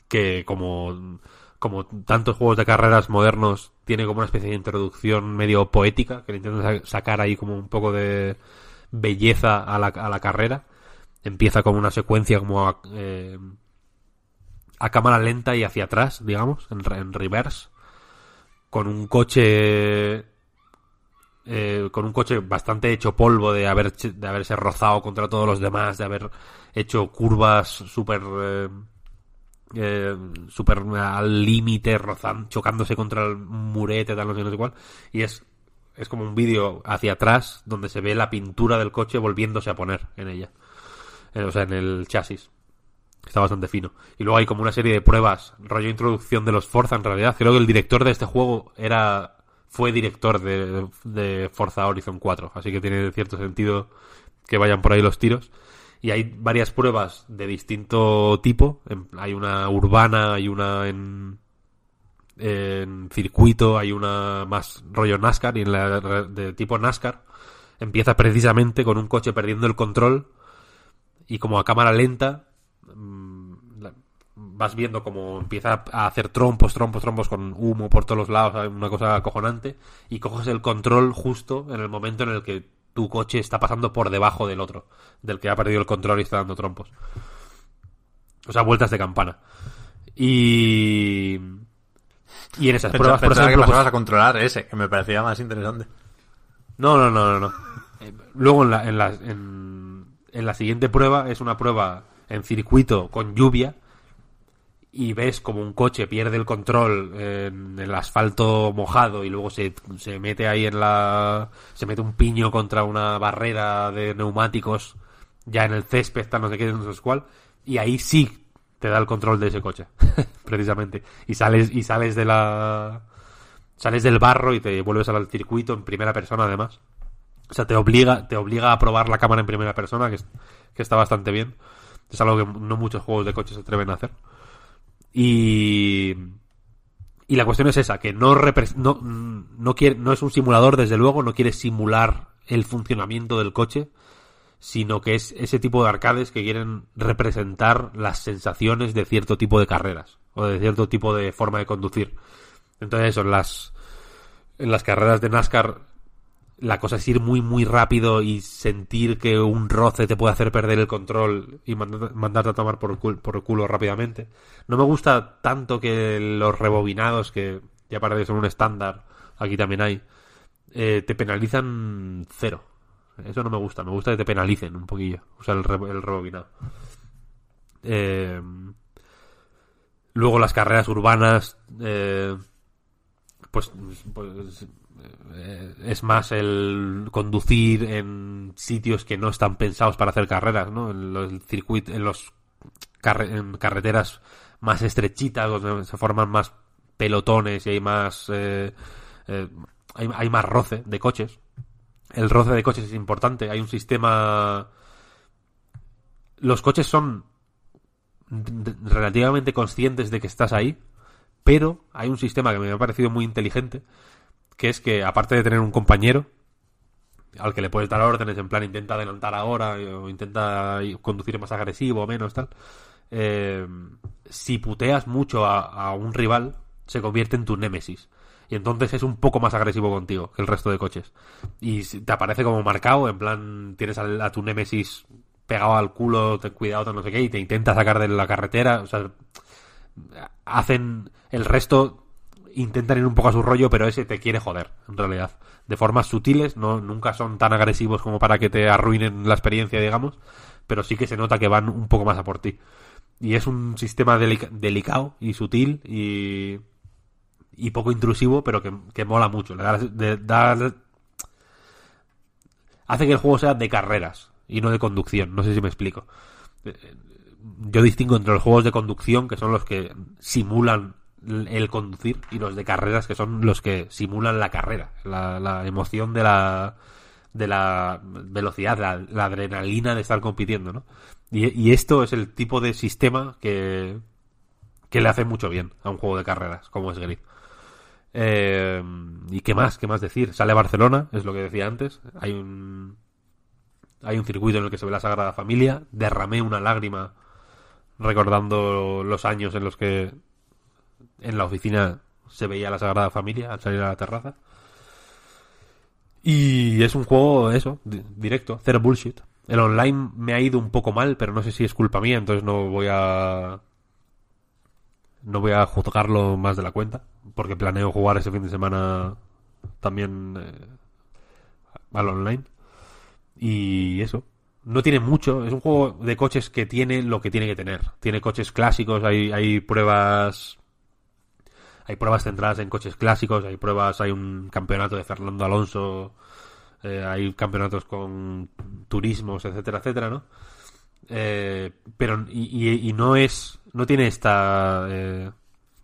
que como, como tantos juegos de carreras modernos tiene como una especie de introducción medio poética, que le intentan sacar ahí como un poco de belleza a la, a la carrera. Empieza como una secuencia como a, eh, a cámara lenta y hacia atrás, digamos, en, en reverse, con un coche eh, con un coche bastante hecho polvo de, haber, de haberse rozado contra todos los demás, de haber hecho curvas súper... Eh, eh, súper al límite, chocándose contra el murete, tal, no sé, no sé cuál. Y es, es como un vídeo hacia atrás donde se ve la pintura del coche volviéndose a poner en ella. O sea, en el chasis. Está bastante fino. Y luego hay como una serie de pruebas, rollo introducción de los Forza en realidad. Creo que el director de este juego era fue director de, de Forza Horizon 4, así que tiene cierto sentido que vayan por ahí los tiros. Y hay varias pruebas de distinto tipo. Hay una urbana, hay una en, en circuito, hay una más rollo NASCAR y en la de tipo NASCAR empieza precisamente con un coche perdiendo el control y como a cámara lenta vas viendo como empieza a hacer trompos, trompos, trompos con humo por todos los lados, una cosa acojonante, y coges el control justo en el momento en el que tu coche está pasando por debajo del otro, del que ha perdido el control y está dando trompos. O sea, vueltas de campana. Y... Y en esas pruebas, por ejemplo... Que pues a controlar ese, que me parecía más interesante. No, no, no, no, no. Eh, luego en la, en la, en, en la siguiente prueba es una prueba en circuito con lluvia y ves como un coche pierde el control en el asfalto mojado y luego se, se mete ahí en la... se mete un piño contra una barrera de neumáticos ya en el césped, está no sé qué, no sé cuál, y ahí sí te da el control de ese coche, precisamente. Y sales, y sales de la... sales del barro y te vuelves al circuito en primera persona además. O sea, te obliga, te obliga a probar la cámara en primera persona, que, que está bastante bien. Es algo que no muchos juegos de coches se atreven a hacer. Y, y la cuestión es esa, que no, no, no, quiere, no es un simulador, desde luego, no quiere simular el funcionamiento del coche, sino que es ese tipo de arcades que quieren representar las sensaciones de cierto tipo de carreras o de cierto tipo de forma de conducir. Entonces, eso, en las, en las carreras de NASCAR la cosa es ir muy muy rápido y sentir que un roce te puede hacer perder el control y mandarte a tomar por, por el culo rápidamente. No me gusta tanto que los rebobinados, que ya parece son un estándar, aquí también hay, eh, te penalizan cero. Eso no me gusta, me gusta que te penalicen un poquillo, usar el, el rebobinado. Eh, luego las carreras urbanas, eh, pues, pues es más el conducir en sitios que no están pensados para hacer carreras, ¿no? En los circuitos, en los en carreteras más estrechitas donde se forman más pelotones y hay más eh, eh, hay, hay, más roce de coches. El roce de coches es importante. Hay un sistema. Los coches son relativamente conscientes de que estás ahí, pero hay un sistema que me ha parecido muy inteligente que es que aparte de tener un compañero al que le puedes dar órdenes en plan intenta adelantar ahora o intenta conducir más agresivo o menos tal, eh, si puteas mucho a, un rival se convierte en tu némesis. Y entonces es un poco más agresivo contigo que el resto de coches. Y te aparece como marcado en plan tienes a, tu némesis pegado al culo, ten cuidado, no sé qué, y te intenta sacar de la carretera, o sea, hacen el resto intentan ir un poco a su rollo, pero ese te quiere joder, en realidad. De formas sutiles, no, nunca son tan agresivos como para que te arruinen la experiencia, digamos, pero sí que se nota que van un poco más a por ti. Y es un sistema delicado y sutil y, y poco intrusivo, pero que, mola mucho. Le hace que el juego sea de carreras y no de conducción. No sé si me explico. Eh, yo distingo entre los juegos de conducción, que son los que simulan el conducir y los de carreras que son los que simulan la carrera, la, emoción de la de la velocidad, la, adrenalina de estar compitiendo, ¿no? Y, esto es el tipo de sistema que, que le hace mucho bien a un juego de carreras, como es Grid. Eh, ¿Y qué más? ¿Qué más decir? Sale Barcelona, es lo que decía antes. Hay un, hay un circuito en el que se ve la Sagrada Familia. Derramé una lágrima recordando los años en los que en la oficina se veía la Sagrada Familia al salir a la terraza. Y es un juego, eso, directo, cero bullshit. El online me ha ido un poco mal, pero no sé si es culpa mía, entonces no voy a. No voy a juzgarlo más de la cuenta, porque planeo jugar ese fin de semana también eh, al online. Y eso. No tiene mucho, es un juego de coches que tiene lo que tiene que tener. Tiene coches clásicos, hay, hay pruebas hay pruebas centradas en coches clásicos, hay pruebas, hay un campeonato de Fernando Alonso, eh, hay campeonatos con turismos, etcétera, etcétera, ¿no? Eh, pero y, no es, no tiene esta eh,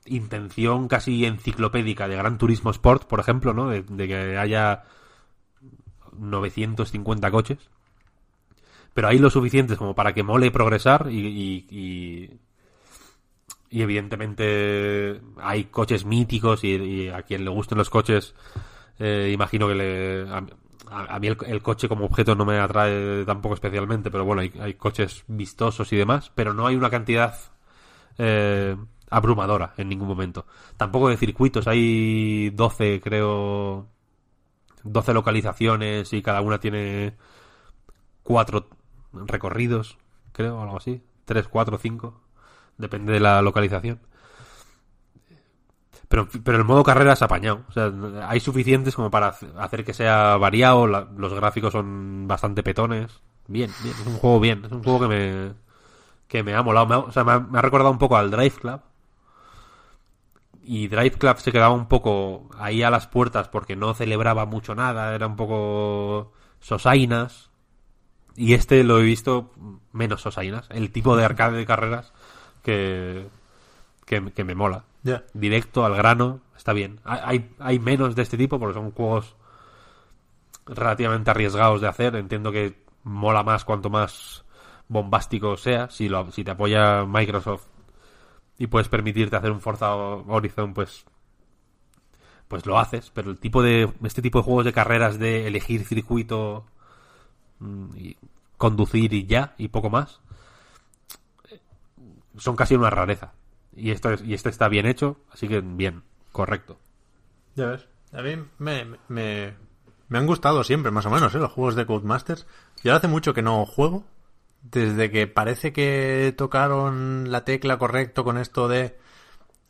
intención casi enciclopédica de Gran Turismo Sport, por ejemplo, ¿no? De, que haya 950 coches. Pero hay lo suficientes como para que mole progresar y y evidentemente hay coches míticos y, a quien le gusten los coches, eh, imagino que le... A, mí el, coche como objeto no me atrae tampoco especialmente, pero bueno, hay, coches vistosos y demás, pero no hay una cantidad eh, abrumadora en ningún momento. Tampoco de circuitos, hay 12 creo, 12 localizaciones y cada una tiene cuatro recorridos, creo, algo así, 3, 4, 5 depende de la localización. Pero, pero el modo carrera es apañado. O sea, hay suficientes como para hacer que sea variado. los gráficos son bastante petones. Bien, bien, es un juego bien. Es un juego que me, que me ha molado. o sea, me ha, recordado un poco al Drive Club. Y Drive Club se quedaba un poco ahí a las puertas porque no celebraba mucho nada. Era un poco sosainas. Y este lo he visto menos sosainas. El tipo de arcade de carreras que, que, me mola. Directo, al grano, está bien. Hay, hay menos de este tipo porque son juegos relativamente arriesgados de hacer. Entiendo que mola más cuanto más bombástico sea. Si, lo, si te apoya Microsoft y puedes permitirte hacer un Forza Horizon, pues pues lo haces, pero el tipo de este tipo de juegos de carreras de elegir circuito mm, y conducir y ya, y poco más, son casi una rareza. Y esto, es, y este está bien hecho, así que bien, correcto. Ya ves. A mí me, me, me han gustado siempre, más o menos, ¿eh? los juegos de Codemasters. Yo hace mucho que no juego. Desde que parece que tocaron la tecla correcto con esto de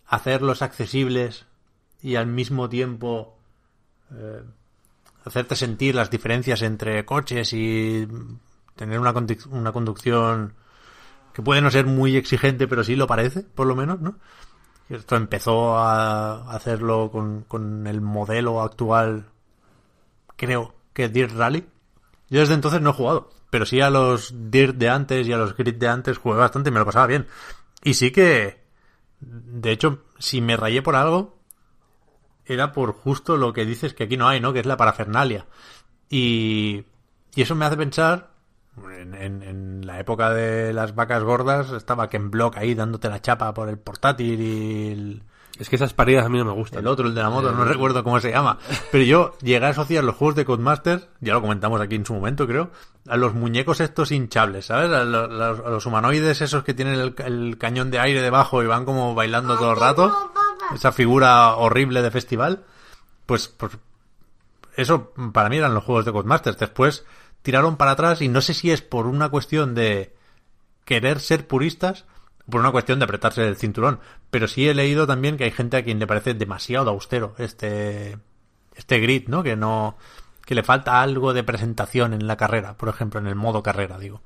hacerlos accesibles y al mismo tiempo eh, hacerte sentir las diferencias entre coches y tener una, una conducción que puede no ser muy exigente, pero sí lo parece, por lo menos, ¿no? Esto empezó a hacerlo con, con el modelo actual, creo que Dirt Rally. Yo desde entonces no he jugado, pero sí a los Dirt de antes y a los Grid de antes jugué bastante y me lo pasaba bien. Y sí que, de hecho, si me rayé por algo, era por justo lo que dices que aquí no hay, ¿no? Que es la parafernalia. Y, y eso me hace pensar, en, en- en la época de las vacas gordas, estaba Ken Block ahí dándote la chapa por el portátil y el, Es que esas paridas a mí no me gustan. el otro, el de la moto, no recuerdo cómo se llama. Pero yo llegué a asociar los juegos de Codemasters, ya lo comentamos aquí en su momento, creo, a los muñecos estos hinchables, ¿sabes? A los, los- a los humanoides esos que tienen el, el cañón de aire debajo y van como bailando todo el rato. Esa figura horrible de festival. Pues, pues eso para mí eran los juegos de Codemasters. Después tiraron para atrás y no sé si es por una cuestión de querer ser puristas o por una cuestión de apretarse el cinturón. Pero sí he leído también que hay gente a quien le parece demasiado austero este, este grid, ¿no? Que no, que le falta algo de presentación en la carrera, por ejemplo, en el modo carrera, digo.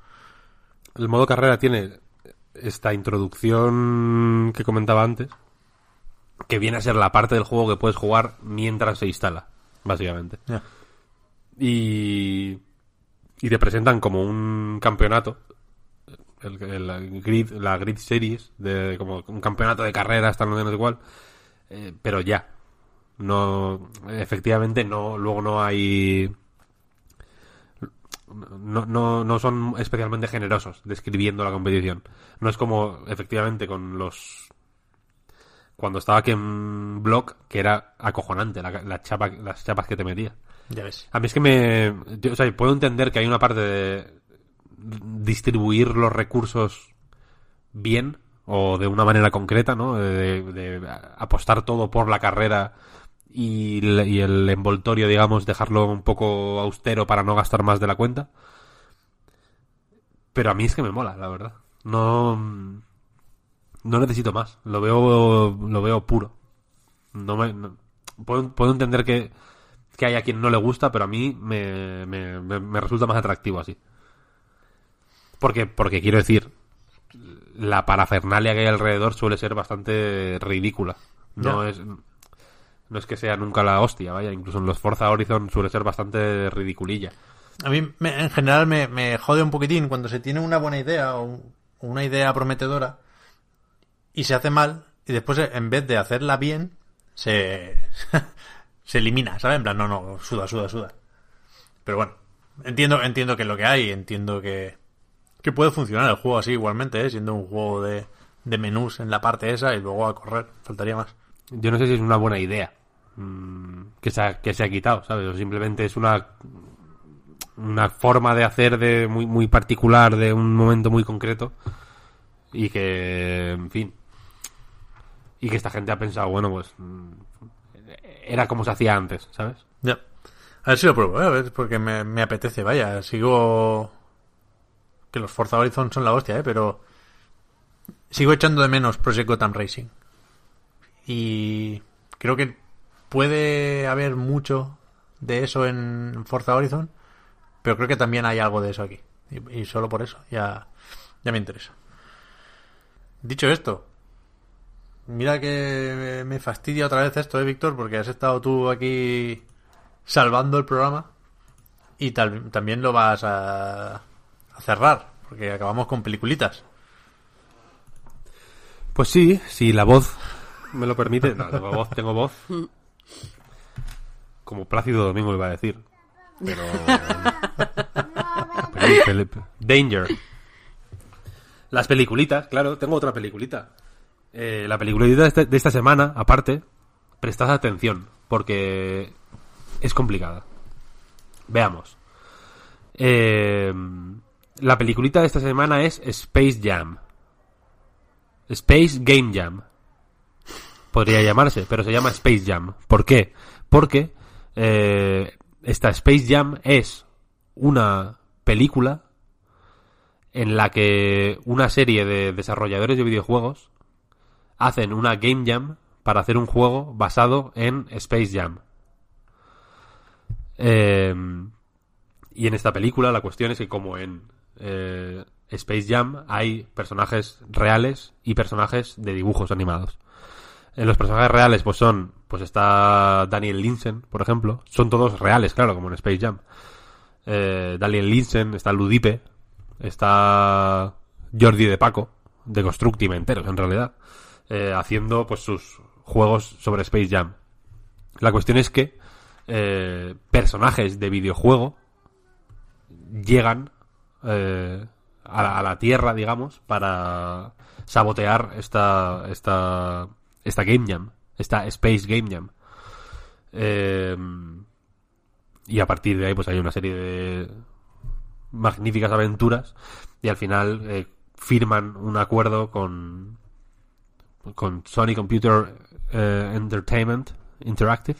El modo carrera tiene esta introducción que comentaba antes, que viene a ser la parte del juego que puedes jugar mientras se instala, básicamente. Y, y te presentan como un campeonato, la grid, series, de como un campeonato de carreras, tal, no sé cuál, eh, pero ya. No, efectivamente, no, luego no hay no, no, no son especialmente generosos describiendo la competición. No es como, efectivamente, con los... Cuando estaba Ken Block, que era acojonante la, la chapa, las chapas que te metía. Ya ves. A mí es que me... o sea, puedo entender que hay una parte de distribuir los recursos bien o de una manera concreta, ¿no? De, apostar todo por la carrera y, y el envoltorio, digamos, dejarlo un poco austero para no gastar más de la cuenta. Pero a mí es que me mola, la verdad. No, no necesito más. Lo veo, lo veo puro. No me, puedo entender que, que hay a quien no le gusta, pero a mí me, me, me- me resulta más atractivo así. Porque, porque quiero decir, la parafernalia que hay alrededor suele ser bastante ridícula. No es, no es que sea nunca la hostia, vaya. Incluso en los Forza Horizon suele ser bastante ridiculilla. A mí me- en general me, me jode un poquitín cuando se tiene una buena idea o una idea prometedora y se hace mal y después en vez de hacerla bien se, se elimina, ¿sabes? En plan, no, no, suda, suda, suda. Pero bueno, entiendo, entiendo que es lo que hay, entiendo que, que puede funcionar el juego así igualmente, ¿eh? siendo un juego de, de menús en la parte esa y luego a correr, faltaría más. Yo no sé si es una buena idea mm, que, se ha, que se ha quitado, ¿sabes? O simplemente es una una forma de hacer de muy muy particular de un momento muy concreto y que en fin y que esta gente ha pensado bueno pues mm, era como se hacía antes sabes Ya. A ver si lo pruebo, ¿eh? a ver, porque me, apetece, vaya. Sigo. Que los Forza Horizon son la hostia, ¿eh? Pero. Sigo echando de menos Project Gotham Racing. Y. Creo que puede haber mucho de eso en Forza Horizon. Pero creo que también hay algo de eso aquí. Y, y solo por eso ya, ya me interesa. Dicho esto, Mira que me fastidia otra vez esto, ¿eh, Víctor? Porque has estado tú aquí salvando el programa y tal, también lo vas a, a cerrar, porque acabamos con peliculitas. pues sí si la voz me lo permite no tengo voz tengo voz como Plácido Domingo iba a decir pero Danger las peliculitas claro tengo otra peliculita Eh, la peliculita de esta, de esta semana aparte prestad atención porque es complicada veamos Eh, La peliculita de esta semana es Space Jam. Space Game Jam. Podría llamarse, pero se llama Space Jam. ¿Por qué? Porque eh, esta Space Jam es una película en la que una serie de desarrolladores de videojuegos hacen una Game Jam para hacer un juego basado en Space Jam. Eh, y en esta película la cuestión es que como en eh, Space Jam hay personajes reales y personajes de dibujos animados. En los personajes reales pues son, pues está Daniel Linsen, por ejemplo. Son todos reales, claro, como en Space Jam. Eh, Daniel Linsen, está Ludipe, está Jordi de Paco, de Constructive enteros en realidad, eh, haciendo pues sus juegos sobre Space Jam. La cuestión es que eh, personajes de videojuego llegan eh, a, la, a la Tierra, digamos, para sabotear esta, esta, esta Game Jam, esta Space Game Jam. Eh, y a partir de ahí, pues hay una serie de magníficas aventuras y al final firman un acuerdo con con Sony Computer eh, Entertainment Interactive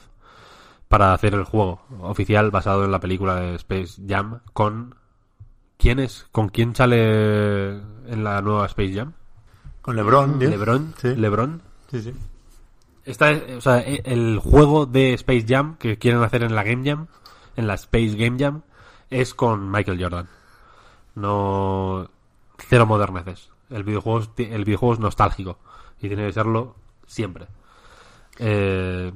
para hacer el juego oficial basado en la película de Space Jam con quién es con quién sale en la nueva Space Jam Con LeBron. LeBron Sí. LeBron Sí, sí. Esta es- o sea, e- el juego de Space Jam que quieren hacer en la Game Jam, en la Space Game Jam, es con Michael Jordan. No cero moderneces. El videojuego, es- el videojuego es nostálgico y tiene que serlo siempre. Eh,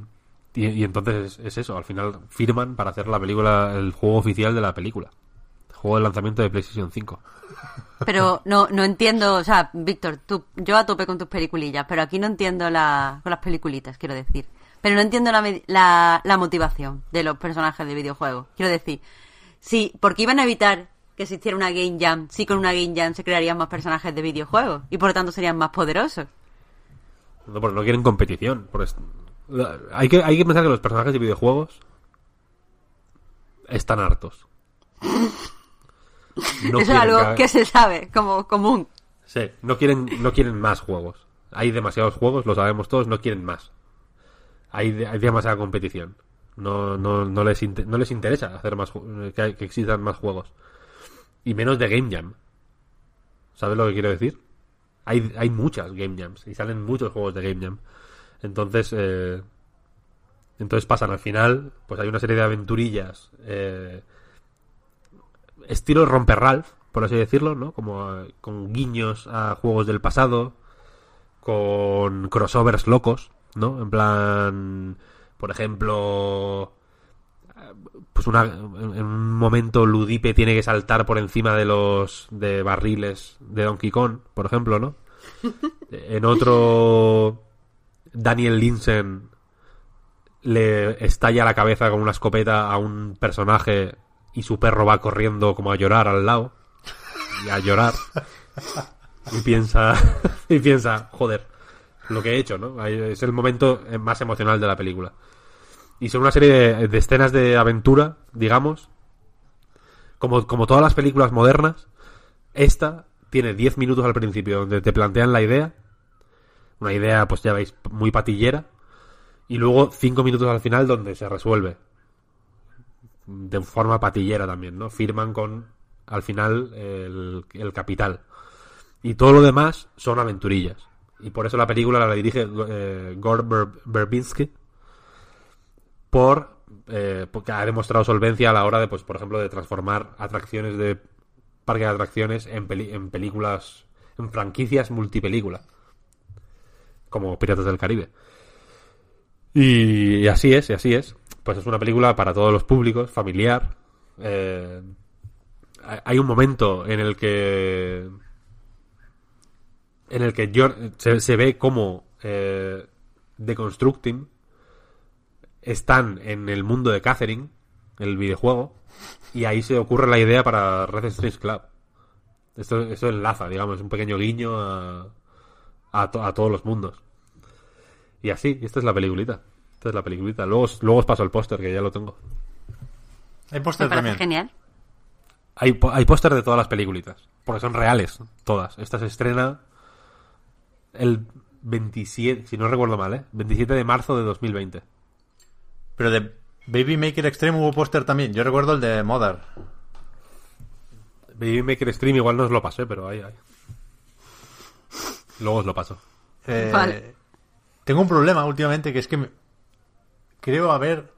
y, entonces es, es eso, al final firman para hacer la película, el juego oficial de la película. El juego de lanzamiento de PlayStation 5. Pero no, no entiendo, o sea, Víctor, tú, yo a tope con tus peliculillas, pero aquí no entiendo la, con las peliculitas, quiero decir. Pero no entiendo la, la, la motivación de los personajes de videojuegos. Quiero decir, sí, porque iban a evitar que existiera una Game Jam, sí con una Game Jam se crearían más personajes de videojuegos y por lo tanto serían más poderosos. No, porque no quieren competición. por est- la- hay, que, hay que pensar que los personajes de videojuegos están hartos. No Eso es algo cada- que se sabe como común. Sí, no quieren, no quieren más juegos. Hay demasiados juegos, lo sabemos todos, no quieren más. Hay, de- hay demasiada competición. No, no, no, les, inte- no les interesa hacer más que, que existan más juegos. Y menos de Game Jam. ¿Sabes lo que quiero decir? Hay, hay muchas Game Jams y salen muchos juegos de Game Jam. Entonces, eh, entonces pasan al final, pues hay una serie de aventurillas eh, estilo Romper Ralph, por así decirlo, ¿no? Como eh, con guiños a juegos del pasado, con crossovers locos, ¿no? En plan, por ejemplo, pues una, en un momento Ludipe tiene que saltar por encima de los de barriles de Donkey Kong, por ejemplo, ¿no? En otro, Daniel Linsen le estalla la cabeza con una escopeta a un personaje y su perro va corriendo como a llorar al lado. Y a llorar. Y piensa, y piensa, joder, lo que he hecho, ¿no? Es el momento más emocional de la película. Y son una serie de, escenas de aventura, digamos. Como, como todas las películas modernas, esta tiene 10 minutos al principio donde te plantean la idea. Una idea, pues ya veis, muy patillera. Y luego 5 minutos al final donde se resuelve. De forma patillera también, ¿no? Firman con, al final, el, el capital. Y todo lo demás son aventurillas. Y por eso la película la dirige eh, Gore Ver- Verbinski. Por, eh, porque ha demostrado solvencia a la hora de, pues, por ejemplo, de transformar atracciones de parque de atracciones en, peli- en películas, en franquicias multipelícula. Como Piratas del Caribe. Y, así es, y así es. Pues es una película para todos los públicos, familiar. Eh, hay- un momento en el que en el que Jor- se, ve como eh, The Constructing están en el mundo de Catherine, el videojuego, y ahí se ocurre la idea para Red Street Club. Esto, esto enlaza, digamos, un pequeño guiño a, a, to- a todos los mundos. Y así, esta es la peliculita. Esta es la peliculita. Luego, os- luego os paso el póster, que ya lo tengo. Hay póster también. genial. Hay, po- hay póster de todas las peliculitas. Porque son reales, todas. Esta se estrena el 27, si no recuerdo mal, ¿eh? 27 de marzo de 2020. Pero de Baby Maker Extreme hubo póster también. Yo recuerdo el de Modern. Baby Maker Stream igual no os lo pasé, pero ahí, ahí. Luego os lo paso. Eh, Vale. Tengo un problema últimamente que es que me- creo haber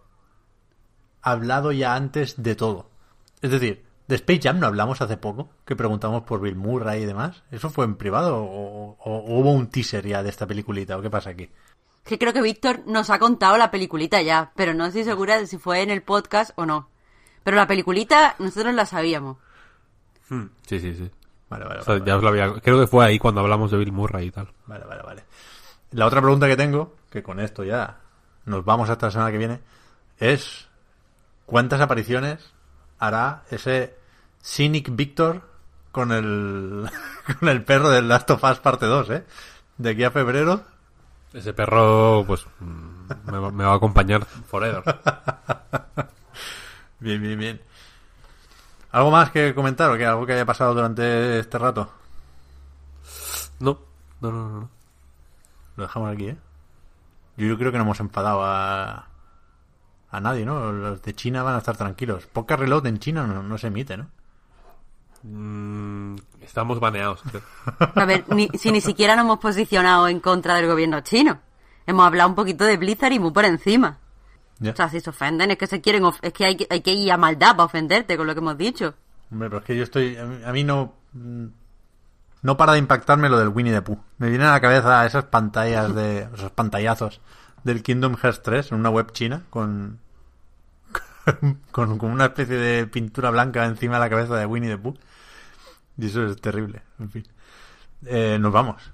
hablado ya antes de todo. Es decir, de Space Jam no hablamos hace poco, que preguntamos por Bill Murray y demás. ¿Eso fue en privado o, o- o hubo un teaser ya de esta peliculita o qué pasa aquí? Que creo que Víctor nos ha contado la peliculita ya, pero no estoy segura de si fue en el podcast o no. Pero la peliculita nosotros la sabíamos. Sí, sí, sí. Vale, vale, O sea, vale, ya os lo había... Creo que fue ahí cuando hablamos de Bill Murray y tal. vale, vale, vale. La otra pregunta que tengo, que con esto ya nos vamos hasta la semana que viene, es ¿cuántas apariciones hará ese Cynic Victor con el con el perro del Last of Us parte 2, eh? De aquí a febrero. Ese perro, pues, mm, me, va- me va a acompañar forever. Bien, bien, bien. ¿Algo más que comentar o que algo que haya pasado durante este rato? No, no, no, no. Lo dejamos aquí, ¿eh? Yo, yo creo que no hemos enfadado a, a nadie, ¿no? Los de China van a estar tranquilos. Podcast Reload en China no, no se emite, ¿no? Mm, estamos baneados. creo. A ver, ni- si ni siquiera nos hemos posicionado en contra del gobierno chino. Hemos hablado un poquito de Blizzard y muy por encima. O sea, si se ofenden es que se quieren... of- es que hay, que hay que ir a maldad para ofenderte con lo que hemos dicho. Hombre, pero es que yo estoy... A mí, a mí no... No para de impactarme lo del Winnie the Pooh. Me vienen a la cabeza esas pantallas de... Esos pantallazos del Kingdom Hearts 3 en una web china con... Con, con una especie de pintura blanca encima de la cabeza de Winnie the Pooh. Y eso es terrible. En fin. Eh, nos vamos.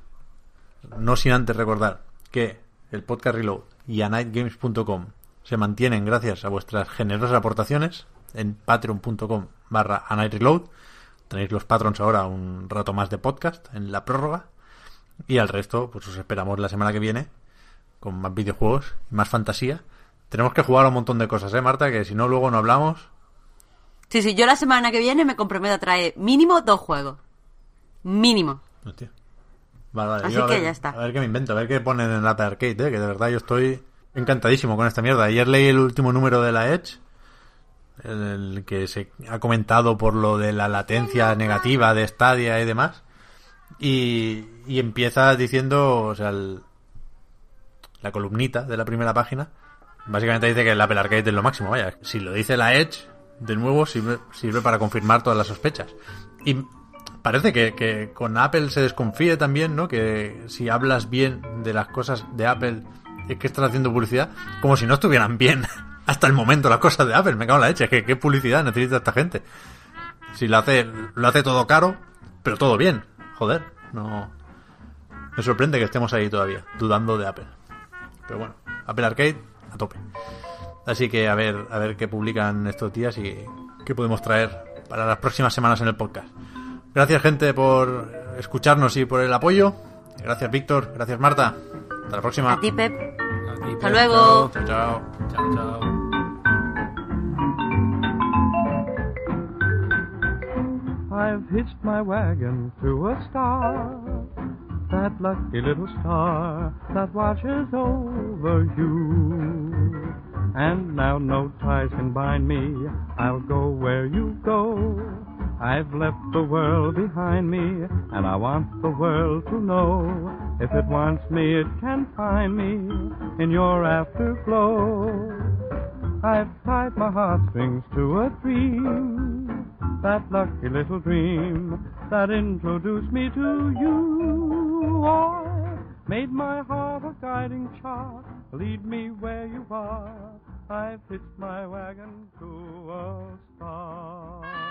No sin antes recordar que el podcast Reload y anightgames.com se mantienen gracias a vuestras generosas aportaciones en patreon.com barra anightreload. Tenéis los patrons ahora un rato más de podcast en la prórroga. Y al resto, pues os esperamos la semana que viene con más videojuegos y más fantasía. Tenemos que jugar un montón de cosas, ¿eh, Marta? Que si no, luego no hablamos. Sí, sí, yo la semana que viene me comprometo a traer mínimo dos juegos. Mínimo. Hostia. Vale, vale. Así yo que ver- ya está. A ver qué me invento, a ver qué ponen en la arcade, ¿eh? que de verdad yo estoy encantadísimo con esta mierda. Ayer leí el último número de la Edge, el que se ha comentado por lo de la latencia negativa de Stadia y demás. Y, y empieza diciendo, o sea, el- la columnita de la primera página, básicamente dice que el Apple Arcade es lo máximo. Vaya, si lo dice la Edge, de nuevo sirve, sirve para confirmar todas las sospechas. Y parece que, que con Apple se desconfíe también, ¿no? Que si hablas bien de las cosas de Apple, es que estás haciendo publicidad, como si no estuvieran bien hasta el momento las cosas de Apple. Me cago en la leche, que qué publicidad necesita esta gente. Si lo hace, lo hace todo caro, pero todo bien. Joder, no. Me sorprende que estemos ahí todavía, dudando de Apple. Pero bueno, Apple Arcade a tope. Así que a ver, a ver qué publican estos días y qué podemos traer para las próximas semanas en el podcast. Gracias gente por escucharnos y por el apoyo. Gracias Víctor, gracias Marta. Hasta la próxima. A ti, Pep. Aquí, Hasta luego. Chao, chao. Chao, chao. I've hitched my wagon to a star, that lucky little star that watches over you. And now no ties can bind me, I'll go where you go. I've left the world behind me, and I want the world to know. If it wants me, it can find me in your afterglow. I've tied my heartstrings to a dream, that lucky little dream that introduced me to you. I made my heart a guiding chart, lead me where you are. I've hitched my wagon to a star.